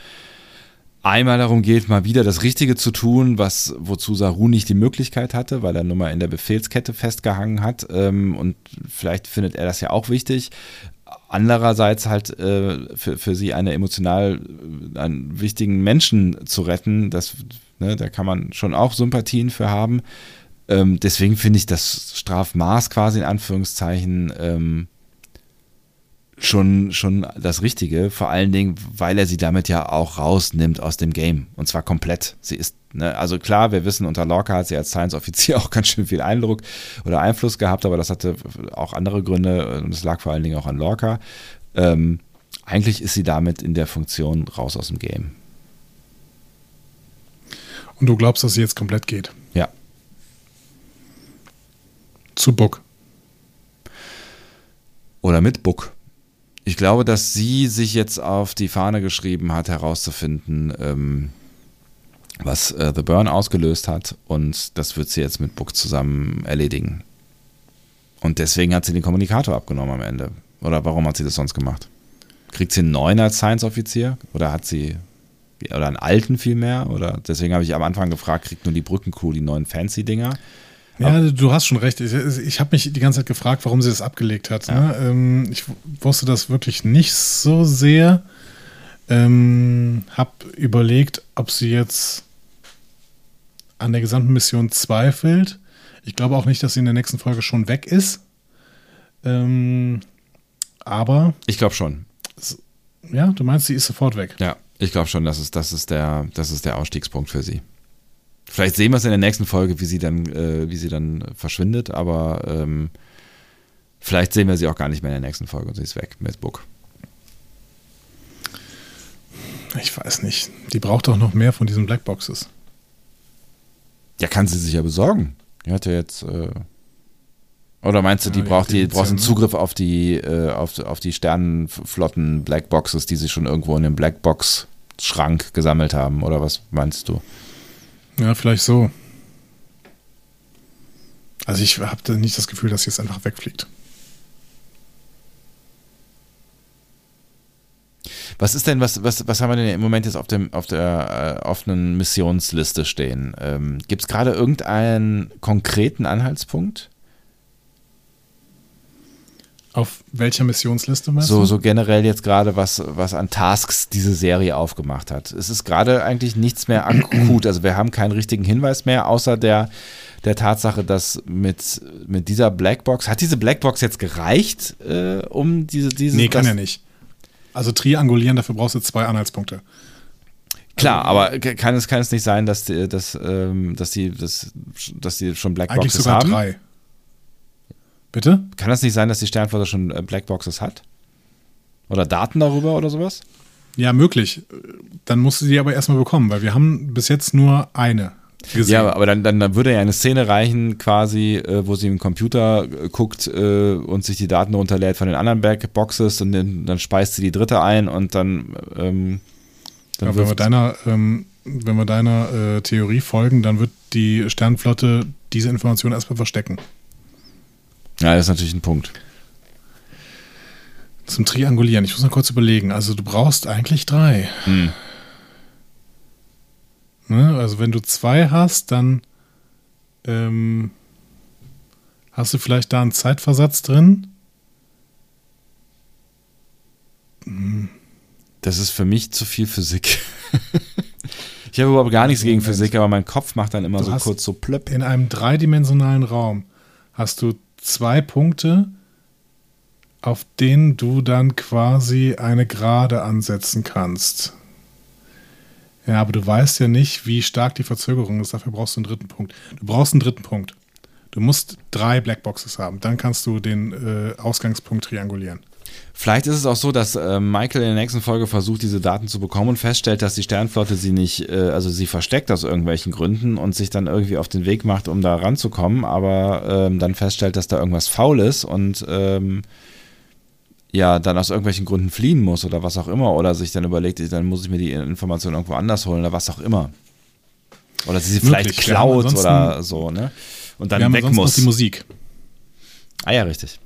einmal darum geht, mal wieder das Richtige zu tun, was wozu Saru nicht die Möglichkeit hatte, weil er nun mal in der Befehlskette festgehangen hat. Ähm, und vielleicht findet er das ja auch wichtig. Andererseits halt äh, für, für sie eine emotional äh, einen wichtigen Menschen zu retten, das, ne, da kann man schon auch Sympathien für haben. Ähm, deswegen finde ich das Strafmaß quasi in Anführungszeichen ähm, schon, schon das Richtige, vor allen Dingen, weil er sie damit ja auch rausnimmt aus dem Game. Und zwar komplett. Sie ist, ne, also klar, wir wissen, unter Lorca hat sie als Science-Offizier [laughs] auch ganz schön viel Eindruck oder Einfluss gehabt, aber das hatte auch andere Gründe und es lag vor allen Dingen auch an Lorca. Ähm, eigentlich ist sie damit in der Funktion raus aus dem Game. Und du glaubst, dass sie jetzt komplett geht. Ja. Zu Book. Oder mit Book. Ich glaube, dass sie sich jetzt auf die Fahne geschrieben hat, herauszufinden, ähm, was äh, The Burn ausgelöst hat. Und das wird sie jetzt mit Book zusammen erledigen. Und deswegen hat sie den Kommunikator abgenommen am Ende. Oder warum hat sie das sonst gemacht? Kriegt sie einen neuen als Science-Offizier? Oder hat sie, oder einen alten vielmehr? Oder deswegen habe ich am Anfang gefragt, kriegt nur die Brückencrew die neuen Fancy-Dinger? Ja, du hast schon recht. Ich, ich habe mich die ganze Zeit gefragt, warum sie das abgelegt hat. Ne? Ähm, ich wusste das wirklich nicht so sehr. Ähm, hab überlegt, ob sie jetzt an der gesamten Mission zweifelt. Ich glaube auch nicht, dass sie in der nächsten Folge schon weg ist. Ähm, aber, Ich glaube schon. ja, du meinst, sie ist sofort weg. Ja, ich glaube schon, das ist, das, ist der, das ist der Ausstiegspunkt für sie. Vielleicht sehen wir es in der nächsten Folge, wie sie dann, äh, wie sie dann verschwindet, aber ähm, vielleicht sehen wir sie auch gar nicht mehr in der nächsten Folge und sie ist weg mit Book. Ich weiß nicht. Die braucht doch noch mehr von diesen Blackboxes. Ja, kann sie sich ja besorgen. Die hat ja jetzt. Äh, oder meinst du, die Ja, braucht die braucht einen Zugriff auf die, äh, auf, auf die Sternenflotten Blackboxes, die sie schon irgendwo in dem Blackbox-Schrank gesammelt haben? Oder was meinst du? Ja, vielleicht so. Also ich habe nicht das Gefühl, dass sie jetzt einfach wegfliegt. Was ist denn, was, was, was haben wir denn im Moment jetzt auf, dem, auf der äh, offenen Missionsliste stehen? Ähm, Gibt es gerade irgendeinen konkreten Anhaltspunkt? Auf welcher Missionsliste meinst So, du? so generell jetzt gerade, was, was an Tasks diese Serie aufgemacht hat. Es ist gerade eigentlich nichts mehr akut. Also wir haben keinen richtigen Hinweis mehr, außer der, der Tatsache, dass mit, mit dieser Blackbox, hat diese Blackbox jetzt gereicht, äh, um diese, diese Nee, kann ja nicht. Also triangulieren, dafür brauchst du zwei Anhaltspunkte. Klar, aber kann es, kann es nicht sein, dass die, dass, ähm, dass die, dass, dass die schon Eigentlich Blackboxes sogar haben? drei. Bitte? Kann das nicht sein, dass die Sternflotte schon äh, Blackboxes hat? Oder Daten darüber oder sowas? Ja, möglich. Dann musst du die aber erstmal bekommen, weil wir haben bis jetzt nur eine gesehen. Ja, aber dann, dann, dann würde ja eine Szene reichen, quasi, äh, wo sie im Computer äh, guckt äh, und sich die Daten runterlädt von den anderen Blackboxes und dann, dann speist sie die dritte ein und dann ähm, Dann Aber wenn wir deiner, ähm, wenn wir deiner Theorie folgen, dann wird die Sternflotte diese Information erstmal verstecken. Ja, das ist natürlich ein Punkt. Zum Triangulieren. Ich muss noch kurz überlegen. Also du brauchst eigentlich drei. Hm. Ne? Also wenn du zwei hast, dann ähm, hast du vielleicht da einen Zeitversatz drin. Das ist für mich zu viel Physik. [laughs] ich habe überhaupt gar nichts gegen Physik, aber mein Kopf macht dann immer Du so kurz so plöpp. In einem dreidimensionalen Raum hast du zwei Punkte, auf denen du dann quasi eine Gerade ansetzen kannst. Ja, aber du weißt ja nicht, wie stark die Verzögerung ist. Dafür brauchst du einen dritten Punkt. Du brauchst einen dritten Punkt. Du musst drei Blackboxes haben. Dann kannst du den äh, Ausgangspunkt triangulieren. Vielleicht ist es auch so, dass äh, Michael in der nächsten Folge versucht, diese Daten zu bekommen und feststellt, dass die Sternflotte sie nicht, äh, also sie versteckt aus irgendwelchen Gründen und sich dann irgendwie auf den Weg macht, um da ranzukommen, aber ähm, dann feststellt, dass da irgendwas faul ist und ähm, ja, dann aus irgendwelchen Gründen fliehen muss oder was auch immer oder sich dann überlegt, dann muss ich mir die Information irgendwo anders holen oder was auch immer. Oder sie sie vielleicht klaut oder so, ne? Und dann weg sonst noch muss. die Musik. Ah ja, richtig.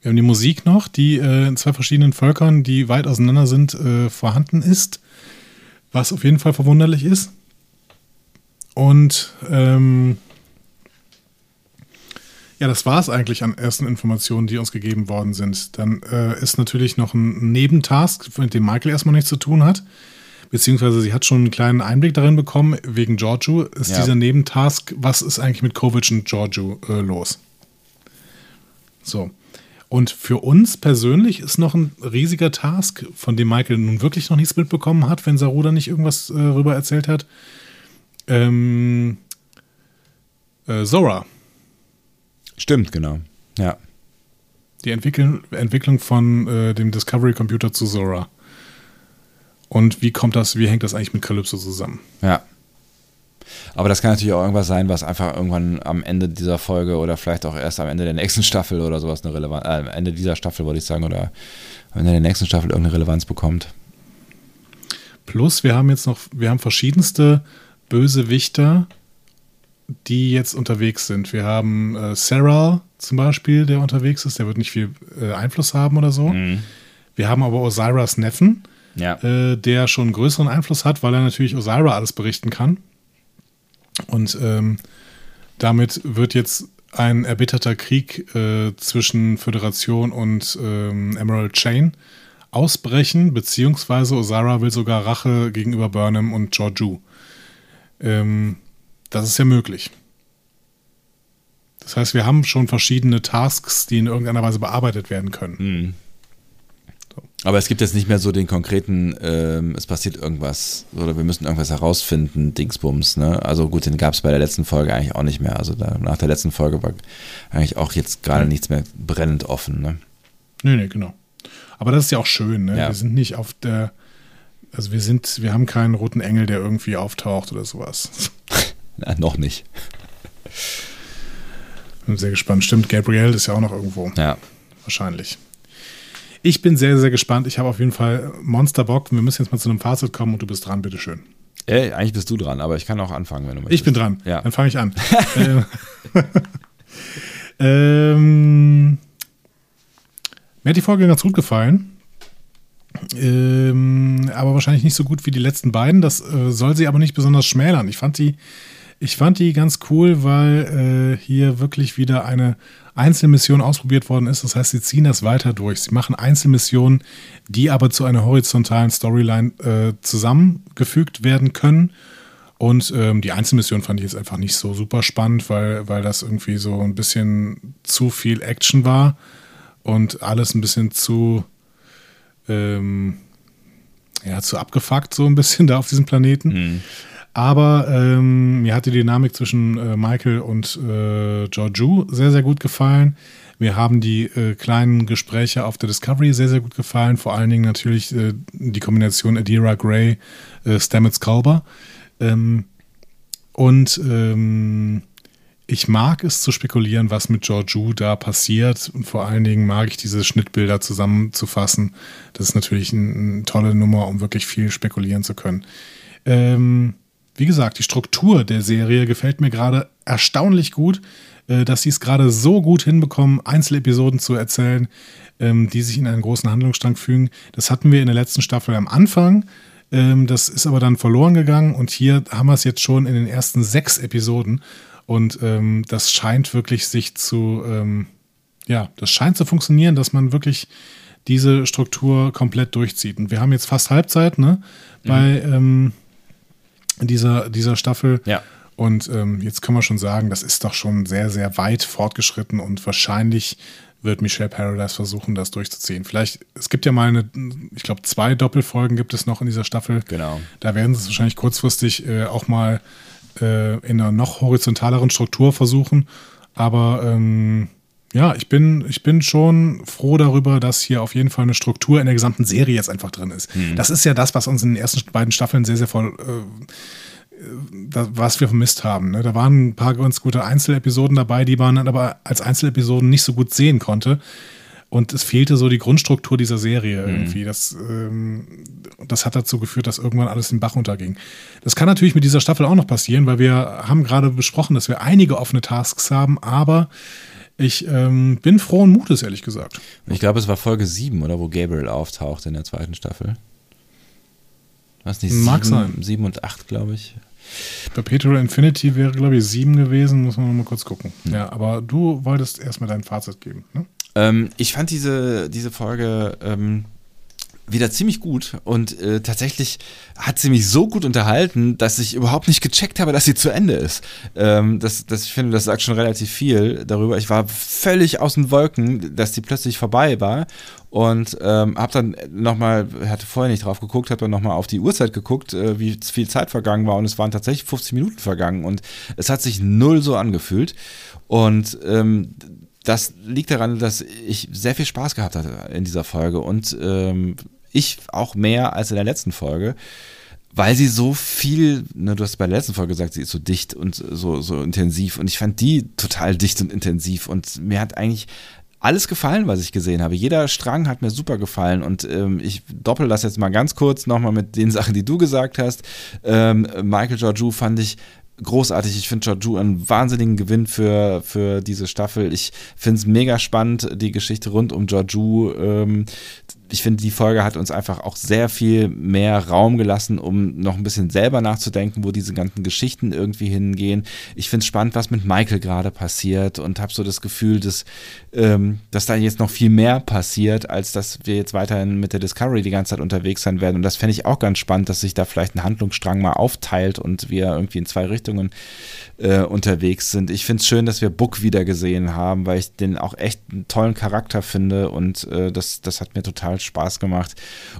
Wir haben die Musik noch, die äh, in zwei verschiedenen Völkern, die weit auseinander sind, äh, vorhanden ist. Was auf jeden Fall verwunderlich ist. Und ähm, ja, das war es eigentlich an ersten Informationen, die uns gegeben worden sind. Dann äh, ist natürlich noch ein Nebentask, mit dem Michael erstmal nichts zu tun hat. Beziehungsweise sie hat schon einen kleinen Einblick darin bekommen, wegen Giorgio ist Ja. dieser Nebentask, was ist eigentlich mit Kovic und Giorgio äh, los? So. Und für uns persönlich ist noch ein riesiger Task, von dem Michael nun wirklich noch nichts mitbekommen hat, wenn Saruda nicht irgendwas äh, rüber erzählt hat. Ähm, äh, Zora, Stimmt, genau. Ja. die Entwickeln, Entwicklung von äh, dem Discovery Computer zu Zora. Und wie kommt das, wie hängt das eigentlich mit Calypso zusammen? Ja. Aber das kann natürlich auch irgendwas sein, was einfach irgendwann am Ende dieser Folge oder vielleicht auch erst am Ende der nächsten Staffel oder sowas eine Relevanz, äh, am Ende dieser Staffel wollte ich sagen, oder am Ende der nächsten Staffel irgendeine Relevanz bekommt. Plus, wir haben jetzt noch, wir haben verschiedenste Bösewichter, die jetzt unterwegs sind. Wir haben äh, Sarah zum Beispiel, der unterwegs ist, der wird nicht viel äh, Einfluss haben oder so. Wir haben aber Osiris Neffen, Ja. äh, der schon größeren Einfluss hat, weil er natürlich Osira alles berichten kann. Und ähm, damit wird jetzt ein erbitterter Krieg äh, zwischen Föderation und ähm, Emerald Chain ausbrechen, beziehungsweise Osira will sogar Rache gegenüber Burnham und Georgiou. Ähm, das ist ja möglich. Das heißt, wir haben schon verschiedene Tasks, die in irgendeiner Weise bearbeitet werden können. Mhm. Aber es gibt jetzt nicht mehr so den konkreten, ähm, es passiert irgendwas oder wir müssen irgendwas herausfinden, Dingsbums, ne? Also gut, den gab es bei der letzten Folge eigentlich auch nicht mehr. Also da, nach der letzten Folge war eigentlich auch jetzt gerade nichts mehr brennend offen, ne? Nee, nee, genau. Aber das ist ja auch schön, ne? Ja. Wir sind nicht auf der, also wir sind, wir haben keinen roten Engel, der irgendwie auftaucht oder sowas. [laughs] Na, noch nicht. Bin sehr gespannt. Stimmt, Gabriel ist ja auch noch irgendwo. Ja. Wahrscheinlich. Ich bin sehr, sehr gespannt. Ich habe auf jeden Fall Monsterbock. Wir müssen jetzt mal zu einem Fazit kommen und du bist dran, bitteschön. Ey, eigentlich bist du dran, aber ich kann auch anfangen, wenn du möchtest. Ich bin dran. Ja. Dann fange ich an. ähm, [laughs] [laughs] ähm, mir hat die Folge ganz gut gefallen. Ähm, aber wahrscheinlich nicht so gut wie die letzten beiden. Das äh, soll sie aber nicht besonders schmälern. Ich fand die, ich fand die ganz cool, weil äh, hier wirklich wieder eine Einzelmission ausprobiert worden ist. Das heißt, sie ziehen das weiter durch. Sie machen Einzelmissionen, die aber zu einer horizontalen Storyline äh, zusammengefügt werden können. Und ähm, die Einzelmission fand ich jetzt einfach nicht so super spannend, weil, weil das irgendwie so ein bisschen zu viel Action war und alles ein bisschen zu, ähm, ja, zu abgefuckt, so ein bisschen [laughs] da auf diesem Planeten. Aber ähm, mir hat die Dynamik zwischen äh, Michael und äh, Georgiou sehr, sehr gut gefallen. Mir haben die äh, kleinen Gespräche auf der Discovery sehr, sehr gut gefallen. Vor allen Dingen natürlich äh, die Kombination Adira Gray, äh, Stamets Culber. Ähm, und ähm, ich mag es zu spekulieren, was mit Georgiou da passiert. Und vor allen Dingen mag ich diese Schnittbilder zusammenzufassen. Das ist natürlich eine, eine tolle Nummer, um wirklich viel spekulieren zu können. Ähm, wie gesagt, die Struktur der Serie gefällt mir gerade erstaunlich gut, äh, dass sie es gerade so gut hinbekommen, Einzelepisoden zu erzählen, ähm, die sich in einen großen Handlungsstrang fügen. Das hatten wir in der letzten Staffel am Anfang. Ähm, das ist aber dann verloren gegangen und hier haben wir es jetzt schon in den ersten sechs Episoden. Und ähm, das scheint wirklich sich zu, ja, das scheint zu funktionieren, dass man wirklich diese Struktur komplett durchzieht. Und wir haben jetzt fast Halbzeit, ne, bei ähm, dieser, dieser Staffel. Ja. Und ähm, jetzt können wir schon sagen, das ist doch schon sehr, sehr weit fortgeschritten und wahrscheinlich wird Michelle Paradise versuchen, das durchzuziehen. Vielleicht, es gibt ja mal eine, ich glaube, zwei Doppelfolgen gibt es noch in dieser Staffel. Genau. Da werden sie es wahrscheinlich kurzfristig äh, auch mal äh, in einer noch horizontaleren Struktur versuchen. Aber ähm, ja, ich bin, ich bin schon froh darüber, dass hier auf jeden Fall eine Struktur in der gesamten Serie jetzt einfach drin ist. Das ist ja das, was uns in den ersten beiden Staffeln sehr, sehr voll. Äh, da, was wir vermisst haben. Ne? Da waren ein paar ganz gute Einzelepisoden dabei, die man dann aber als Einzelepisoden nicht so gut sehen konnte. Und es fehlte so die Grundstruktur dieser Serie irgendwie. Das, ähm, das hat dazu geführt, dass irgendwann alles den Bach unterging. Das kann natürlich mit dieser Staffel auch noch passieren, weil wir haben gerade besprochen, dass wir einige offene Tasks haben, aber ich ähm, bin frohen Mutes, ehrlich gesagt. Ich glaube, es war Folge 7, oder wo Gabriel auftaucht in der zweiten Staffel. Was nicht? Mag sieben, sein. Sieben und acht, glaube ich. Perpetual Infinity wäre, glaube ich, sieben gewesen, muss man mal kurz gucken. Ja, aber du wolltest erstmal dein Fazit geben. Ne? Ähm, ich fand diese, diese Folge ähm, wieder ziemlich gut. Und äh, tatsächlich hat sie mich so gut unterhalten, dass ich überhaupt nicht gecheckt habe, dass sie zu Ende ist. Ähm, das, das, ich finde, das sagt schon relativ viel darüber. Ich war völlig aus den Wolken, dass die plötzlich vorbei war. Und ähm, habe dann nochmal, hatte vorher nicht drauf geguckt, habe dann nochmal auf die Uhrzeit geguckt, äh, wie viel Zeit vergangen war. Und es waren tatsächlich 50 Minuten vergangen. Und es hat sich null so angefühlt. Und ähm, das liegt daran, dass ich sehr viel Spaß gehabt hatte in dieser Folge. Und ähm, ich auch mehr als in der letzten Folge, weil sie so viel, ne, du hast bei der letzten Folge gesagt, sie ist so dicht und so, so intensiv und ich fand die total dicht und intensiv und mir hat eigentlich alles gefallen, was ich gesehen habe. Jeder Strang hat mir super gefallen und ähm, ich doppel das jetzt mal ganz kurz nochmal mit den Sachen, die du gesagt hast. Ähm, Michael Georgiou fand ich großartig. Ich finde Georgiou einen wahnsinnigen Gewinn für, für diese Staffel. Ich finde es mega spannend, die Geschichte rund um Georgiou. Ähm, ich finde, die Folge hat uns einfach auch sehr viel mehr Raum gelassen, um noch ein bisschen selber nachzudenken, wo diese ganzen Geschichten irgendwie hingehen. Ich finde es spannend, was mit Michael gerade passiert und habe so das Gefühl, dass, ähm, dass da jetzt noch viel mehr passiert, als dass wir jetzt weiterhin mit der Discovery die ganze Zeit unterwegs sein werden. Und das fände ich auch ganz spannend, dass sich da vielleicht ein Handlungsstrang mal aufteilt und wir irgendwie in zwei Richtungen äh, unterwegs sind. Ich finde es schön, dass wir Book wieder gesehen haben, weil ich den auch echt einen tollen Charakter finde und äh, das, das hat mir total Spaß gemacht.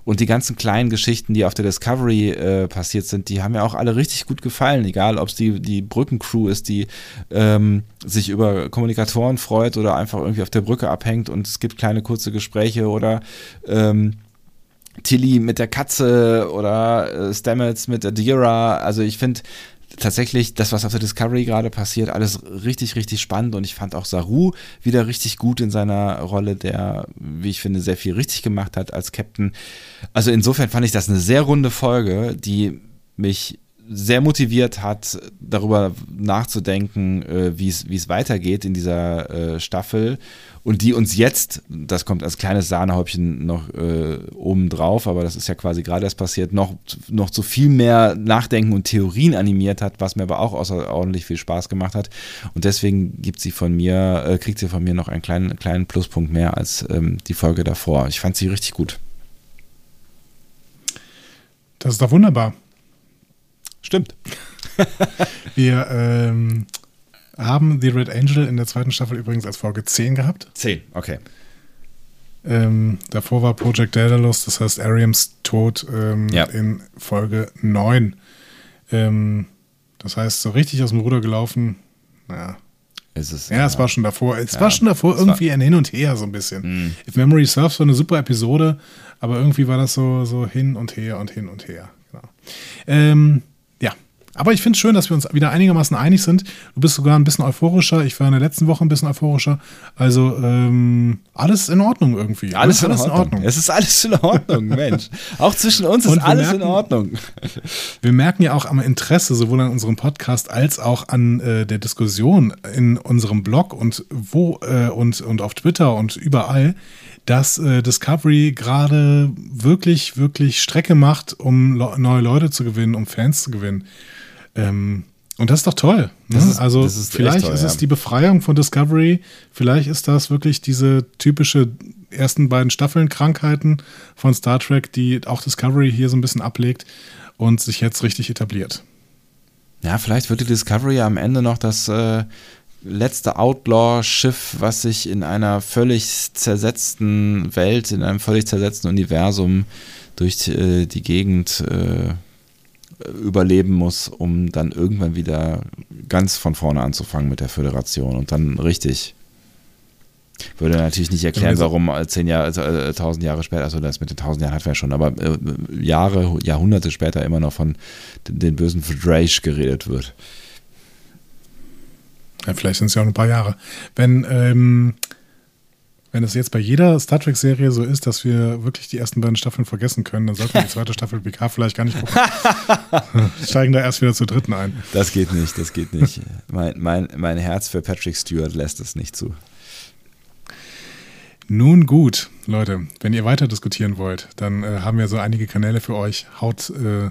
Und die ganzen kleinen Geschichten, die auf der Discovery äh, passiert sind, die haben mir auch alle richtig gut gefallen, egal ob es die, die Brückencrew ist, die ähm, sich über Kommunikatoren freut oder einfach irgendwie auf der Brücke abhängt und es gibt kleine kurze Gespräche oder ähm, Tilly mit der Katze oder äh, Stamets mit Adira. Also ich finde tatsächlich das, was auf der Discovery gerade passiert, alles richtig, richtig spannend und ich fand auch Saru wieder richtig gut in seiner Rolle, der, wie ich finde, sehr viel richtig gemacht hat als Captain. Also insofern fand ich das eine sehr runde Folge, die mich sehr motiviert hat, darüber nachzudenken, äh, wie es weitergeht in dieser äh, Staffel und die uns jetzt, das kommt als kleines Sahnehäubchen noch äh, oben drauf, aber das ist ja quasi gerade erst passiert, noch, noch zu viel mehr Nachdenken und Theorien animiert hat, was mir aber auch außerordentlich viel Spaß gemacht hat. Und deswegen gibt sie von mir, äh, kriegt sie von mir noch einen kleinen, kleinen Pluspunkt mehr als ähm, die Folge davor. Ich fand sie richtig gut. Das ist doch wunderbar. Stimmt. Wir ähm, haben The Red Angel in der zweiten Staffel übrigens als Folge 10 gehabt. Zehn, okay. Ähm, davor war Project Daedalus, das heißt Ariams Tod ähm, Ja. in Folge 9. Ähm, das heißt, so richtig aus dem Ruder gelaufen. Naja. Es ist, Ja, es war schon davor. Es Ja, war schon davor irgendwie ein Hin und Her so ein bisschen. Mhm. If Memory Serves war eine super Episode, aber irgendwie war das so, so hin und her und hin und her. Genau. Ähm, ja, Aber ich finde es schön, dass wir uns wieder einigermaßen einig sind. Du bist sogar ein bisschen euphorischer. Ich war in der letzten Woche ein bisschen euphorischer. Also ähm, alles in Ordnung irgendwie. Alles, alles, in, Ordnung. in, Ordnung. Es ist alles in Ordnung, [laughs] Mensch. Auch zwischen uns ist alles merken, in Ordnung. Wir merken ja auch am Interesse sowohl an unserem Podcast als auch an äh, der Diskussion in unserem Blog und wo äh, und, und auf Twitter und überall, dass äh, Discovery gerade wirklich, wirklich Strecke macht, um neue Leute zu gewinnen, um Fans zu gewinnen. Ähm, und das ist doch toll. Ne? Ist, also ist vielleicht toll, ist es ja. die Befreiung von Discovery, vielleicht ist das wirklich diese typische ersten beiden Staffeln Krankheiten von Star Trek, die auch Discovery hier so ein bisschen ablegt und sich jetzt richtig etabliert. Ja, vielleicht wird die Discovery am Ende noch das äh, letzte Outlaw-Schiff, was sich in einer völlig zersetzten Welt, in einem völlig zersetzten Universum durch äh, die Gegend äh, überleben muss, um dann irgendwann wieder ganz von vorne anzufangen mit der Föderation und dann richtig. Würde natürlich nicht erklären, warum zehn Jahre, also äh, tausend Jahre später, also das mit den tausend Jahren hatten wir schon, aber äh, Jahre, Jahrhunderte später immer noch von den, den bösen Drake geredet wird. Ja, vielleicht sind es ja auch ein paar Jahre. Wenn ähm, wenn es jetzt bei jeder Star Trek-Serie so ist, dass wir wirklich die ersten beiden Staffeln vergessen können, dann sollten wir die zweite Staffel PK vielleicht gar nicht gucken. [laughs] [laughs] Steigen da erst wieder zur dritten ein. Das geht nicht, das geht nicht. mein, mein, mein Herz für Patrick Stewart lässt es nicht zu. Nun gut, Leute, wenn ihr weiter diskutieren wollt, dann äh, haben wir so einige Kanäle für euch. Haut äh,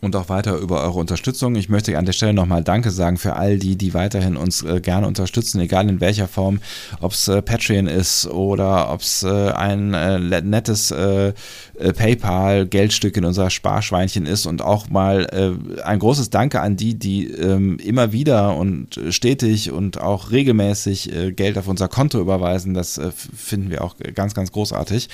und auch weiter über eure Unterstützung. Ich möchte an der Stelle nochmal Danke sagen für all die, die weiterhin uns äh, gerne unterstützen, egal in welcher Form, ob es äh, Patreon ist oder ob es äh, ein äh, nettes äh, äh, PayPal-Geldstück in unser Sparschweinchen ist und auch mal ein großes Danke an die, die ähm, immer wieder und stetig und auch regelmäßig Geld auf unser Konto überweisen. Das finden wir auch ganz, ganz großartig.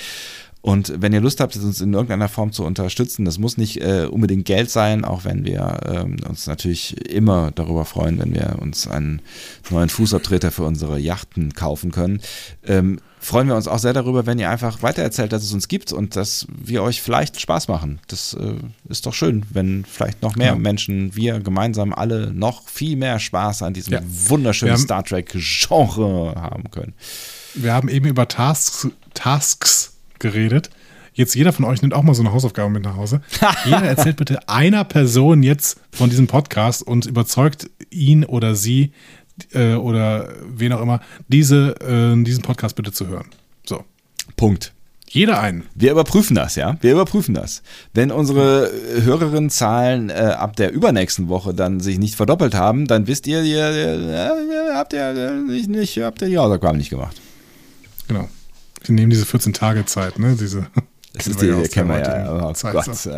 Und wenn ihr Lust habt, uns in irgendeiner Form zu unterstützen, das muss nicht äh, unbedingt Geld sein, auch wenn wir ähm, uns natürlich immer darüber freuen, wenn wir uns einen neuen Fußabtreter für unsere Yachten kaufen können. Ähm, freuen wir uns auch sehr darüber, wenn ihr einfach weitererzählt, dass es uns gibt und dass wir euch vielleicht Spaß machen. Das äh, ist doch schön, wenn vielleicht noch mehr ja. Menschen, wir gemeinsam alle noch viel mehr Spaß an diesem ja. wunderschönen Star Trek-Genre haben können. Wir haben eben über Tasks, Tasks geredet. Jetzt jeder von euch nimmt auch mal so eine Hausaufgabe mit nach Hause. [laughs] jeder erzählt bitte einer Person jetzt von diesem Podcast und überzeugt ihn oder sie äh, oder wen auch immer, diese, äh, diesen Podcast bitte zu hören. So. Punkt. Jeder einen. Wir überprüfen das, ja. Wir überprüfen das. Wenn unsere Hörerinnenzahlen äh, ab der übernächsten Woche dann sich nicht verdoppelt haben, dann wisst ihr, ihr, ihr, ihr habt ihr nicht, nicht, habt ihr die Hausaufgaben nicht gemacht. Genau. Wir nehmen diese 14 Tage Zeit, ne? Diese. [laughs] Das ist die, ja kennen wir ja. Oh Zeit, Gott. So.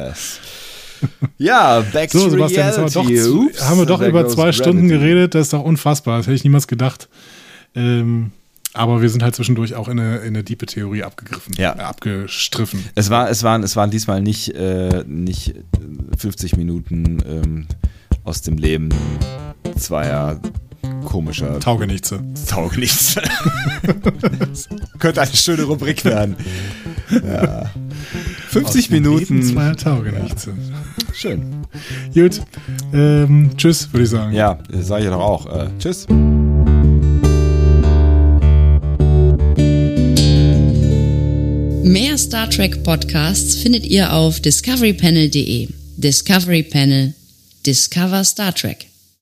Ja, back so, to Sebastian, reality. Haben wir doch, Oops, haben wir doch über zwei. Stunden geredet. Das ist doch unfassbar. Das hätte ich niemals gedacht. Ähm, aber wir sind halt zwischendurch auch in eine, in eine diepe Theorie abgegriffen, ja. Äh, abgestriffen. Es, war, es, waren, es waren diesmal nicht, äh, nicht 50 Minuten ähm, aus dem Leben zweier komischer. Taugenichtse. Taugenichtse. [laughs] könnte eine schöne Rubrik werden. Ja. 50 Aus Minuten. Zwei Taugenichtse. Schön. Gut. Ähm, tschüss, würde ich sagen. Ja, sage ich doch auch. Äh, tschüss. Mehr Star Trek Podcasts findet ihr auf discoverypanel.de. Discovery Panel. Discover Star Trek.